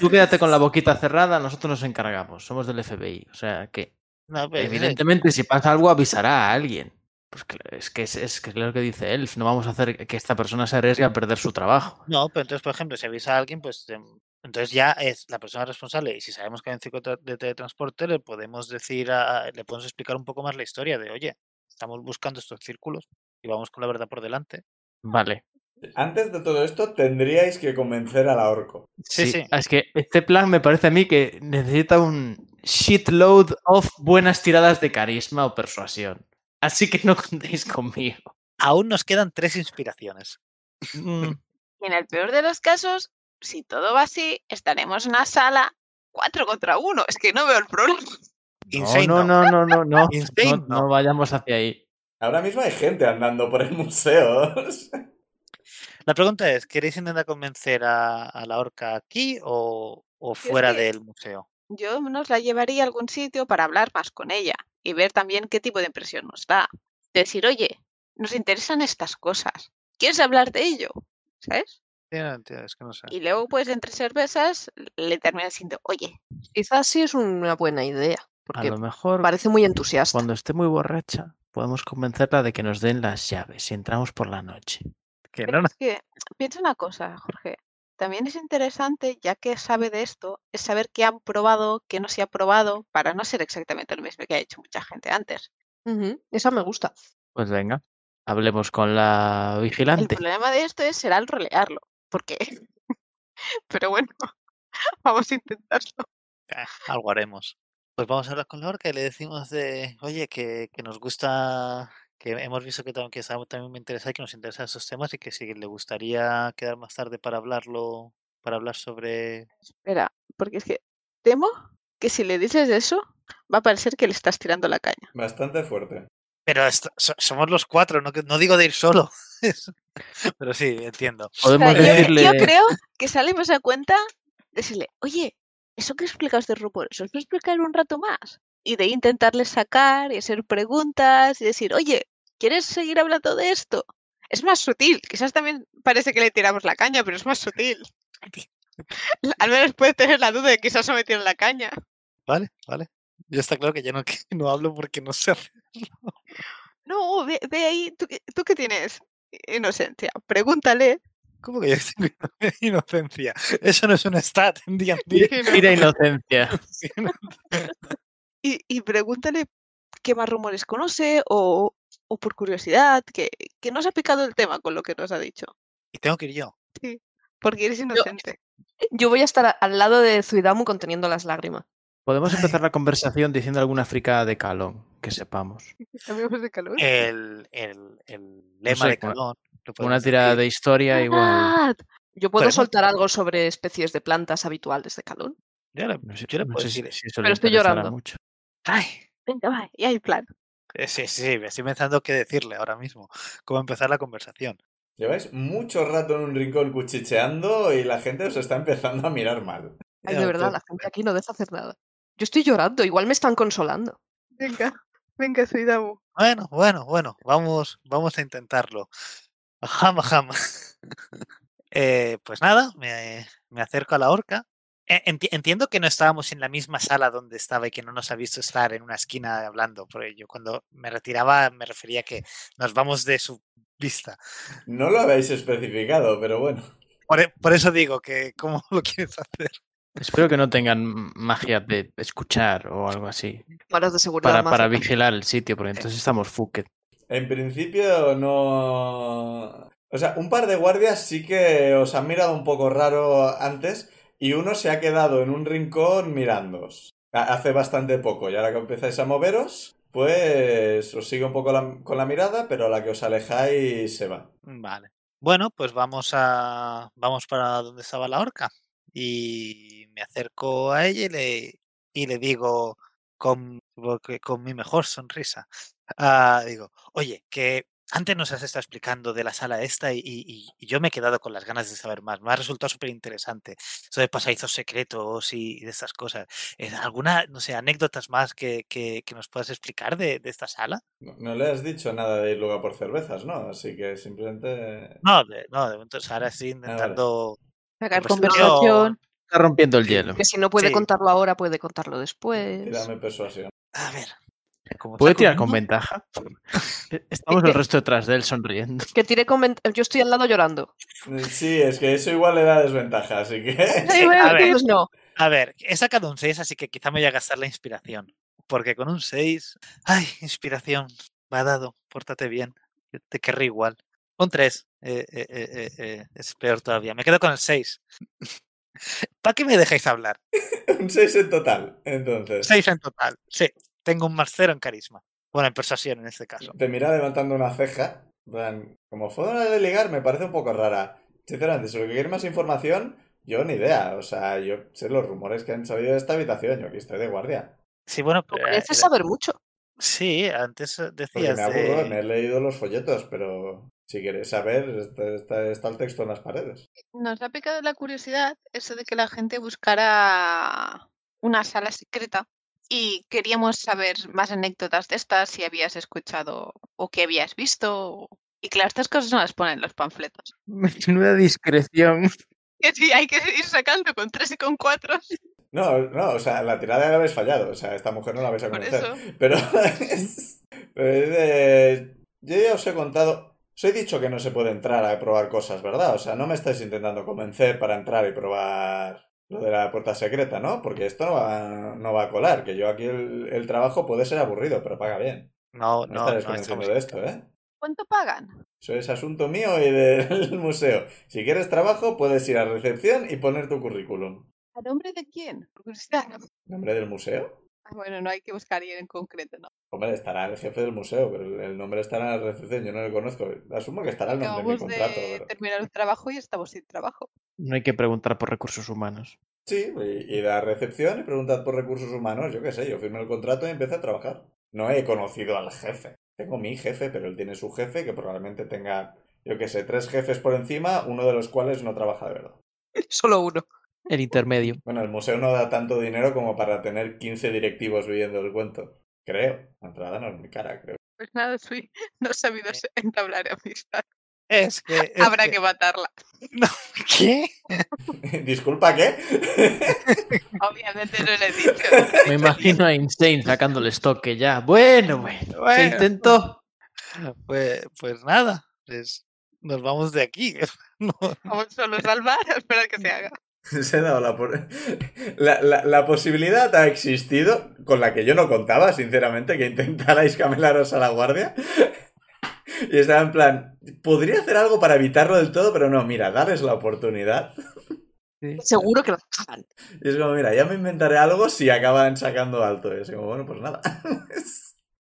Tú quédate con la boquita cerrada, nosotros nos encargamos. Somos del FBI. O sea que, No, pues, evidentemente, si pasa algo, avisará a alguien. Pues que- es que es, es que es lo que dice Elf. No vamos a hacer que esta persona se arriesgue a perder su trabajo. No, pero entonces, por ejemplo, si avisa a alguien, pues em, entonces ya es la persona responsable. Y si sabemos que hay un ciclo de teletransporte, le podemos decir, a- le podemos explicar un poco más la historia de, oye, estamos buscando estos círculos y vamos con la verdad por delante. Vale. Antes de todo esto, tendríais que convencer a la orco. Sí, Sí, sí. Es que este plan me parece a mí que necesita un shitload of buenas tiradas de carisma o persuasión. Así que no contéis conmigo. Aún nos quedan tres inspiraciones. Mm, Y en el peor de los casos, si todo va así, estaremos en una sala 4 contra 1. Es que no veo el problema. Insane, no, no. no, no, no, no. Insane, No, no. no vayamos hacia ahí. Ahora mismo hay gente andando por el museo. La pregunta es, ¿queréis intentar convencer a, a la orca aquí o, o es fuera que- del museo? Yo nos la llevaría a algún sitio para hablar más con ella y ver también qué tipo de impresión nos da. Decir, oye, nos interesan estas cosas. ¿Quieres hablar de ello? ¿Sabes? Sí, no, entiendo, es que no sé. Y luego, pues, entre cervezas, le terminas diciendo, oye, Quizás sí es una buena idea, A porque lo mejor parece muy entusiasta. cuando esté muy borracha podemos convencerla de que nos den las llaves y entramos por la noche. Que Pero no, no. es que piensa una cosa, Jorge. También es interesante, ya que sabe de esto, es saber qué han probado, qué no se ha probado, para no ser exactamente lo mismo que ha hecho mucha gente antes. Esa me gusta. Pues venga, hablemos con la El vigilante. problema de esto es será el rolearlo, porque... Pero bueno, vamos a intentarlo. Eh, algo haremos. Pues vamos a hablar con la orca y le decimos de, oye, que, que nos gusta, que hemos visto que, tam- que está también me interesa y que nos interesan esos temas y que si le gustaría quedar más tarde para hablarlo, para hablar sobre... Espera, porque es que temo que si le dices eso, va a parecer que le estás tirando la caña. Bastante fuerte. Pero esto- so- somos los cuatro, no, no digo de ir solo. Pero sí, entiendo. O sea, Podemos yo, decirle... yo creo que salimos a cuenta decirle, oye, eso que explicas de rumores, ¿os puedo explicar un rato más? Y de intentarle sacar y hacer preguntas y decir, oye, ¿quieres seguir hablando de esto? Es más sutil, quizás también parece que le tiramos la caña, pero es más sutil. Al menos puede tener la duda de que quizás no me tiran la caña. Vale, vale. Ya está claro que ya no, que no hablo porque no sé hacer. No, ve, ve ahí, ¿tú, qué- ¿tú qué tienes? Inocencia. Pregúntale. ¿Cómo que yo tengo inocencia? Eso no es un stat en D&D. Tira inocencia. Sí, no- y, y pregúntale qué más rumores conoce o, o por curiosidad, que, que nos ha picado el tema con lo que nos ha dicho. Y tengo que ir yo. Porque eres inocente. Yo voy a estar al lado de Zuidamu conteniendo las lágrimas. Podemos empezar la conversación diciendo alguna fricada de calón, que sepamos. De calor. El, el, el lema sé, de una- Calón. Una tirada de historia igual. Yo puedo soltar algo sobre especies de plantas habituales de Calón. Yo le, No sé, yo le no puedo sé si- decir. si eso le Pero estoy llorando. mucho. Ay, Venga, va, y hay plan. eh, sí, sí, sí, me estoy pensando qué decirle ahora mismo. Cómo empezar la conversación. Lleváis mucho rato en un rincón cuchicheando y la gente os está empezando a mirar mal. Ay, de verdad, la gente aquí no deja hacer nada. Yo estoy llorando, igual me están consolando. Venga, venga, Suidamu. Bueno, bueno, bueno, vamos, vamos a intentarlo. Jama, jama. Eh, pues nada, me, me acerco a la horca. Enti- entiendo que no estábamos en la misma sala donde estaba y que no nos ha visto estar en una esquina hablando. Porque yo cuando me retiraba me refería a que nos vamos de su vista. No lo habéis especificado, pero bueno. Por, e- por eso digo que, ¿cómo lo quieres hacer? Espero que no tengan magia de escuchar o algo así. Maras de seguridad Para, para mágica. vigilar el sitio, porque entonces estamos fucked. En principio no... O sea, un par de guardias sí que os han mirado un poco raro antes y uno se ha quedado en un rincón mirándoos. Ha- Hace bastante poco y ahora que empezáis a moveros, pues os sigue un poco con la mirada, pero a la que os alejáis se va. Vale. Bueno, pues vamos a vamos para donde estaba la horca y me acerco a ella y le, y le digo con, con mi mejor sonrisa, ah, digo, oye, que antes nos has estado explicando de la sala esta y, y- y yo me he quedado con las ganas de saber más. Me ha resultado súper interesante. Eso de pasadizos secretos y, de estas cosas. Eh, ¿Alguna, no sé, anécdotas más que, que- que nos puedas explicar de, de esta sala? No, no le has dicho nada de ir luego a por cervezas, ¿no? Así que simplemente... No, de, no, de momento ahora Ah, estoy intentando. Sacar Conversación. conversación. Está rompiendo el hielo. Que si no puede Sí. contarlo ahora, puede contarlo después. Tírame persuasión. A ver. ¿Puede tirar con ventaja? Estamos el resto detrás de él sonriendo. Que tire con ven- Yo estoy al lado llorando. Sí, es que eso igual le da desventaja, así que... Sí, a ver. No. A ver, he sacado un 6, así que quizá me voy a gastar la inspiración. Porque con un 6. Ay, inspiración. Me ha dado. Pórtate bien. yo Te querré igual. Un 3. es peor todavía. Me quedo con el 6. ¿Para qué me dejáis hablar? Un 6 en total, entonces. 6 en total. Sí. Tengo un más 0 en carisma. Bueno, en persuasión en este caso. Te mira levantando una ceja. Como forma de ligar me parece un poco rara. Sinceramente, si lo que quiere más información, yo ni idea. O sea, yo sé los rumores que han salido de esta habitación. Yo aquí estoy de guardia. Sí, bueno, No pero, parece eh, saber mucho. sí, antes eh, Porque decías me aburro, de- me he leído los folletos, pero si queréis saber, está, está- está el texto en las paredes. Nos ha picado la curiosidad eso de que la gente buscara una sala secreta y queríamos saber más anécdotas de estas, si habías escuchado o qué habías visto. Y claro, estas cosas no las ponen en los panfletos. Menuda discreción. Que sí, hay que ir sacando con tres y con cuatro. No, no, o sea, la tirada la habéis fallado. O sea, esta mujer no la vais a conocer. Pero, yo ya os he contado, os he dicho que no se puede entrar a probar cosas, ¿verdad? O sea, no me estáis intentando convencer para entrar y probar lo de la puerta secreta, ¿no? Porque esto no va, no va a colar, que yo aquí el, el trabajo puede ser aburrido, pero paga bien. No, No, no, no estamos- de esto, ¿eh? ¿Cuánto pagan? Eso es asunto mío y del museo. Si quieres trabajo, puedes ir a recepción y poner tu currículum. ¿A nombre de quién? ¿Nombre del museo? Ah, bueno, no hay que buscar alguien en concreto, ¿no? Hombre, estará el jefe del museo, pero el- nombre estará en la recepción, yo no le conozco. Asumo que estará el nombre en mi Acabamos contrato, de terminar el trabajo y estamos sin trabajo. No hay que preguntar por recursos humanos. Sí, y, la recepción y preguntad por recursos humanos, yo qué sé, yo firmé el contrato y empecé a trabajar. No he conocido al jefe. Tengo mi jefe, pero él tiene su jefe que probablemente tenga, yo qué sé, tres jefes por encima, uno de los cuales no trabaja de verdad. Solo uno. El intermedio. Bueno, el museo no da tanto dinero como para tener 15 directivos viviendo el cuento. Creo. La entrada no es muy cara, creo. Pues nada, soy, no he sabido se- entablar amistad. Es que. es Habrra que- que matarla. ¿Qué? Disculpa, ¿qué? Obviamente no le he dicho. Me imagino a Insane sacándole estoque ya. Bueno, bueno. Se Bueno. intentó. Pues, pues nada, pues nos vamos de aquí. No, Vamos solo a salvar, a esperar que se haga. Se ha dado la, por- la, la- la posibilidad ha existido, con la que yo no contaba, sinceramente, que intentarais camelaros a la guardia. Y estaba en plan, podría hacer algo para evitarlo del todo, pero no, mira, darles la oportunidad. Seguro que lo hagan. Y es como, mira, ya me inventaré algo si acaban sacando alto. Y es como, bueno, pues nada.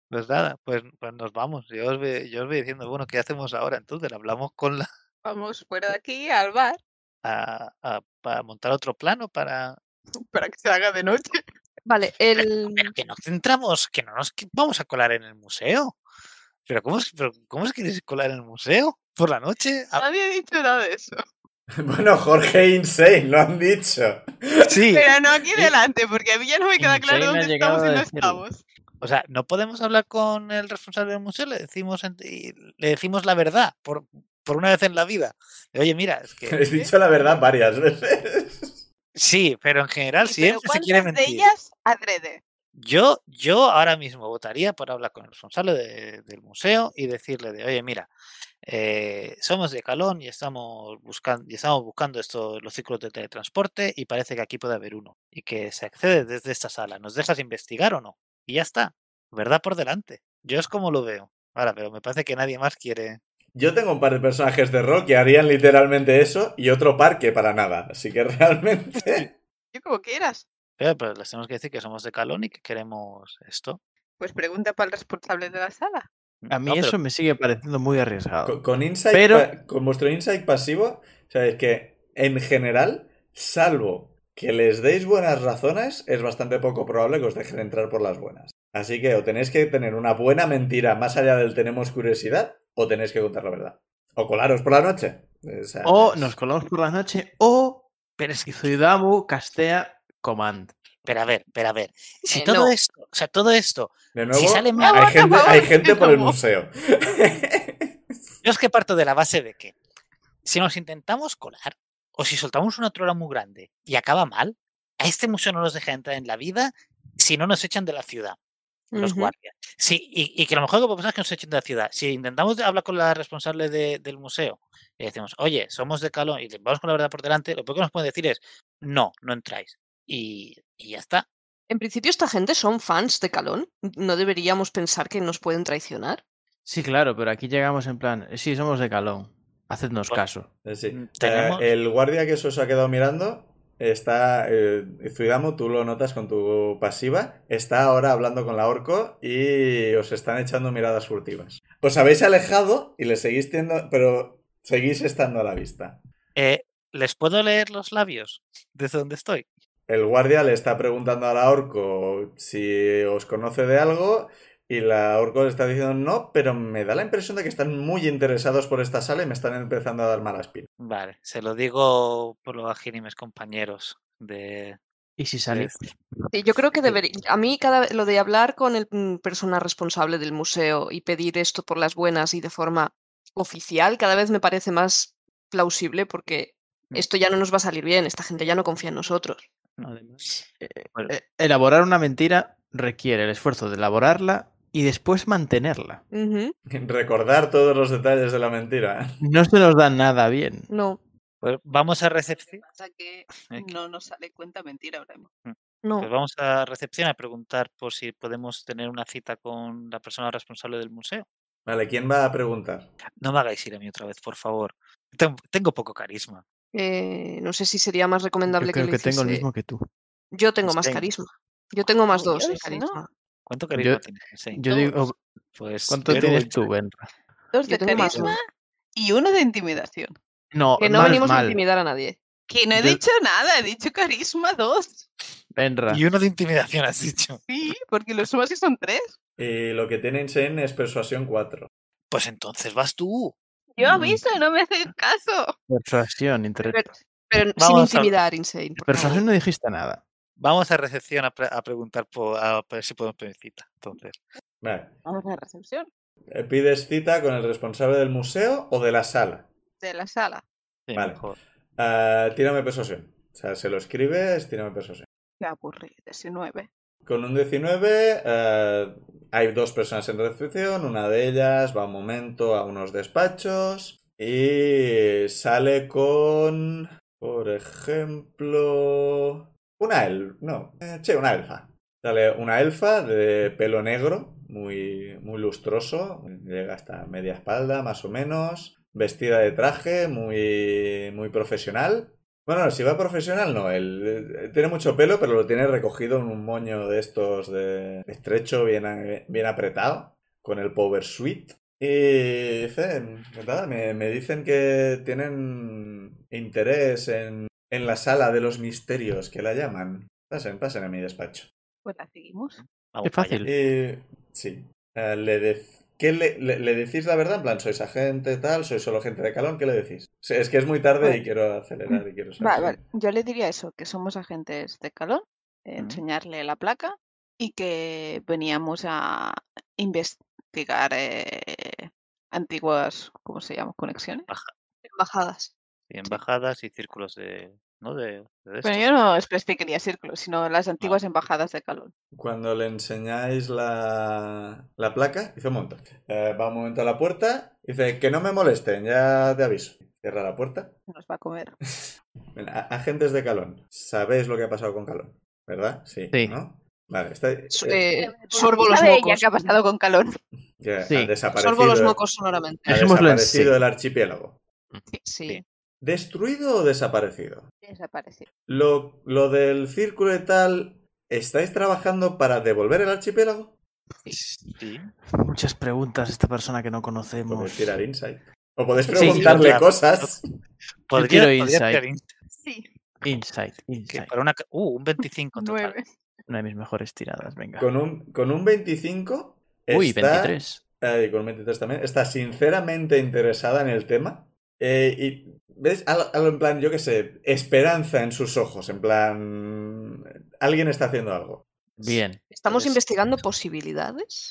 Pues nada, pues, pues nos vamos. Yo os, voy, yo os voy diciendo, bueno, ¿qué hacemos ahora? Entonces, hablamos con la. Vamos fuera de aquí al bar a- a- montar otro plano para. para que se haga de noche. Vale, el. Pero que no entramos, que no nos que vamos a colar en el museo. Pero ¿cómo es, pero ¿cómo es que quieres colar en el museo? ¿Por la noche? Nadie ha dicho nada de eso. Bueno, Jorge Insane, lo han dicho. sí. Pero no aquí delante, porque a mí ya no me queda claro Insane dónde estamos y no estamos. O sea, no podemos hablar con el responsable del museo, le decimos, le decimos la verdad por, por una vez en la vida. Oye, mira, es que Habéis dicho la verdad varias veces. sí, pero en general siempre se quiere ¿cuántas de mentir. ellas adrede? Yo, yo ahora mismo votaría por hablar con el responsable de- del museo y decirle de, oye, mira, eh, somos de Calón y estamos buscando, y estamos buscando esto, los ciclos de teletransporte y parece que aquí puede haber uno y que se accede desde esta sala. ¿Nos dejas investigar o no? Y ya está. Verdad por delante. Yo es como lo veo. Ahora, pero me parece que nadie más quiere. Yo tengo un par de personajes de rol que harían literalmente eso y otro par que para nada. Así que realmente... Yo como quieras. Pero, pero les tenemos que decir que somos de Calón y que queremos esto. Pues pregunta para el responsable de la sala. A mí No, pero- eso me sigue pareciendo muy arriesgado. Con, con insight Pero- pa- con vuestro insight pasivo, sabéis que en general, salvo que les deis buenas razones, es bastante poco probable que os dejen entrar por las buenas. Así que o tenéis que tener una buena mentira más allá del tenemos curiosidad, o tenéis que contar la verdad. O colaros por la noche. O, sea, O es- nos colamos por la noche o Peresquizoidamu castea command. Pero a ver, pero a ver. Si Eh, todo no. esto, o sea, todo esto, De nuevo, sale mal- hay gente, hay gente por el museo. yo es que parto de la base de que si nos intentamos colar o si soltamos una trola muy grande y acaba mal, a este museo no nos deja entrar en la vida si no nos echan de la ciudad. los guardias. Sí, y, y que lo mejor que puede pasar es que nos echen de la ciudad. Si intentamos hablar con la responsable de- del museo y decimos, oye, somos de Calón y vamos con la verdad por delante, lo peor que nos pueden decir es, no, no entráis. Y, y ya está. En principio, esta gente son fans de Calón. ¿No deberíamos pensar que nos pueden traicionar? Sí, claro, pero aquí llegamos en plan, sí, somos de Calón. Hacednos Bueno, caso. Sí. Mm, Eh, el guardia que se os ha quedado mirando está. Eh, Zuidamo, tú lo notas con tu pasiva. Está ahora hablando con la orco y os están echando miradas furtivas. Os habéis alejado y le seguís teniendo. Pero seguís estando a la vista. Eh, ¿Les puedo leer los labios desde donde estoy? El guardia le está preguntando a la orco si os conoce de algo. Y la orco le está diciendo no, pero me da la impresión de que están muy interesados por esta sala y me están empezando a dar mala espina. Vale, se lo digo por lo bajín y mis compañeros de... ¿Y si esto. Sí, yo creo que debería. A mí, cada vez lo de hablar con el mm, persona responsable del museo y pedir esto por las buenas y de forma oficial, cada vez me parece más plausible porque Mm. esto ya no nos va a salir bien. Esta gente ya no confía en nosotros. Bueno, Eh, elaborar una mentira requiere el esfuerzo de elaborarla y después mantenerla. Recordar todos los detalles de la mentira. No se nos da nada bien. No, pues vamos a recepción. Hasta que no nos sale cuenta mentira ahora mismo. no. Pues vamos a recepción a preguntar por si podemos tener una cita con la persona responsable del museo. Vale, ¿quién va a preguntar? No me hagáis ir a mí otra vez, por favor. Tengo, tengo poco carisma. Eh, no sé si sería más Yo recomendable creo que que lo tengo el mismo que tú. Yo tengo Pues más tengo. carisma. Yo tengo más dos en Curioso, ¿no? carisma. ¿Cuánto carisma Yo- tienes? Sí. Yo Dos. digo, Pues ¿cuánto yo tienes tú, Benra? Dos Yo de carisma y uno de intimidación. No, Que no mal, venimos a intimidar a nadie. Que no he Yo- dicho nada, he dicho carisma dos. Benra. Y uno de intimidación has dicho. Sí, porque los sumas que son tres. Y lo que tiene Insane es persuasión 4. Pues entonces vas tú. Yo aviso y no me hacéis caso. Persuasión, inter- Pero, pero sin Vamos a- intimidar, Insane. Persuasión no dijiste nada. Vamos a recepción a, pre- a preguntar por, a ver si podemos pedir cita. Entonces, Vale. Vamos a la recepción Eh, ¿Pides cita con el responsable del museo o de la sala? de la sala. sí, Vale. mejor. Ah, tírame persuasión. O sea, se lo escribes, tírame persuasión. Qué aburrido, 19. Con un 19 eh, hay dos personas en recepción, una de ellas va un momento a unos despachos y sale con, por ejemplo, una elfa, no, eh, sí, una elfa. Sale una elfa de pelo negro, muy, muy lustroso, llega hasta media espalda más o menos, vestida de traje, muy, muy profesional. Bueno, si va profesional, no. Él eh, tiene mucho pelo, pero lo tiene recogido en un moño de estos de estrecho, bien, a- bien apretado, con el Power Suite. Y dice, nada, me, me dicen que tienen interés en, en la sala de los misterios, que la llaman. Pasen, pasen a mi despacho. Pues la seguimos. Allá. fácil. Y sí. Eh, le dec- ¿Qué le, le- le decís la verdad? En plan, ¿sois agente, tal? ¿Sois solo gente de calón? ¿Qué le decís? Es que es muy tarde y quiero acelerar y quiero saber. Vale, vale. Yo le diría eso, que somos agentes de Calón, eh, Ujú. enseñarle la placa y que veníamos a investigar eh, antiguas, ¿cómo se llama? Conexiones. Embajadas. Y embajadas y círculos de. ¿No? De, de Pero yo no especificaría círculos, sino las antiguas embajadas de Calón. Cuando le enseñáis la, la placa, dice un momento. Eh, va un momento a la puerta, dice que no me molesten, ya te aviso. Cierra la puerta. Nos va a comer. A- agentes de Calón, sabéis lo que ha pasado con Calón, ¿verdad? Sí. Sí. ¿no? Vale, está, eh, eh, sorbo los ¿Sabe ella mocos. qué ha pasado con Calón? que sí. ha desaparecido, Sorbo los mocos sonoramente. ha desaparecido sí. el archipiélago. Sí. ¿Destruido o desaparecido? Desapareció. Lo, lo del círculo y tal, ¿estáis trabajando para devolver el archipiélago? Sí. Muchas preguntas esta persona que no conocemos. Podéis tirar insight. O podéis preguntarle cosas. Podría, podría insight. Sí, Insight, insight. para una. Uh, un 25 en total. nueve. Una de mis mejores tiradas, venga. Con un, con un 25 Uy, está, 23. eh, con un 23 también, está sinceramente interesada en el tema. Eh, y, ¿ves? Algo, en plan, yo qué sé, esperanza en sus ojos, en plan, alguien está haciendo algo. Bien. ¿Estamos Pues- investigando posibilidades?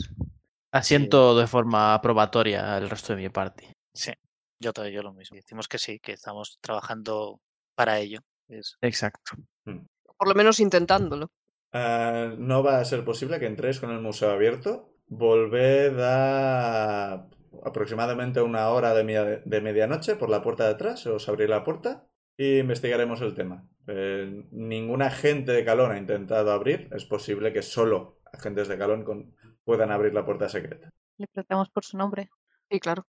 Asiento de forma probatoria al resto de mi party. Sí, yo todo yo lo mismo. Decimos que sí, que estamos trabajando para ello. Es- Exacto. Por lo menos intentándolo. Ah, no va a ser posible que entréis con el museo abierto. Volved a aproximadamente una hora de, media- de medianoche por la puerta de atrás. Os abriré la puerta y investigaremos el tema. Eh, ningún agente de Calón ha intentado abrir. Es posible que solo agentes de Calón con- puedan abrir la puerta secreta. Le preguntamos por su nombre. Sí, claro.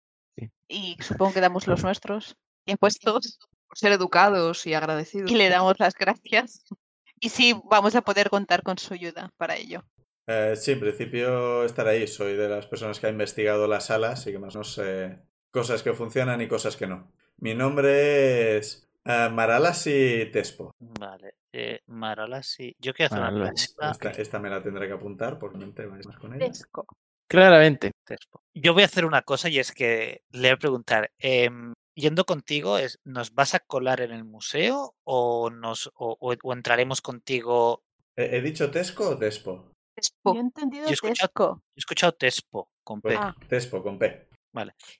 Y supongo que damos los nuestros. Bien puestos. Por ser educados y agradecidos. Y le damos las gracias. Y sí, vamos a poder contar con su ayuda para ello. Eh, sí, en principio estar ahí. Soy de las personas que ha investigado la sala, así que más o menos sé cosas que funcionan y cosas que no. Mi nombre es eh, Maralasi Tespo. Vale. Eh, Marola, sí. Yo quiero hacer una Maralasi, pregunta. Esta, esta me la tendré que apuntar porque no te vais más con ella. Fresco. Claramente. Tespo. Yo voy a hacer una cosa y es que le voy a preguntar, em, yendo contigo, es, ¿nos vas a colar en el museo o, nos, o, o- o entraremos contigo? ¿He, he dicho Tesco o Tespo? Tespo. Yo he entendido Yo he escuchado- Tesco. He escuchado Tespo con P. Pues Ah. Tespo con P.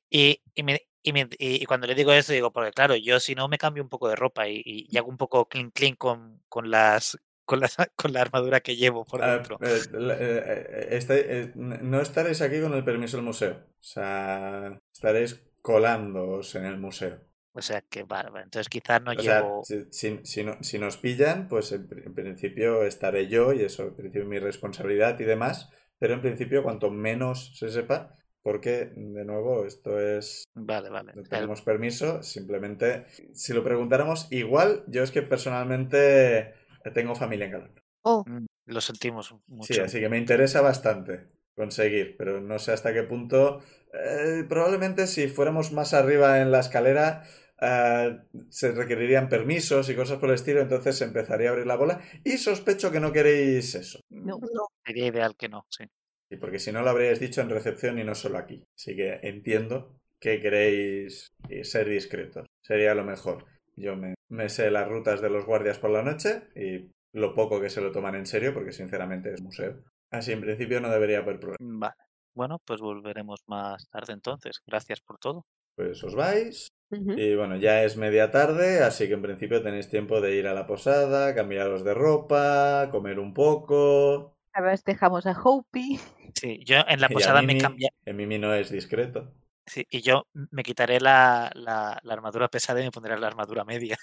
Y, y, me- y me- y- cuando le digo eso, digo, porque claro, yo si no me cambio un poco de ropa y, y- y hago un poco clean clean con, con las con las- con la armadura que llevo por Ah, dentro. eh, la- eh, eh, este- eh, no estaréis aquí con el permiso del museo. O sea, estaréis colándoos en el museo. O sea que, vale, vale, entonces quizás no O sea, llevo... si, si- si no- si nos pillan, pues en, en principio estaré yo y eso, en principio mi responsabilidad y demás. Pero en principio, cuanto menos se sepa, porque, de nuevo, esto es Vale, vale. No El- tenemos permiso, simplemente si lo preguntáramos, igual yo es que personalmente tengo familia en Calón. Oh, mm, Lo sentimos mucho. Sí, así que me interesa bastante conseguir, pero no sé hasta qué punto. eh, probablemente si fuéramos más arriba en la escalera eh, se requerirían permisos y cosas por el estilo, entonces se empezaría a abrir la bola y sospecho que no queréis eso. No. Sería ideal que no, sí. Y porque si no lo habríais dicho en recepción y no solo aquí. Así que entiendo que queréis eh, ser discretos. Sería lo mejor. Yo me, me sé las rutas de los guardias por la noche y lo poco que se lo toman en serio, porque sinceramente es museo. Así en principio no debería haber problema. Vale. Bueno, pues volveremos más tarde entonces. Gracias por todo. Pues os vais. Y bueno, ya es media tarde, así que en principio tenéis tiempo de ir a la posada, cambiaros de ropa, comer un poco. A ver, dejamos a Hopi. Sí, yo en la Y a posada me cambia... que Mimi no es discreto. Sí, y yo me quitaré la, la, la armadura pesada y me pondré la armadura media.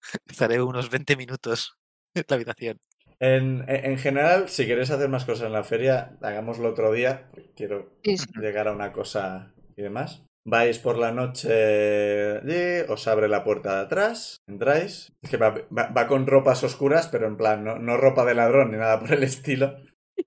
Estaré unos 20 minutos en la habitación. En, en- en general, si queréis hacer más cosas en la feria, hagámoslo otro día. porque Quiero Sí, sí. llegar a una cosa y demás. Vais por la noche allí, os abre la puerta de atrás, entráis. Es que va, va- va con ropas oscuras, pero en plan, no, no ropa de ladrón ni nada por el estilo.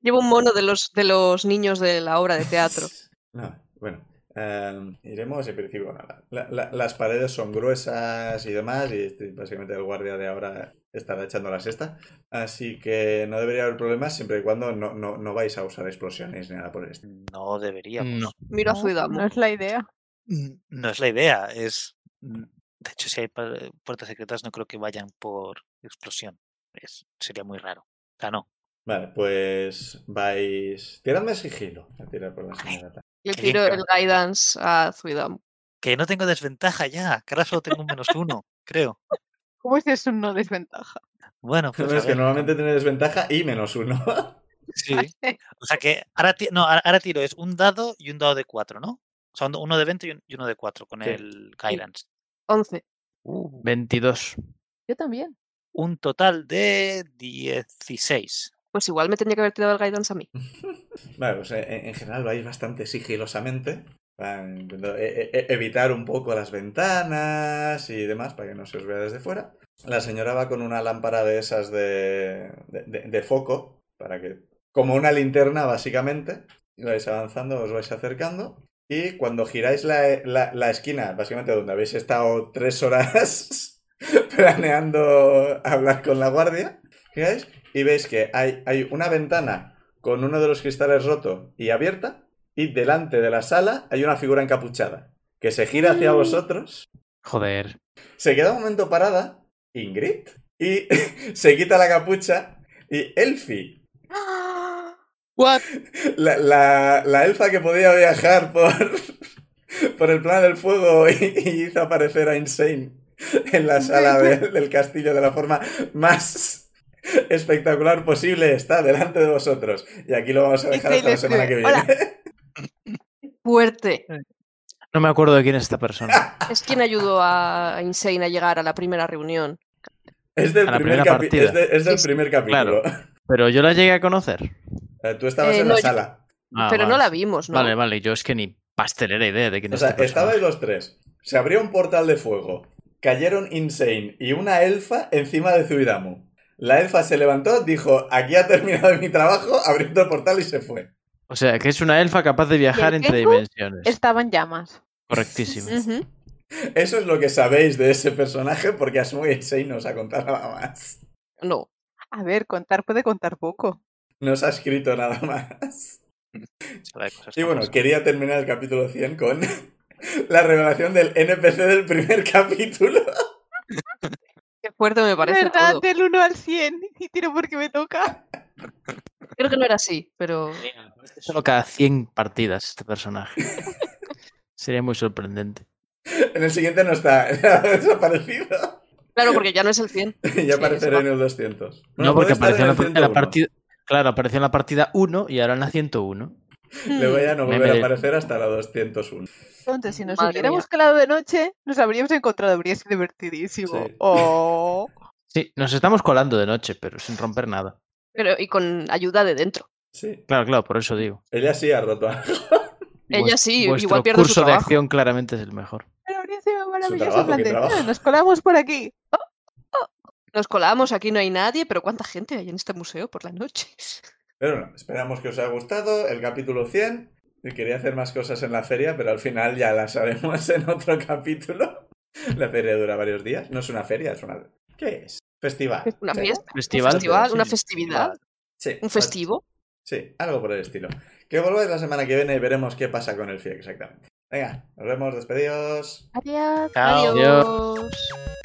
Llevo un mono de los, de los niños de la obra de teatro. No, bueno. eh, iremos en principio. bueno, la- la- las paredes son gruesas y demás, y este- básicamente el guardia de ahora estará echando la siesta. Así que no debería haber problemas siempre y cuando no, no, no vais a usar explosiones ni nada por el estilo. No deberíamos. No. Miro a no es la idea. No es la idea, es... mm, De hecho, si hay pa- puertas secretas, no creo que vayan por explosión. Es, sería muy raro. O sea, no. Vale, pues vais. Tiradme sigilo. A tirar por la señora. Bien, tiro el guidance a Zuidamo. Que no tengo desventaja ya, que ahora solo tengo un menos uno, creo. ¿Cómo es eso una desventaja? Bueno, pues es que normalmente tiene desventaja y menos uno. sí. O sea que ahora, no, ahora tiro es un dado y un dado de 4, ¿no? O sea, uno de 20 y un- y uno de 4 con Sí. el guidance. 11. Uh, 22. Yo también. un total de 16. Pues igual me tendría que haber tirado el guidance a mí. Vale, pues eh, en, en general vais bastante sigilosamente. Intentando e- e- evitar un poco las ventanas y demás para que no se os vea desde fuera. La señora va con una lámpara de esas de, de, de- de foco, para que. como una linterna, básicamente. Y vais avanzando, os vais acercando. Y cuando giráis la, la- la esquina, básicamente donde habéis estado tres horas planeando hablar con la guardia, giráis y veis que hay, hay una ventana con uno de los cristales roto y abierta. y delante de la sala hay una figura encapuchada que se gira hacia Mm. vosotros, Joder. se queda un momento parada, Ingrid, y se quita la capucha y Elfie, What? la, la- la elfa que podía viajar por, por el plano del fuego y, y hizo aparecer a Insane en la sala de- del castillo de la forma más espectacular posible, está delante de vosotros. Y aquí lo vamos a dejar hasta la semana que viene. Fuerte. No me acuerdo de quién es esta persona. Es quien ayudó a Insane a llegar a la primera reunión. Es del A la primer, primera capi- partida. es de- es del Sí, sí, primer capítulo. Pero yo la llegué a conocer. Eh, Tú estabas Eh, en no, la yo- sala. Ah, pero no la vimos, ¿no? Vale, vale, yo es que ni pastelera idea de quién O sea, este estabais los tres. Se abrió un portal de fuego. Cayeron Insane y una elfa encima de Zuidamu. La elfa se levantó, dijo, aquí ha terminado mi trabajo, abrió el portal y se fue. O sea, que es una elfa capaz de viajar entre dimensiones. Estaba en llamas. Correctísimo. Eso es lo que sabéis de ese personaje porque asumo que Insane no os ha contado nada más. No. A ver, contar puede contar poco. No os ha escrito nada más. Y bueno, quería terminar el capítulo 100 con la revelación del NPC del primer capítulo. Qué fuerte me parece ¿Verdad? todo. Del 1 al 100. Y tiro porque me toca. Creo que no era así, pero Solo cada 100 partidas este personaje. Sería muy sorprendente. En el siguiente no está, ha desaparecido. claro, porque ya no es el 100. ya Sí, aparecerá se en el 200. No, porque apareció en en la 101. partida. Claro, apareció en la partida 1 y ahora en la 101. Luego ya no Me- volverá a aparecer hasta la 201. Entonces, si nos Madre hubiéramos mía. calado de noche, nos habríamos encontrado. Habría sido divertidísimo. Sí. Oh. Sí, nos estamos colando de noche, pero sin romper nada. Pero, y con ayuda de dentro. Sí. Claro, claro, por eso digo. Ella sí ha roto algo. Ella sí, vuestro igual pierde su curso de trabajo. acción claramente es el mejor. Pero habría sido maravilloso. trabajo, en plan ¿qué de? "Ah, nos colamos por aquí. Nos colamos, aquí no hay nadie, pero ¿cuánta gente hay en este museo por la noche? Pero no, esperamos que os haya gustado el capítulo 100. Y quería hacer más cosas en la feria, pero al final ya las haremos en otro capítulo. La feria dura varios días. No es una feria, es una... ¿Qué es? Festival. Una Sí. fiesta, Festival. un festival, Sí, una festividad, Sí. un festivo. Sí, algo por el estilo. Que volváis la semana que viene y veremos qué pasa con el FIE exactamente. Venga, nos vemos, despedidos. Adiós. Chao. Adiós.